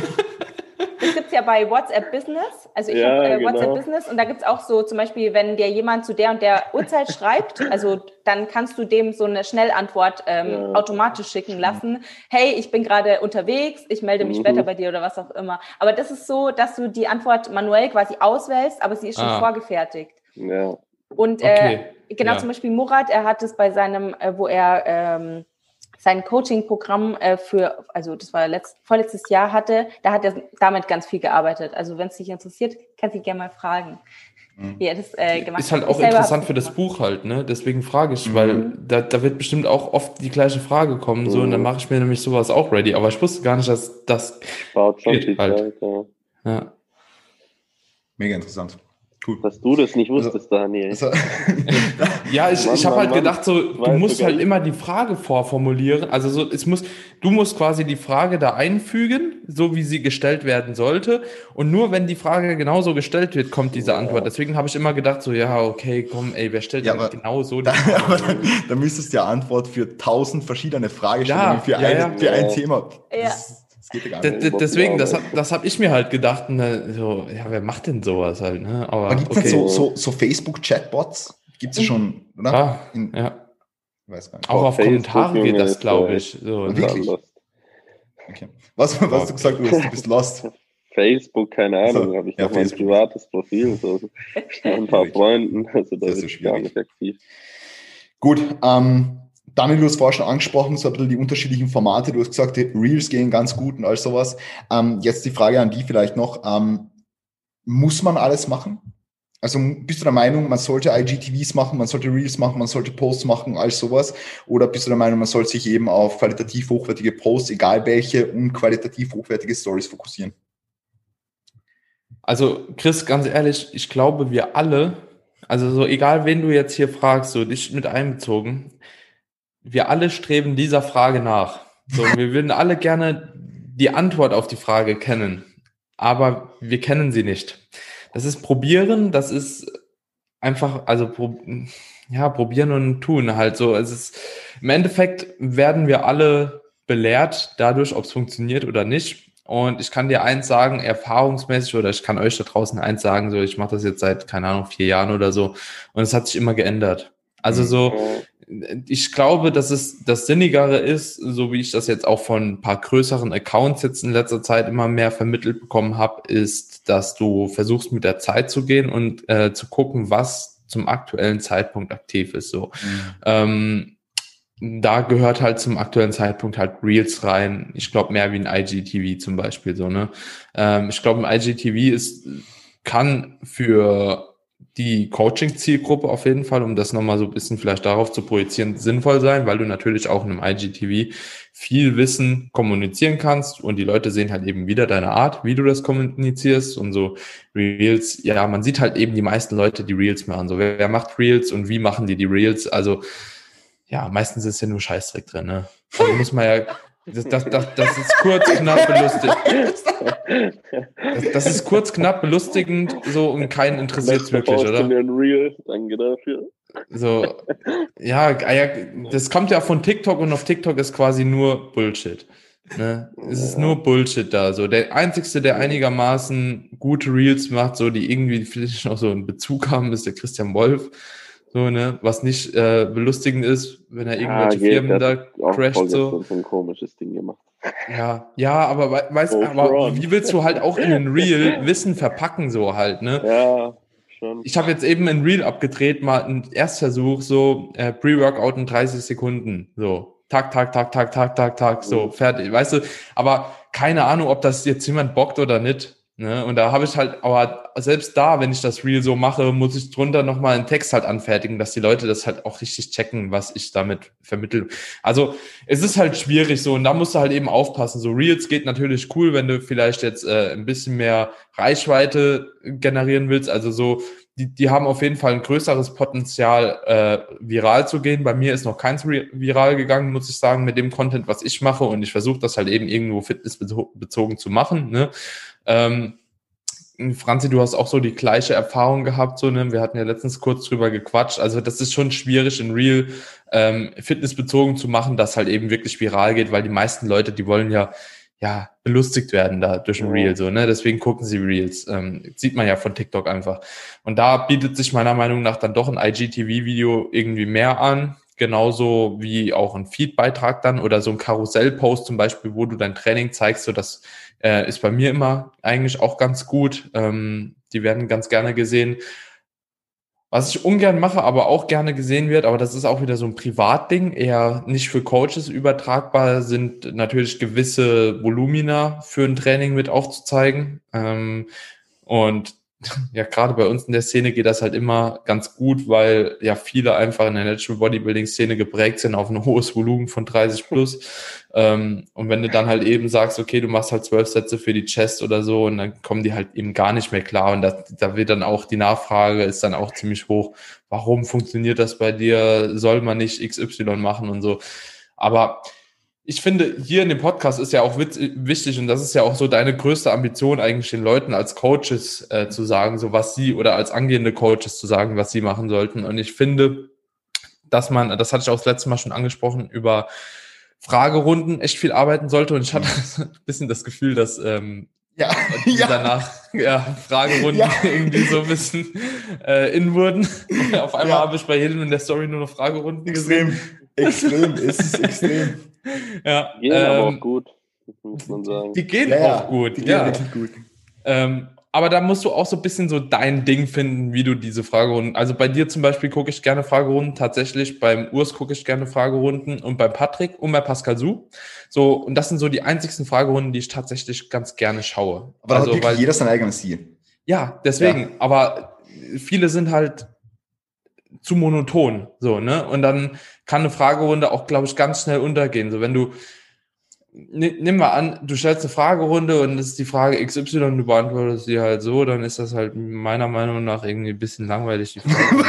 Speaker 2: das gibt's ja bei WhatsApp Business. Also ich
Speaker 3: Ja,
Speaker 2: habe äh,
Speaker 3: genau.
Speaker 2: WhatsApp Business und da gibt's auch so zum Beispiel, wenn dir jemand zu der und der Uhrzeit schreibt, also dann kannst du dem so eine Schnellantwort ähm,
Speaker 3: Ja.
Speaker 2: automatisch schicken lassen. Hey, ich bin gerade unterwegs, ich melde mich
Speaker 3: Mhm.
Speaker 2: später bei dir oder was auch immer. Aber das ist so, dass du die Antwort manuell quasi auswählst, aber sie ist schon
Speaker 4: Ah.
Speaker 2: vorgefertigt.
Speaker 3: Ja.
Speaker 2: Und
Speaker 4: Okay,
Speaker 2: äh, genau
Speaker 4: ja.
Speaker 2: zum Beispiel Murat, er hat es bei seinem, äh, wo er ähm, sein Coaching-Programm äh, für, also das war letzt, vorletztes Jahr hatte, da hat er damit ganz viel gearbeitet. Also wenn es dich interessiert, kannst du dich gerne mal fragen.
Speaker 4: Mhm. Wie er das äh, gemacht Ist halt auch interessant für das Buch halt, ne? Deswegen frage ich, mhm. weil da, da wird bestimmt auch oft die gleiche Frage kommen, so, und dann mhm. mache ich mir nämlich sowas auch ready. Aber ich wusste gar nicht, dass das
Speaker 3: Spart schon geht halt. Zeit, ja.
Speaker 1: ja. Mega interessant.
Speaker 3: Cool. Dass du das nicht wusstest, also, Daniel. Also,
Speaker 4: ja, ich, ich habe halt gedacht, so, du musst halt immer die Frage vorformulieren. Also so, es muss, du musst quasi die Frage da einfügen, so wie sie gestellt werden sollte. Und nur wenn die Frage genauso gestellt wird, kommt diese ja. Antwort. Deswegen habe ich immer gedacht, so, ja, okay, komm, ey, wer stellt ja, genau so
Speaker 1: die da, aber dann, dann müsstest du ja Antwort für tausend verschiedene Fragestellungen ja, für, ein, für ein Thema. Das,
Speaker 4: geht gar nicht. deswegen, das, das habe ich mir halt gedacht. Ne, so, ja, wer macht denn sowas halt? Ne?
Speaker 1: Aber, Aber gibt es okay. so, so, so Facebook-Chatbots? Gibt es ja schon, oder?
Speaker 4: Ah, In, ja. Weiß gar nicht. Auch auf Kommentare geht das, glaube ich. So,
Speaker 1: ne? Wirklich? Okay. Was, was hast du gesagt, du, du bist lost?
Speaker 3: Facebook, keine Ahnung, also, habe ich ja, noch mein privates Profil, so ein paar Freunden, also da bin ich gar nicht aktiv.
Speaker 1: Gut, ähm, Daniel, du hast vorher schon angesprochen, so ein bisschen die unterschiedlichen Formate. Du hast gesagt, Reels gehen ganz gut und all sowas. Ähm, jetzt die Frage an die vielleicht noch. Ähm, muss man alles machen? Also bist du der Meinung, man sollte IGTVs machen, man sollte Reels machen, man sollte Posts machen, all sowas? Oder bist du der Meinung, man sollte sich eben auf qualitativ hochwertige Posts, egal welche, und qualitativ hochwertige Stories fokussieren?
Speaker 4: Also Chris, ganz ehrlich, ich glaube, wir alle, also so egal wen du jetzt hier fragst, so dich mit einbezogen, wir alle streben dieser Frage nach. So, wir würden alle gerne die Antwort auf die Frage kennen, aber wir kennen sie nicht. Das ist probieren, das ist einfach, also ja, probieren und tun halt so. Es ist im Endeffekt werden wir alle belehrt dadurch, ob es funktioniert oder nicht. Und ich kann dir eins sagen, erfahrungsmäßig, oder ich kann euch da draußen eins sagen, so ich mache das jetzt seit, keine Ahnung, vier Jahren oder so. Und es hat sich immer geändert. Also so, mhm ich glaube, dass es das Sinnigere ist, so wie ich das jetzt auch von ein paar größeren Accounts jetzt in letzter Zeit immer mehr vermittelt bekommen habe, ist, dass du versuchst mit der Zeit zu gehen und äh, zu gucken, was zum aktuellen Zeitpunkt aktiv ist. So. Mhm. Ähm, da gehört halt zum aktuellen Zeitpunkt halt Reels rein. Ich glaube mehr wie ein IGTV zum Beispiel so. Ne, ähm, ich glaube ein IGTV ist kann für die Coaching-Zielgruppe auf jeden Fall, um das nochmal so ein bisschen vielleicht darauf zu projizieren, sinnvoll sein, weil du natürlich auch in einem IGTV viel Wissen kommunizieren kannst und die Leute sehen halt eben wieder deine Art, wie du das kommunizierst und so Reels, ja, man sieht halt eben die meisten Leute, die Reels machen, so wer, wer macht Reels und wie machen die die Reels, also ja, meistens ist ja nur Scheißdreck drin, ne? Also muss man ja das, das, das, das ist kurz, knapp, belustigend. Das, das, ist kurz, knapp, belustigend, so und keinen interessiert es wirklich, oder?
Speaker 3: Danke dafür.
Speaker 4: So, ja, ja, das kommt ja von TikTok und auf TikTok ist quasi nur Bullshit. Ne? Es ist nur Bullshit da. So, der einzigste, der einigermaßen gute Reels macht, so die irgendwie vielleicht noch so einen Bezug haben, ist der Christian Wolf. So, ne, was nicht äh, belustigend ist, wenn er irgendwelche ja, Firmen da crasht. So.
Speaker 3: so ein komisches Ding gemacht.
Speaker 4: Ja, ja, aber weißt oh, aber wie willst du halt auch in ein Reel Wissen verpacken, so halt, ne?
Speaker 3: Ja, schon.
Speaker 4: Ich habe jetzt eben ein Reel abgedreht, mal ein Erstversuch, so äh, Pre-Workout in 30 Sekunden. So, tak, tak, tak, tak, tak, tak, tak, so, mhm. fertig. Weißt du, aber keine Ahnung, ob das jetzt jemand bockt oder nicht. Ne? Und da habe ich halt, aber selbst da, wenn ich das Reel so mache, muss ich drunter nochmal einen Text halt anfertigen, dass die Leute das halt auch richtig checken, was ich damit vermittel. Also es ist halt schwierig so und da musst du halt eben aufpassen. So Reels geht natürlich cool, wenn du vielleicht jetzt äh, ein bisschen mehr Reichweite generieren willst. Also so, die, die haben auf jeden Fall ein größeres Potenzial, äh, viral zu gehen. Bei mir ist noch keins viral gegangen, muss ich sagen, mit dem Content, was ich mache. Und ich versuche das halt eben irgendwo fitnessbezogen zu machen. Ne? Ähm, Franzi, du hast auch so die gleiche Erfahrung gehabt, so, ne? Wir hatten ja letztens kurz drüber gequatscht. Also, das ist schon schwierig, in Real ähm, fitnessbezogen zu machen, dass halt eben wirklich viral geht, weil die meisten Leute, die wollen ja, ja, belustigt werden da durch ein Reel, so, ne? Deswegen gucken sie Reels. Ähm, sieht man ja von TikTok einfach. Und da bietet sich meiner Meinung nach dann doch ein IGTV-Video irgendwie mehr an. Genauso wie auch ein Feed-Beitrag dann oder so ein Karussell-Post zum Beispiel, wo du dein Training zeigst, so dass äh, ist bei mir immer eigentlich auch ganz gut. Ähm, die werden ganz gerne gesehen. Was ich ungern mache, aber auch gerne gesehen wird, aber das ist auch wieder so ein Privatding, eher nicht für Coaches übertragbar, sind natürlich gewisse Volumina für ein Training mit aufzuzeigen. Ähm, und ja, gerade bei uns in der Szene geht das halt immer ganz gut, weil ja viele einfach in der Natural Bodybuilding Szene geprägt sind auf ein hohes Volumen von 30 plus. Ähm, und wenn du dann halt eben sagst, okay, du machst halt zwölf Sätze für die Chest oder so, und dann kommen die halt eben gar nicht mehr klar. Und da, da wird dann auch die Nachfrage ist dann auch ziemlich hoch. Warum funktioniert das bei dir? Soll man nicht XY machen und so? Aber ich finde, hier in dem Podcast ist ja auch wichtig und das ist ja auch so deine größte Ambition eigentlich den Leuten als Coaches äh, zu sagen, so was sie oder als angehende Coaches zu sagen, was sie machen sollten. Und ich finde, dass man, das hatte ich auch das letzte Mal schon angesprochen, über Fragerunden echt viel arbeiten sollte. Und ich hatte ein bisschen das Gefühl, dass ähm, ja. die ja. danach ja, Fragerunden ja. irgendwie so ein bisschen äh, in wurden. Auf einmal ja. habe ich bei jedem in der Story nur noch Fragerunden
Speaker 1: extrem,
Speaker 4: gesehen.
Speaker 1: Extrem, ist es extrem.
Speaker 3: ja, gehen ähm, aber auch gut, muss man sagen.
Speaker 4: Die gehen auch gut, die ja. Gehen gut. Ähm, aber da musst du auch so ein bisschen so dein Ding finden, wie du diese Fragerunden. Also bei dir zum Beispiel gucke ich gerne Fragerunden, tatsächlich. Beim Urs gucke ich gerne Fragerunden und bei Patrick und bei Pascal Su. So, und das sind so die einzigsten Fragerunden, die ich tatsächlich ganz gerne schaue.
Speaker 1: Aber
Speaker 4: also,
Speaker 1: hat weil, jeder sein eigenes Ziel.
Speaker 4: Ja, deswegen. Ja. Aber viele sind halt zu monoton. So, ne? Und dann kann eine Fragerunde auch, glaube ich, ganz schnell untergehen. So, wenn du nimm mal an, du stellst eine Fragerunde und das ist die Frage XY und du beantwortest sie halt so, dann ist das halt meiner Meinung nach irgendwie ein bisschen langweilig, die Frage.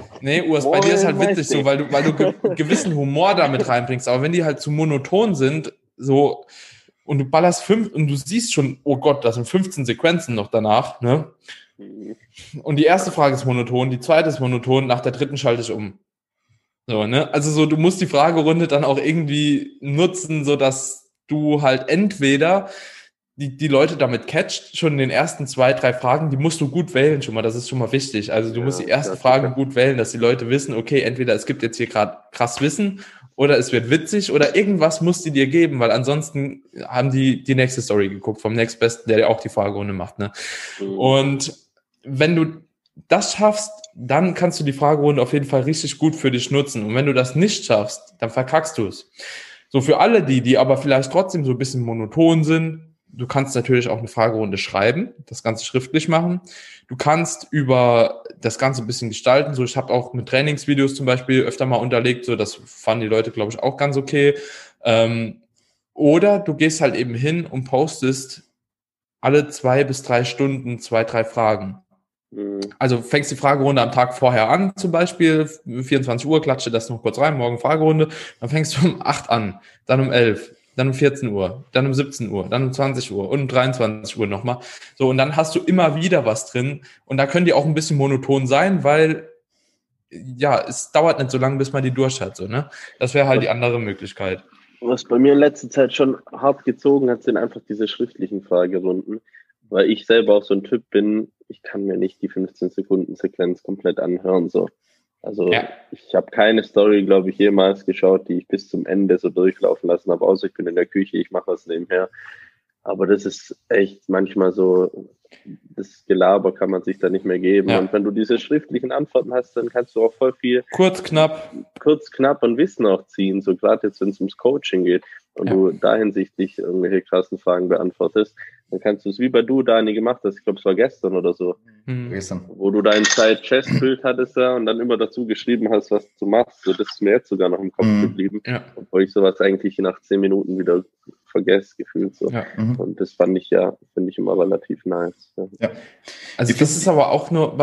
Speaker 4: nee, Urs, bei dir ist halt witzig so, weil du, weil du ge gewissen Humor damit reinbringst. Aber wenn die halt zu monoton sind, so, und du ballerst fünf und du siehst schon, oh Gott, das sind 15 Sequenzen noch danach, ne? Und die erste Frage ist monoton, die zweite ist monoton, nach der dritten schalte ich um. So, ne? Also so, du musst die Fragerunde dann auch irgendwie nutzen, so dass du halt entweder die, die Leute damit catcht, schon in den ersten zwei, drei Fragen, die musst du gut wählen schon mal, das ist schon mal wichtig. Also du ja, musst die ersten Fragen gut wählen, dass die Leute wissen, okay, entweder es gibt jetzt hier gerade krass Wissen oder es wird witzig oder irgendwas muss die dir geben, weil ansonsten haben die die nächste Story geguckt vom nächstbesten, der auch die Fragerunde macht. Ne? Mhm. Und wenn du das schaffst, dann kannst du die Fragerunde auf jeden Fall richtig gut für dich nutzen. Und wenn du das nicht schaffst, dann verkackst du es. So für alle die, die aber vielleicht trotzdem so ein bisschen monoton sind, du kannst natürlich auch eine Fragerunde schreiben, das Ganze schriftlich machen. Du kannst über das Ganze ein bisschen gestalten. So, ich habe auch mit Trainingsvideos zum Beispiel öfter mal unterlegt, so das fanden die Leute, glaube ich, auch ganz okay. Ähm, oder du gehst halt eben hin und postest alle zwei bis drei Stunden zwei, drei Fragen. Mhm. Also fängst die Fragerunde am Tag vorher an, zum Beispiel 24 Uhr, klatsche das noch kurz rein, morgen Fragerunde, dann fängst du um 8 an, dann um 11, dann um 14 Uhr, dann um 17 Uhr, dann um 20 Uhr und um 23 Uhr nochmal. So, und dann hast du immer wieder was drin und da können die auch ein bisschen monoton sein, weil ja, es dauert nicht so lange, bis man die durch hat. So, ne? Das wäre halt die andere Möglichkeit.
Speaker 3: Was bei mir in letzter Zeit schon hart gezogen hat, sind einfach diese schriftlichen Fragerunden weil ich selber auch so ein Typ bin, ich kann mir nicht die 15 Sekunden Sequenz komplett anhören. So. Also ja. ich habe keine Story, glaube ich, jemals geschaut, die ich bis zum Ende so durchlaufen lassen habe, außer ich bin in der Küche, ich mache was nebenher. Aber das ist echt manchmal so, das Gelaber kann man sich da nicht mehr geben. Ja. Und wenn du diese schriftlichen Antworten hast, dann kannst du auch voll viel
Speaker 4: kurz, knapp,
Speaker 3: kurz, knapp und Wissen auch ziehen. So gerade jetzt, wenn es ums Coaching geht und ja. du da hinsichtlich irgendwelche krassen Fragen beantwortest, dann kannst du es wie bei du, Dani, gemacht hast. Ich glaube, es war gestern oder so. Mhm. Wo du dein Zeit-Chest-Bild hattest ja und dann immer dazu geschrieben hast, was du machst. So, das ist mir jetzt sogar noch im Kopf mhm. geblieben. Ja. Obwohl ich sowas eigentlich nach zehn Minuten wieder vergesse, gefühlt so. Ja. Mhm. Und das fand ich ja, finde ich immer relativ nice. Ja. ja.
Speaker 4: Also das ist aber auch nur,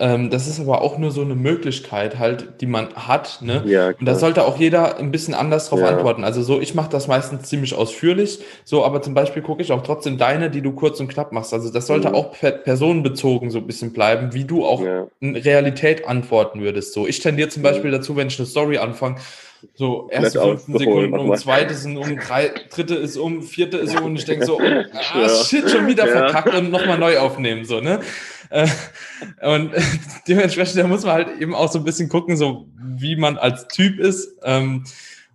Speaker 4: ähm, das ist aber auch nur so eine Möglichkeit halt, die man hat, ne? Ja, und da sollte auch jeder ein bisschen anders drauf ja. antworten. Also so, ich mache das meistens ziemlich ausführlich, so, aber zum Beispiel gucke ich auch trotzdem deine, die du kurz und knapp machst. Also das sollte mhm. auch personenbezogen so ein bisschen bleiben, wie du auch in Realität antworten würdest. So, ich tendiere zum Beispiel dazu, wenn ich eine Story anfange, so, erste 15 Sekunden um, zweite sind um, drei, dritte ist um, vierte ist um und ich denke so, oh, ah, ja. shit, schon wieder ja. verkackt und nochmal neu aufnehmen, so, ne? Äh, und dementsprechend, da muss man halt eben auch so ein bisschen gucken, so wie man als Typ ist. Ähm,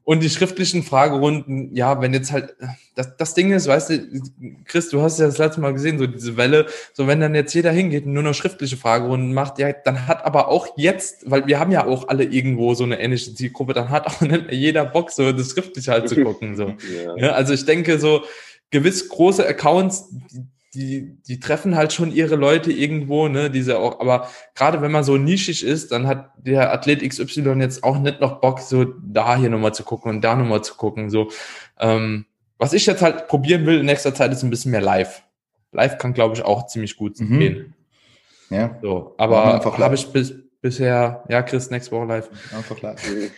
Speaker 4: Und die schriftlichen Fragerunden, ja, wenn jetzt halt, das, das Ding ist, weißt du, Chris, du hast ja das letzte Mal gesehen, so diese Welle, so wenn dann jetzt jeder hingeht und nur noch schriftliche Fragerunden macht, ja, dann hat aber auch jetzt, weil wir haben ja auch alle irgendwo so eine ähnliche Zielgruppe, dann hat auch nicht mehr jeder Bock, so das Schriftliche halt zu gucken, so. Ja. ja also ich denke so, gewiss große Accounts, die, die treffen halt schon ihre Leute irgendwo, ne, diese auch, aber gerade wenn man so nischig ist, dann hat der Athlet XY jetzt auch nicht noch Bock, so da hier nochmal zu gucken und da nochmal zu gucken, so. Ähm, was ich jetzt halt probieren will in nächster Zeit ist ein bisschen mehr live. Live kann, glaube ich, auch ziemlich gut mhm. gehen. Ja. So, aber habe ich bis, bisher, ja, Chris, nächste Woche live. Einfach live.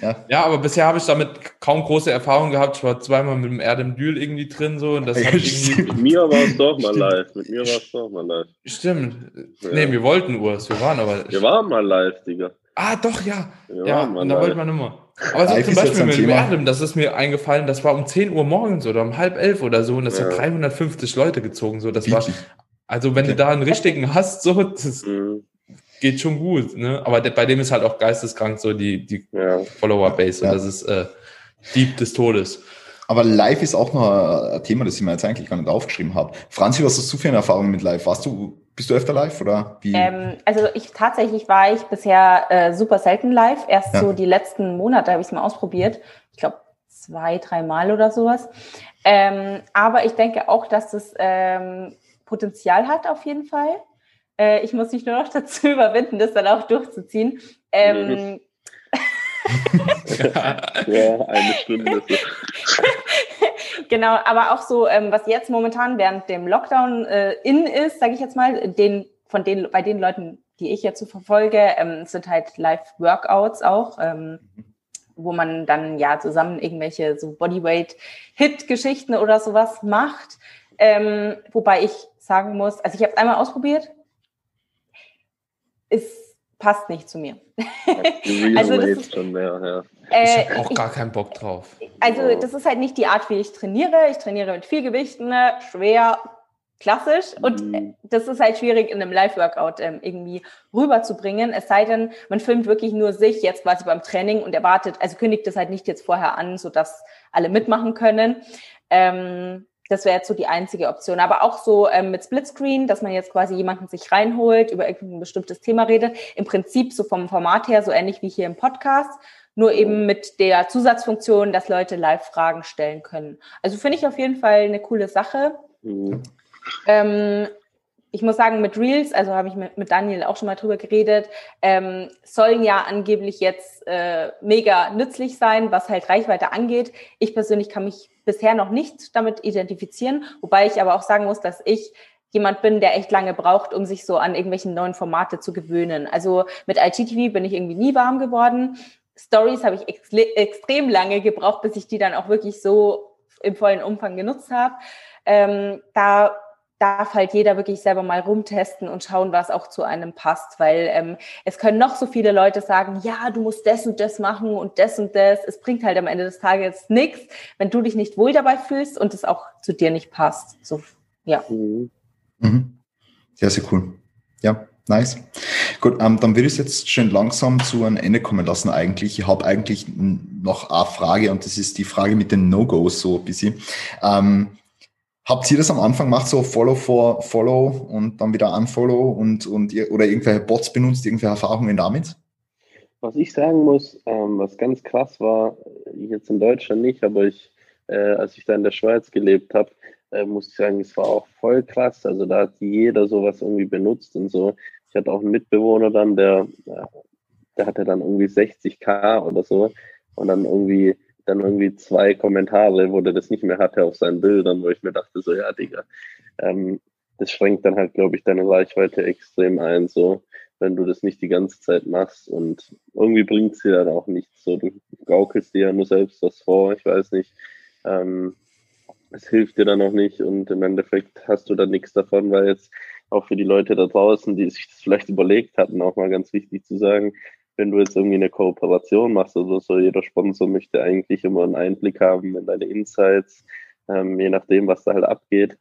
Speaker 4: Ja. ja, aber bisher habe ich damit kaum große Erfahrung gehabt. Ich war zweimal mit dem Erdem Dül irgendwie drin so und das hat irgendwie
Speaker 3: Mit mir war es doch mal live. Mit mir war es doch mal live.
Speaker 4: Stimmt. Ja. Nee, wir wollten Urs. Wir waren aber.
Speaker 3: Wir waren mal live, Digga.
Speaker 4: Ah, doch, ja. Wir ja, und da wollten wir immer. Aber so zum Beispiel mit dem Erdem, das ist mir eingefallen, das war um 10 Uhr morgens oder um halb elf oder so und das ja. hat 350 Leute gezogen. So, das war. Also, wenn okay. du da einen richtigen hast, so, das. Mhm geht schon gut, ne? Aber de, bei dem ist halt auch geisteskrank so die, die ja. Follower-Base. Ja. Das ist äh, Dieb des Todes.
Speaker 1: Aber live ist auch noch ein Thema, das ich mir jetzt eigentlich gar nicht aufgeschrieben habe. Franzi, was hast du für eine Erfahrung mit live? Warst du, bist du öfter live oder
Speaker 2: wie? Ähm, also ich tatsächlich war ich bisher äh, super selten live. Erst ja. so die letzten Monate habe ich es mal ausprobiert. Ich glaube zwei, drei Mal oder sowas. Ähm, aber ich denke auch, dass es ähm, Potenzial hat auf jeden Fall. Äh, ich muss mich nur noch dazu überwinden, das dann auch durchzuziehen. Ähm,
Speaker 3: ja, eine Stunde.
Speaker 2: genau, aber auch so, ähm, was jetzt momentan während dem Lockdown äh, in ist, sage ich jetzt mal, den, von den, bei den Leuten, die ich jetzt so verfolge, ähm, sind halt Live-Workouts auch, ähm, wo man dann ja zusammen irgendwelche so Bodyweight-Hit-Geschichten oder sowas macht. Ähm, wobei ich sagen muss, also ich habe es einmal ausprobiert, es passt nicht zu mir.
Speaker 4: also das ist, schon mehr, ja. Äh, ich habe auch gar keinen Bock drauf.
Speaker 2: Also das ist halt nicht die Art, wie ich trainiere. Ich trainiere mit viel Gewichten, ne, schwer, klassisch. Und mhm. das ist halt schwierig in einem Live-Workout ähm, irgendwie rüberzubringen. Es sei denn, man filmt wirklich nur sich jetzt quasi beim Training und erwartet, also kündigt das halt nicht jetzt vorher an, sodass alle mitmachen können. Ähm, das wäre jetzt so die einzige Option. Aber auch so ähm, mit Splitscreen, dass man jetzt quasi jemanden sich reinholt, über irgendein bestimmtes Thema redet. Im Prinzip so vom Format her so ähnlich wie hier im Podcast, nur eben mit der Zusatzfunktion, dass Leute live Fragen stellen können. Also finde ich auf jeden Fall eine coole Sache. Mhm. Ähm, ich muss sagen, mit Reels, also habe ich mit, mit Daniel auch schon mal drüber geredet, ähm, sollen ja angeblich jetzt äh, mega nützlich sein, was halt Reichweite angeht. Ich persönlich kann mich bisher noch nicht damit identifizieren, wobei ich aber auch sagen muss, dass ich jemand bin, der echt lange braucht, um sich so an irgendwelchen neuen Formate zu gewöhnen. Also mit IGTV bin ich irgendwie nie warm geworden. Stories habe ich ex extrem lange gebraucht, bis ich die dann auch wirklich so im vollen Umfang genutzt habe. Ähm, da darf halt jeder wirklich selber mal rumtesten und schauen, was auch zu einem passt, weil ähm, es können noch so viele Leute sagen, ja, du musst das und das machen und das und das. Es bringt halt am Ende des Tages nichts, wenn du dich nicht wohl dabei fühlst und es auch zu dir nicht passt. So, ja.
Speaker 1: Mhm. Sehr, sehr cool. Ja, nice. Gut, ähm, dann würde ich es jetzt schön langsam zu einem Ende kommen lassen eigentlich. Ich habe eigentlich noch eine Frage und das ist die Frage mit den No-Gos so ein bisschen. Ähm, Habt ihr das am Anfang gemacht, so Follow for Follow und dann wieder Unfollow und, und ihr, oder irgendwelche Bots benutzt, irgendwelche Erfahrungen damit?
Speaker 3: Was ich sagen muss, ähm, was ganz krass war, jetzt in Deutschland nicht, aber ich, äh, als ich da in der Schweiz gelebt habe, äh, muss ich sagen, es war auch voll krass. Also da hat jeder sowas irgendwie benutzt und so. Ich hatte auch einen Mitbewohner dann, der, äh, der hatte dann irgendwie 60k oder so und dann irgendwie dann irgendwie zwei Kommentare, wo der das nicht mehr hatte auf seinen Bildern, wo ich mir dachte, so, ja, Digga, ähm, das schränkt dann halt, glaube ich, deine Reichweite extrem ein, so, wenn du das nicht die ganze Zeit machst. Und irgendwie bringt es dir dann auch nichts, so, du gaukelst dir ja nur selbst was vor, ich weiß nicht, ähm, es hilft dir dann auch nicht und im Endeffekt hast du dann nichts davon, weil jetzt auch für die Leute da draußen, die sich das vielleicht überlegt hatten, auch mal ganz wichtig zu sagen, wenn du jetzt irgendwie eine Kooperation machst oder so, jeder Sponsor möchte eigentlich immer einen Einblick haben in deine Insights, ähm, je nachdem, was da halt abgeht.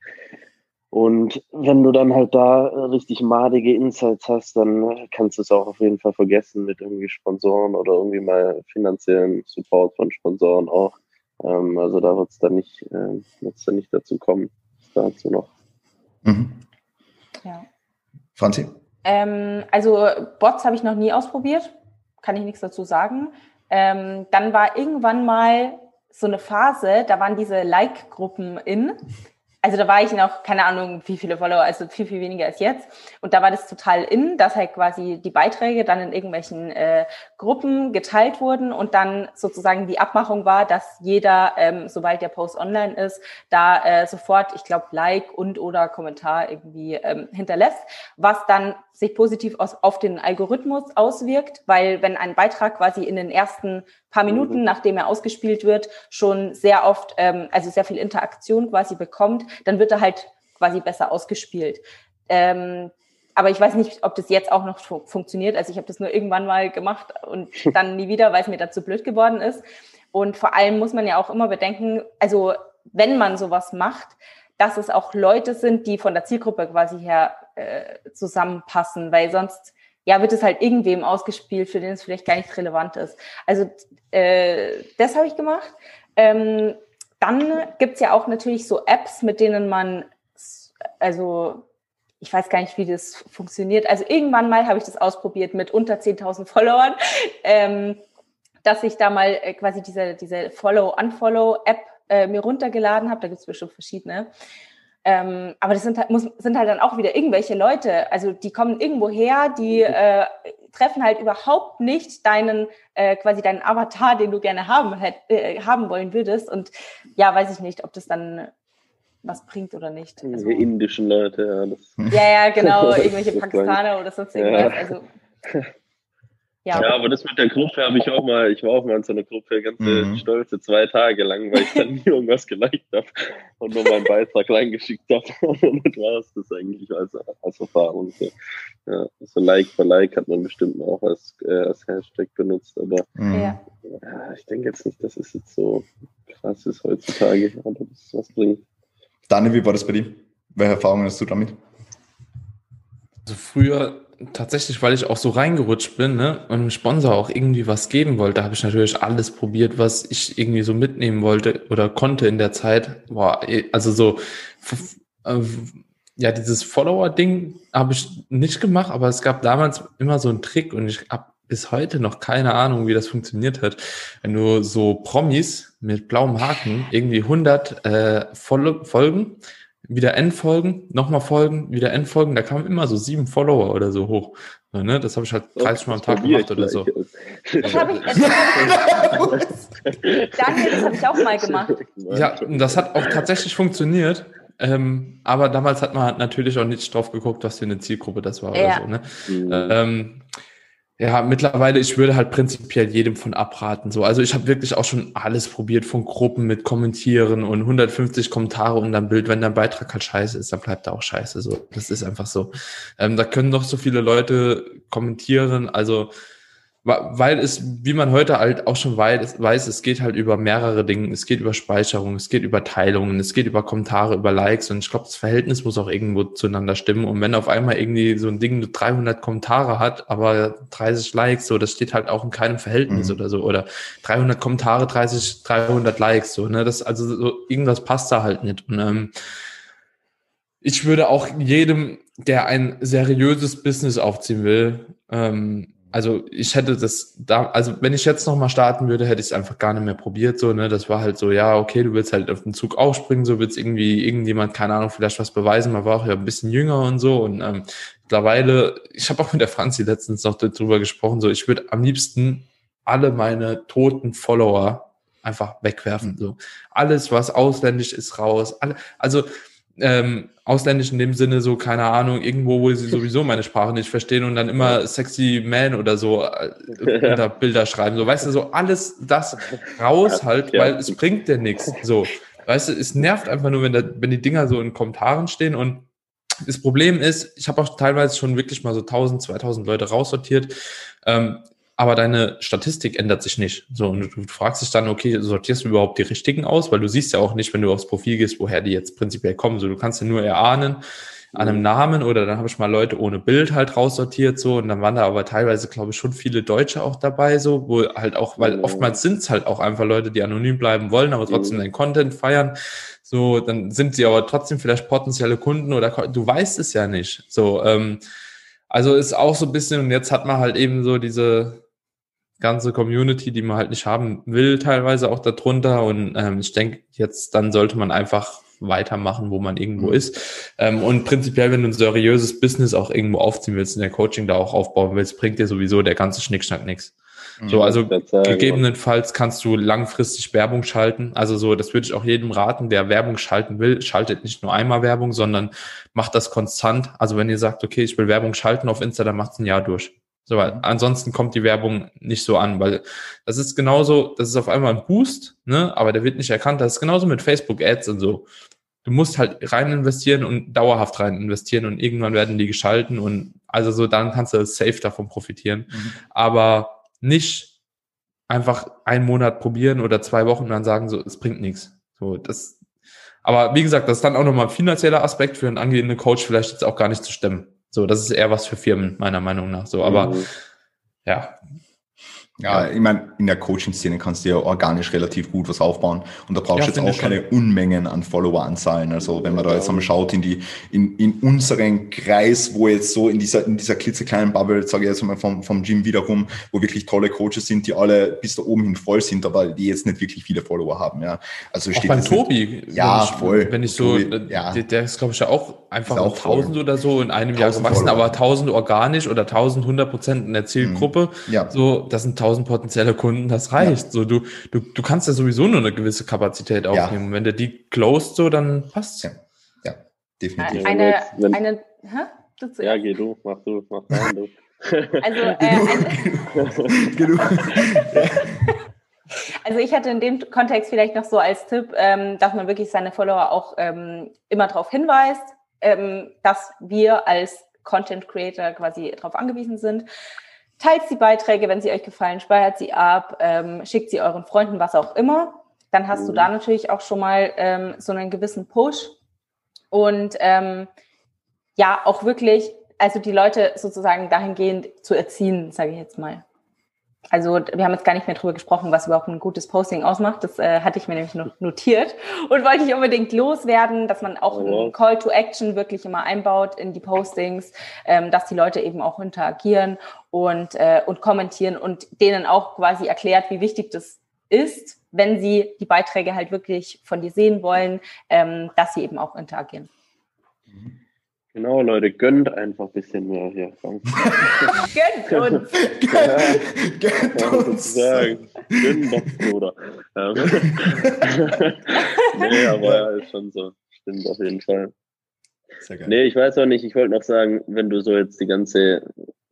Speaker 3: Und wenn du dann halt da richtig madige Insights hast, dann kannst du es auch auf jeden Fall vergessen mit irgendwie Sponsoren oder irgendwie mal finanziellen Support von Sponsoren auch. Ähm, also da wird es dann nicht, äh, wird's dann nicht dazu kommen. Dazu noch.
Speaker 1: Mhm. Ja. Franzi?
Speaker 2: Ähm, also Bots habe ich noch nie ausprobiert, kann ich nichts dazu sagen. Ähm, dann war irgendwann mal so eine Phase, da waren diese Like-Gruppen in also da war ich noch, keine Ahnung, wie viele Follower, also viel, viel weniger als jetzt. Und da war das total in, dass halt quasi die Beiträge dann in irgendwelchen äh, Gruppen geteilt wurden und dann sozusagen die Abmachung war, dass jeder, ähm, sobald der Post online ist, da äh, sofort, ich glaube, Like und oder Kommentar irgendwie ähm, hinterlässt, was dann sich positiv aus, auf den Algorithmus auswirkt, weil wenn ein Beitrag quasi in den ersten paar Minuten, mhm. nachdem er ausgespielt wird, schon sehr oft, ähm, also sehr viel Interaktion quasi bekommt, dann wird er halt quasi besser ausgespielt. Ähm, aber ich weiß nicht, ob das jetzt auch noch fu funktioniert. Also ich habe das nur irgendwann mal gemacht und dann nie wieder, weil es mir dazu blöd geworden ist. Und vor allem muss man ja auch immer bedenken, also wenn man sowas macht, dass es auch Leute sind, die von der Zielgruppe quasi her äh, zusammenpassen, weil sonst ja, wird es halt irgendwem ausgespielt, für den es vielleicht gar nicht relevant ist. Also äh, das habe ich gemacht. Ähm, dann gibt's ja auch natürlich so Apps, mit denen man, also ich weiß gar nicht, wie das funktioniert. Also irgendwann mal habe ich das ausprobiert mit unter 10.000 Followern, ähm, dass ich da mal äh, quasi diese, diese Follow-Unfollow-App äh, mir runtergeladen habe. Da gibt's bestimmt verschiedene. Ähm, aber das sind halt, muss, sind halt dann auch wieder irgendwelche Leute, also die kommen irgendwo her, die mhm. äh, treffen halt überhaupt nicht deinen, äh, quasi deinen Avatar, den du gerne haben, hätt, äh, haben wollen würdest. Und ja, weiß ich nicht, ob das dann was bringt oder nicht.
Speaker 3: Also, die indischen Leute, ja.
Speaker 2: Das ja, ja, genau, irgendwelche Pakistaner oder sonst irgendwas. Ja. Also,
Speaker 3: ja. ja, aber das mit der Gruppe habe ich auch mal, ich war auch mal in so einer Gruppe ganze mhm. stolze zwei Tage lang, weil ich dann nie irgendwas geliked habe und nur meinen Beitrag reingeschickt habe. und das war es das eigentlich als, als Erfahrung. So. Ja, so Like for Like hat man bestimmt auch als, äh, als Hashtag benutzt, aber mhm. ja. ich denke jetzt nicht, dass es jetzt so krass ist heutzutage, aber das was bringt.
Speaker 1: Daniel, wie war das bei dir? Welche Erfahrungen hast du damit?
Speaker 4: Also früher tatsächlich, weil ich auch so reingerutscht bin ne, und dem Sponsor auch irgendwie was geben wollte, habe ich natürlich alles probiert, was ich irgendwie so mitnehmen wollte oder konnte in der Zeit. Boah, eh, also so, äh, ja, dieses Follower-Ding habe ich nicht gemacht, aber es gab damals immer so einen Trick und ich habe bis heute noch keine Ahnung, wie das funktioniert hat. Wenn du so Promis mit blauem Haken irgendwie 100 äh, Folgen wieder Endfolgen, nochmal Folgen, wieder Endfolgen. Da kamen immer so sieben Follower oder so hoch. Ja, ne? Das habe ich halt 30 Mal am Tag gemacht oder so.
Speaker 2: Das habe ich, Daniel, das habe ich auch mal gemacht.
Speaker 4: Ja, das hat auch tatsächlich funktioniert. Ähm, aber damals hat man natürlich auch nicht drauf geguckt, was für eine Zielgruppe das war ja. oder so. Ne? Mhm. Ähm, ja, mittlerweile, ich würde halt prinzipiell jedem von abraten. So, also ich habe wirklich auch schon alles probiert von Gruppen mit Kommentieren und 150 Kommentare und dann Bild. Wenn dein Beitrag halt scheiße ist, dann bleibt er auch scheiße. So, das ist einfach so. Ähm, da können doch so viele Leute kommentieren. Also weil es, wie man heute halt auch schon weiß, es geht halt über mehrere Dinge. Es geht über Speicherung, es geht über Teilungen, es geht über Kommentare, über Likes und ich glaube, das Verhältnis muss auch irgendwo zueinander stimmen. Und wenn auf einmal irgendwie so ein Ding 300 Kommentare hat, aber 30 Likes, so, das steht halt auch in keinem Verhältnis mhm. oder so. Oder 300 Kommentare, 30, 300 Likes, so, ne? Das, also so, irgendwas passt da halt nicht. Und, ähm, ich würde auch jedem, der ein seriöses Business aufziehen will, ähm, also ich hätte das da, also wenn ich jetzt nochmal starten würde, hätte ich es einfach gar nicht mehr probiert, so, ne, das war halt so, ja, okay, du willst halt auf den Zug aufspringen, so willst irgendwie irgendjemand, keine Ahnung, vielleicht was beweisen, man war auch ja ein bisschen jünger und so und ähm, mittlerweile, ich habe auch mit der Franzi letztens noch darüber gesprochen, so, ich würde am liebsten alle meine toten Follower einfach wegwerfen, mhm. so. Alles, was ausländisch ist, raus, alle, also, ähm, ausländisch in dem Sinne so, keine Ahnung, irgendwo, wo sie sowieso meine Sprache nicht verstehen und dann immer sexy man oder so äh, unter Bilder schreiben. So, weißt du, so alles das raus halt, weil es bringt dir nichts. So, weißt du, es nervt einfach nur, wenn, da, wenn die Dinger so in Kommentaren stehen und das Problem ist, ich habe auch teilweise schon wirklich mal so 1000, 2000 Leute raussortiert. Ähm, aber deine Statistik ändert sich nicht. So, und du fragst dich dann, okay, sortierst du überhaupt die richtigen aus? Weil du siehst ja auch nicht, wenn du aufs Profil gehst, woher die jetzt prinzipiell kommen. So, du kannst ja nur erahnen, an einem Namen oder dann habe ich mal Leute ohne Bild halt raussortiert so und dann waren da aber teilweise glaube ich schon viele Deutsche auch dabei so, wo halt auch, weil oftmals sind es halt auch einfach Leute, die anonym bleiben wollen, aber trotzdem mhm. den Content feiern. So, dann sind sie aber trotzdem vielleicht potenzielle Kunden oder du weißt es ja nicht. So, ähm, also ist auch so ein bisschen und jetzt hat man halt eben so diese ganze Community, die man halt nicht haben will, teilweise auch darunter und ähm, ich denke jetzt dann sollte man einfach weitermachen, wo man irgendwo mhm. ist. Ähm, und prinzipiell, wenn du ein seriöses Business auch irgendwo aufziehen willst, in der Coaching da auch aufbauen willst, bringt dir sowieso der ganze Schnickschnack nichts. Mhm. So, also gegebenenfalls kannst du langfristig Werbung schalten. Also so, das würde ich auch jedem raten, der Werbung schalten will, schaltet nicht nur einmal Werbung, sondern macht das konstant. Also wenn ihr sagt, okay, ich will Werbung schalten auf Insta, dann macht es ein Jahr durch. So, weil mhm. ansonsten kommt die Werbung nicht so an, weil das ist genauso, das ist auf einmal ein Boost, ne, aber der wird nicht erkannt. Das ist genauso mit Facebook Ads und so du musst halt rein investieren und dauerhaft rein investieren und irgendwann werden die geschalten und also so dann kannst du safe davon profitieren. Mhm. Aber nicht einfach einen Monat probieren oder zwei Wochen und dann sagen so, es bringt nichts. So, das, aber wie gesagt, das ist dann auch nochmal ein finanzieller Aspekt für einen angehenden Coach vielleicht jetzt auch gar nicht zu stemmen. So, das ist eher was für Firmen, meiner Meinung nach. So, aber mhm. ja,
Speaker 1: ja, ich meine, in der Coaching-Szene kannst du ja organisch relativ gut was aufbauen und da brauchst du ja, jetzt auch keine Unmengen an Follower-Anzahlen. Also wenn man da jetzt einmal schaut in die, in, in unseren Kreis, wo jetzt so in dieser, in dieser klitzekleinen Bubble, sage ich jetzt mal vom, vom Gym wiederum, wo wirklich tolle Coaches sind, die alle bis da oben hin voll sind, aber die jetzt nicht wirklich viele Follower haben, ja.
Speaker 4: Also steht auch beim Tobi.
Speaker 1: Nicht, ja,
Speaker 4: ich,
Speaker 1: voll.
Speaker 4: Wenn ich so, Tobi, ja. der, der ist glaube ich ja auch einfach auch 1000 oder so in einem Jahr gewachsen, Follower. aber 1000 organisch oder 1100 Prozent in der Zielgruppe. Mhm. Ja. So, das sind 1000 potenzielle Kunden, das reicht. Ja. So, du, du, du kannst ja sowieso nur eine gewisse Kapazität aufnehmen. Ja. Wenn du die closed, so, dann passt
Speaker 1: ja. ja, definitiv.
Speaker 2: Eine, eine, eine hä?
Speaker 3: ja, geh du, mach du, mach dein, du.
Speaker 2: Also, äh, eine, also ich hätte in dem Kontext vielleicht noch so als Tipp, ähm, dass man wirklich seine Follower auch ähm, immer darauf hinweist, ähm, dass wir als Content Creator quasi darauf angewiesen sind. Teilt die Beiträge, wenn sie euch gefallen, speichert sie ab, ähm, schickt sie euren Freunden, was auch immer. Dann hast mhm. du da natürlich auch schon mal ähm, so einen gewissen Push. Und ähm, ja, auch wirklich, also die Leute sozusagen dahingehend zu erziehen, sage ich jetzt mal. Also wir haben jetzt gar nicht mehr drüber gesprochen, was überhaupt ein gutes Posting ausmacht. Das äh, hatte ich mir nämlich noch notiert und wollte ich unbedingt loswerden, dass man auch einen Call to Action wirklich immer einbaut in die Postings, ähm, dass die Leute eben auch interagieren und, äh, und kommentieren und denen auch quasi erklärt, wie wichtig das ist, wenn sie die Beiträge halt wirklich von dir sehen wollen, ähm, dass sie eben auch interagieren.
Speaker 3: Mhm. Genau, Leute, gönnt einfach ein bisschen mehr hier.
Speaker 2: gönnt uns!
Speaker 3: gönnt, gönnt uns! Sagen. Gönnt doch, Bruder. Ähm. nee, aber ja, ist schon so. Stimmt auf jeden Fall. Sehr geil. Nee, ich weiß auch nicht, ich wollte noch sagen, wenn du so jetzt die ganze,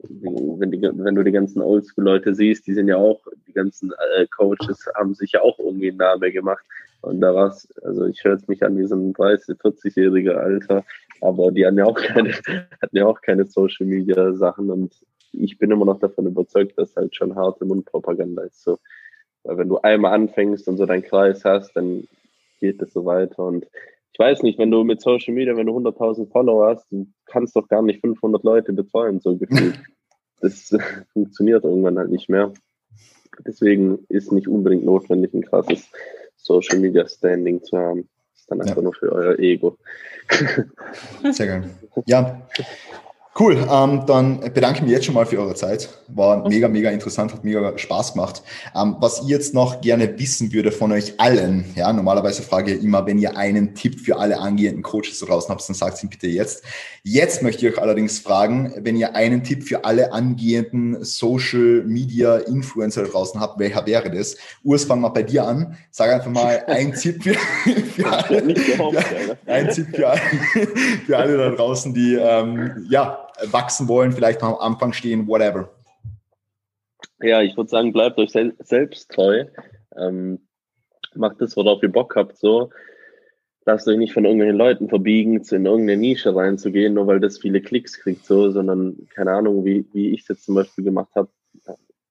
Speaker 3: wenn, die, wenn du die ganzen Oldschool-Leute siehst, die sind ja auch, die ganzen äh, Coaches haben sich ja auch irgendwie einen Namen gemacht. Und da war's, also ich höre es mich an, ein 30, 40-jähriger Alter, aber die hatten ja auch keine, hatten ja auch keine Social Media Sachen und ich bin immer noch davon überzeugt, dass halt schon harte Mundpropaganda ist. So. Weil wenn du einmal anfängst und so deinen Kreis hast, dann geht es so weiter. Und weiß nicht, wenn du mit Social Media, wenn du 100.000 Follower hast, du kannst doch gar nicht 500 Leute betreuen, so gefühlt. Das funktioniert irgendwann halt nicht mehr. Deswegen ist nicht unbedingt notwendig, ein krasses Social Media Standing zu haben dann einfach ja. nur für euer Ego.
Speaker 1: Sehr gerne. Ja, Cool, ähm, dann bedanke ich mich jetzt schon mal für eure Zeit. War mega, mega interessant, hat mega Spaß gemacht. Ähm, was ich jetzt noch gerne wissen würde von euch allen, ja, normalerweise frage ich immer, wenn ihr einen Tipp für alle angehenden Coaches da draußen habt, dann sagt ihn bitte jetzt. Jetzt möchte ich euch allerdings fragen, wenn ihr einen Tipp für alle angehenden Social Media Influencer da draußen habt, welcher wäre das? Urs, fang mal bei dir an. Sag einfach mal ein Tipp für, für alle, für, ein Tipp für alle, für alle da draußen, die, ähm, ja, wachsen wollen, vielleicht am Anfang stehen, whatever?
Speaker 3: Ja, ich würde sagen, bleibt euch sel selbst treu. Ähm, macht das, worauf ihr Bock habt, so. Lasst euch nicht von irgendwelchen Leuten verbiegen, in irgendeine Nische reinzugehen, nur weil das viele Klicks kriegt, so, sondern keine Ahnung, wie, wie ich es jetzt zum Beispiel gemacht habe.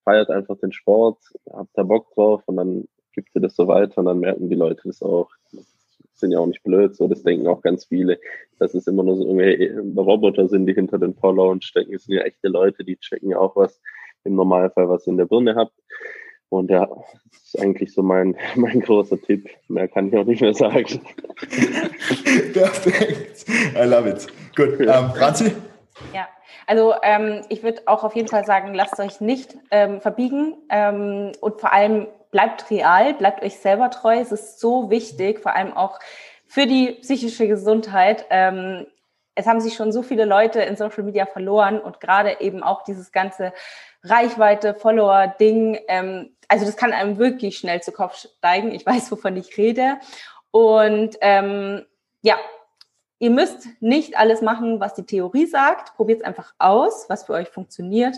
Speaker 3: feiert einfach den Sport, habt da Bock drauf und dann gibt ihr das so weiter und dann merken die Leute das auch. Sind ja auch nicht blöd, so das denken auch ganz viele, dass es immer nur so irgendwelche Roboter sind, die hinter den Followern stecken. Es sind ja echte Leute, die checken ja auch was im Normalfall, was ihr in der Birne habt. Und ja, das ist eigentlich so mein, mein großer Tipp. Mehr kann ich auch nicht mehr sagen.
Speaker 1: Perfekt. I love it. Gut. Ähm, Franzi?
Speaker 2: Ja, also ähm, ich würde auch auf jeden Fall sagen, lasst euch nicht ähm, verbiegen ähm, und vor allem bleibt real, bleibt euch selber treu. Es ist so wichtig, vor allem auch für die psychische Gesundheit. Ähm, es haben sich schon so viele Leute in Social Media verloren und gerade eben auch dieses ganze Reichweite, Follower-Ding. Ähm, also das kann einem wirklich schnell zu Kopf steigen. Ich weiß, wovon ich rede. Und ähm, ja, ihr müsst nicht alles machen, was die Theorie sagt. Probiert es einfach aus, was für euch funktioniert.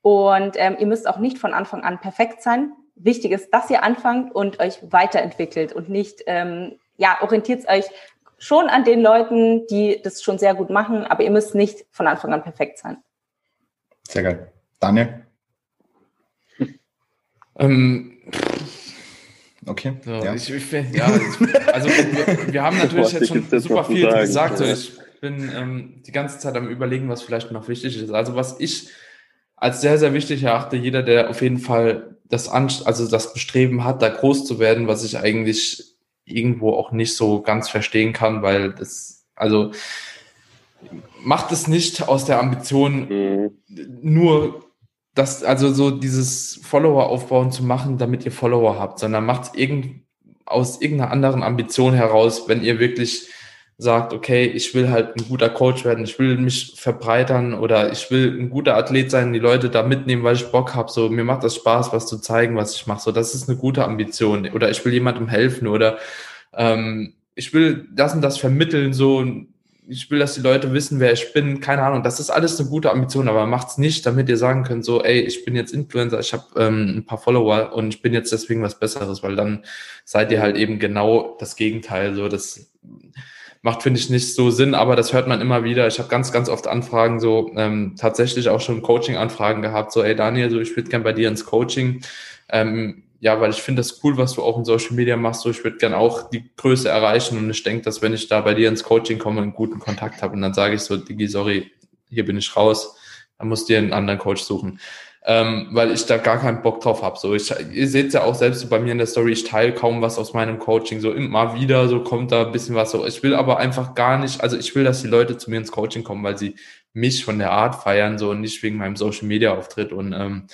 Speaker 2: Und ähm, ihr müsst auch nicht von Anfang an perfekt sein. Wichtig ist, dass ihr anfangt und euch weiterentwickelt und nicht, ähm, ja, orientiert euch schon an den Leuten, die das schon sehr gut machen, aber ihr müsst nicht von Anfang an perfekt sein.
Speaker 1: Sehr geil. Daniel?
Speaker 4: Ähm,
Speaker 1: okay.
Speaker 4: So, ja. Ich, ich, ja, also wir, wir haben natürlich jetzt schon super viel sagen. gesagt. So, ich bin ähm, die ganze Zeit am überlegen, was vielleicht noch wichtig ist. Also was ich als sehr, sehr wichtig erachte, jeder, der auf jeden Fall das, also das Bestreben hat, da groß zu werden, was ich eigentlich irgendwo auch nicht so ganz verstehen kann, weil das, also macht es nicht aus der Ambition, mhm. nur das, also so dieses Follower aufbauen zu machen, damit ihr Follower habt, sondern macht es irgend, aus irgendeiner anderen Ambition heraus, wenn ihr wirklich sagt, okay, ich will halt ein guter Coach werden, ich will mich verbreitern oder ich will ein guter Athlet sein, die Leute da mitnehmen, weil ich Bock habe, so mir macht das Spaß, was zu zeigen, was ich mache, so das ist eine gute Ambition. Oder ich will jemandem helfen oder ähm, ich will das und das vermitteln, so ich will, dass die Leute wissen, wer ich bin, keine Ahnung, das ist alles eine gute Ambition, aber macht's nicht, damit ihr sagen könnt, so, ey, ich bin jetzt Influencer, ich habe ähm, ein paar Follower und ich bin jetzt deswegen was Besseres, weil dann seid ihr halt eben genau das Gegenteil, so, das macht, finde ich, nicht so Sinn, aber das hört man immer wieder. Ich habe ganz, ganz oft Anfragen, so ähm, tatsächlich auch schon Coaching-Anfragen gehabt, so, ey Daniel, so ich würde gern bei dir ins Coaching. Ähm, ja, weil ich finde das cool, was du auch in Social Media machst. So, ich würde gern auch die Größe erreichen und ich denke, dass wenn ich da bei dir ins Coaching komme, einen guten Kontakt habe und dann sage ich so, Digi, sorry, hier bin ich raus, dann musst du dir einen anderen Coach suchen ähm, weil ich da gar keinen Bock drauf habe. So, ich, ihr seht ja auch selbst bei mir in der Story, ich teile kaum was aus meinem Coaching. So immer wieder, so kommt da ein bisschen was. So, ich will aber einfach gar nicht, also ich will, dass die Leute zu mir ins Coaching kommen, weil sie mich von der Art feiern, so und nicht wegen meinem Social Media Auftritt und ähm,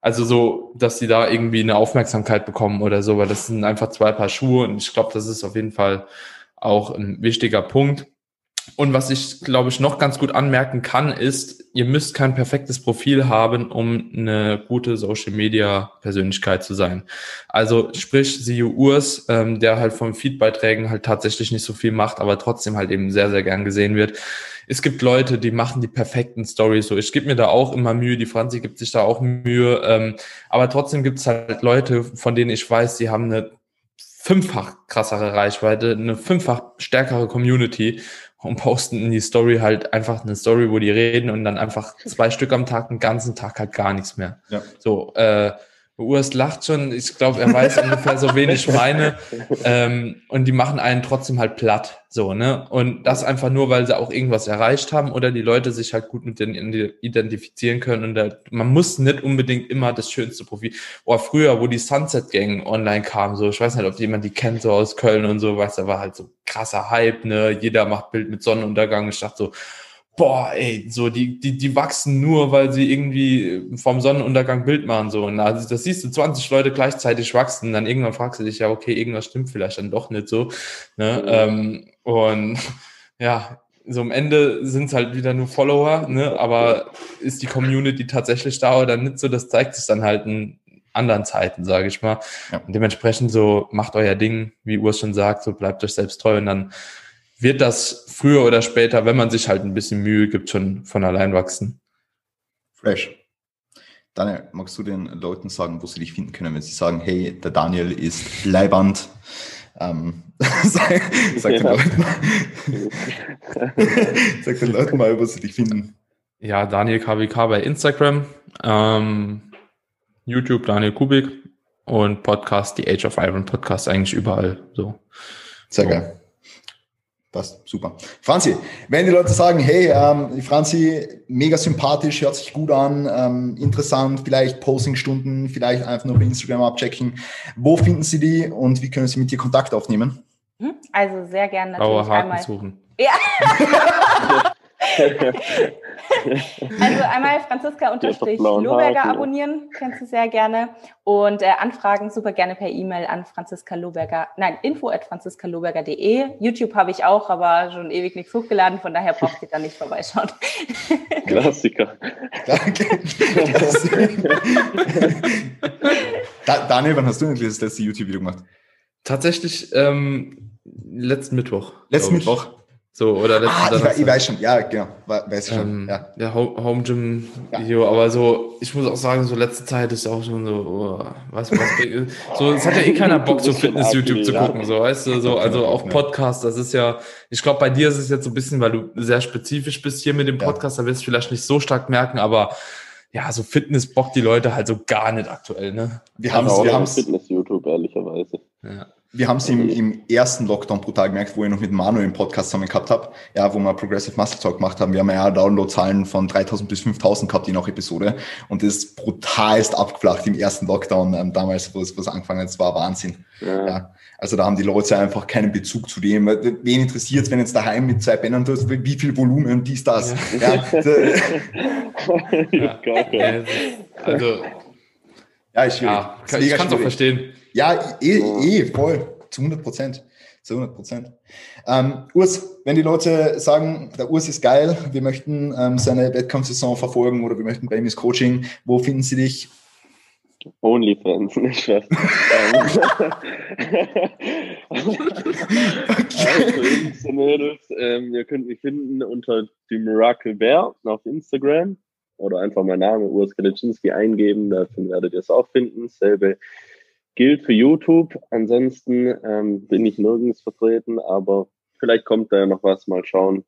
Speaker 4: also so, dass sie da irgendwie eine Aufmerksamkeit bekommen oder so, weil das sind einfach zwei Paar Schuhe und ich glaube, das ist auf jeden Fall auch ein wichtiger Punkt. Und was ich, glaube ich, noch ganz gut anmerken kann, ist, ihr müsst kein perfektes Profil haben, um eine gute Social Media Persönlichkeit zu sein. Also sprich, CEO Urs, ähm, der halt von Feedbeiträgen halt tatsächlich nicht so viel macht, aber trotzdem halt eben sehr, sehr gern gesehen wird. Es gibt Leute, die machen die perfekten Stories so. Ich gebe mir da auch immer Mühe, die Franzi gibt sich da auch Mühe. Ähm, aber trotzdem gibt es halt Leute, von denen ich weiß, die haben eine fünffach krassere Reichweite, eine fünffach stärkere Community und posten in die Story halt einfach eine Story, wo die reden und dann einfach zwei Stück am Tag, den ganzen Tag halt gar nichts mehr. Ja. So, äh, Urs lacht schon, ich glaube, er weiß ungefähr so wenig meine. Ähm, und die machen einen trotzdem halt platt. So, ne? Und das einfach nur, weil sie auch irgendwas erreicht haben oder die Leute sich halt gut mit denen identifizieren können. Und da, man muss nicht unbedingt immer das schönste Profil. Boah, früher, wo die Sunset Gang online kam, so, ich weiß nicht, ob jemand die kennt, so aus Köln und so, weißt da war halt so krasser Hype, ne? Jeder macht Bild mit Sonnenuntergang. Ich dachte so, boah, ey, so, die, die, die wachsen nur, weil sie irgendwie vom Sonnenuntergang Bild machen, so. Und also, das siehst du 20 Leute gleichzeitig wachsen, dann irgendwann fragst du dich, ja, okay, irgendwas stimmt vielleicht dann doch nicht so, ne, mhm. ähm, und, ja, so am Ende sind es halt wieder nur Follower, ne, aber ist die Community tatsächlich da oder nicht so, das zeigt sich dann halt in anderen Zeiten, sage ich mal. Ja. Und dementsprechend so, macht euer Ding, wie Urs schon sagt, so bleibt euch selbst treu und dann wird das früher oder später, wenn man sich halt ein bisschen Mühe gibt, schon von allein wachsen.
Speaker 1: Fresh. Daniel, magst du den Leuten sagen, wo sie dich finden können, wenn sie sagen, hey, der Daniel ist Leiband? Ähm, sag, sag, den Leuten mal, sag den Leuten mal, wo sie dich finden.
Speaker 4: Ja, Daniel KWK bei Instagram. Ähm, YouTube Daniel Kubik und Podcast The Age of Iron Podcast eigentlich überall so.
Speaker 1: Sehr
Speaker 4: so.
Speaker 1: geil. Passt, super. Franzi, wenn die Leute sagen, hey, ähm, Franzi, mega sympathisch, hört sich gut an, ähm, interessant, vielleicht Postingstunden, vielleicht einfach nur bei Instagram abchecken. Wo finden sie die und wie können sie mit dir Kontakt aufnehmen?
Speaker 2: Hm? Also sehr gerne natürlich
Speaker 4: Blaue Haken
Speaker 2: einmal.
Speaker 4: suchen.
Speaker 2: Ja. also einmal Franziska unterstrich
Speaker 3: blauen
Speaker 2: Lohberger
Speaker 3: Haken, ja.
Speaker 2: abonnieren, kennst du sehr gerne. Und äh, Anfragen super gerne per E-Mail an Franziska Lohberger, nein, info at franziskalohberger.de. YouTube habe ich auch, aber schon ewig nichts hochgeladen, von daher braucht ihr da nicht vorbeischauen.
Speaker 3: Klassiker.
Speaker 1: Danke. Da, Daniel, wann hast du eigentlich das letzte YouTube-Video gemacht?
Speaker 4: Tatsächlich ähm, letzten Mittwoch.
Speaker 1: Letzten. Mittwoch.
Speaker 4: So, oder letzten
Speaker 1: Ah,
Speaker 4: Donnerstag.
Speaker 1: ich weiß schon, ja, genau, we- weiß ich schon.
Speaker 4: Ähm,
Speaker 1: ja.
Speaker 4: ja. Home, Home Gym Video, aber so, ich muss auch sagen, so letzte Zeit ist auch schon so, oh, was, was, so, es hat ja eh keiner Bock, so Fitness-YouTube zu gucken, so, weißt du, so,
Speaker 1: Ja,
Speaker 4: also
Speaker 1: genau,
Speaker 4: auch
Speaker 1: ja.
Speaker 4: Podcast, das ist ja, ich glaube, bei dir ist es jetzt so ein bisschen, weil du sehr spezifisch bist hier mit dem
Speaker 1: Ja.
Speaker 4: Podcast, da wirst du vielleicht nicht so stark merken, aber ja, so Fitness bockt die Leute halt so gar nicht aktuell, ne?
Speaker 1: Wir haben es wir
Speaker 3: auch
Speaker 1: haben's,
Speaker 3: Fitness-YouTube, ehrlicherweise.
Speaker 4: Ja.
Speaker 1: Wir haben's im, im ersten Lockdown brutal gemerkt, wo ich noch mit Manu im Podcast zusammen gehabt habe, ja, wo wir Progressive Muscle Talk gemacht haben. Wir haben ja Downloadzahlen von 3000 bis 5000 gehabt, je nach Episode. Und das ist brutalst abgeflacht im ersten Lockdown, ähm, damals, wo es, es angefangen hat. Das war Wahnsinn.
Speaker 3: Ja.
Speaker 1: Ja. Also da haben die Leute einfach keinen Bezug zu dem. Wen interessiert wenn jetzt daheim mit zwei Bändern tust, wie viel Volumen, dies, das. Ja,
Speaker 4: Ja. Ja, es ist- Also,
Speaker 1: ja ist schwierig.
Speaker 4: ja, kann, ich kann es auch verstehen.
Speaker 1: Ja, eh, eh, voll. Zu 100 Prozent. Zu 100 Prozent. Ähm, Urs, wenn die Leute sagen, der Urs ist geil, wir möchten ähm, seine Wettkampfsaison verfolgen oder wir möchten bei ihm das Coaching, wo finden sie dich?
Speaker 3: Onlyfans, nicht was. also, Jungs und Mädels, ähm, ihr könnt mich finden unter die Miracle Bear auf Instagram oder einfach mein Name Urs Kalitschinski eingeben, da werdet ihr es auch finden. Dasselbe gilt für YouTube. Ansonsten ähm, bin ich nirgends vertreten, aber vielleicht kommt da ja noch was. Mal schauen,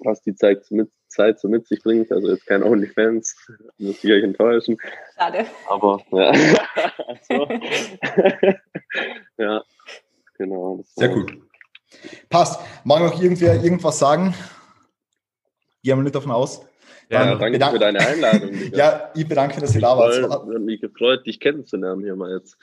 Speaker 3: was die Zeit so mit, Zeit so mit sich bringt. Also jetzt kein Onlyfans, muss ich euch enttäuschen.
Speaker 2: Schade.
Speaker 3: Aber ja. So. ja, genau.
Speaker 1: Sehr gut. Passt. Mag noch irgendwer irgendwas sagen? Gehen wir nicht davon aus.
Speaker 3: Ja,
Speaker 1: Dann
Speaker 3: danke
Speaker 1: bedank-
Speaker 3: für deine Einladung.
Speaker 1: Ja, ich bedanke mich, dass ihr da wart. Es
Speaker 3: hat mich gefreut, dich kennenzulernen hier mal jetzt.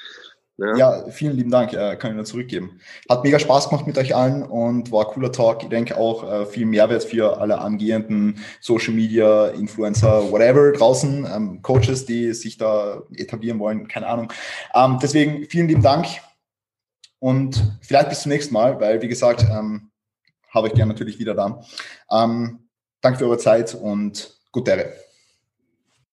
Speaker 3: Ja,
Speaker 1: Ja, vielen lieben Dank, äh, kann ich nur zurückgeben. Hat mega Spaß gemacht mit euch allen und war cooler Talk. Ich denke auch äh, viel Mehrwert für alle angehenden Social Media, Influencer, whatever draußen, ähm, Coaches, die sich da etablieren wollen, keine Ahnung. Ähm, deswegen vielen lieben Dank und vielleicht bis zum nächsten Mal, weil wie gesagt, ähm, habe ich gern natürlich wieder da. Ähm, danke für eure Zeit und gute Ehre.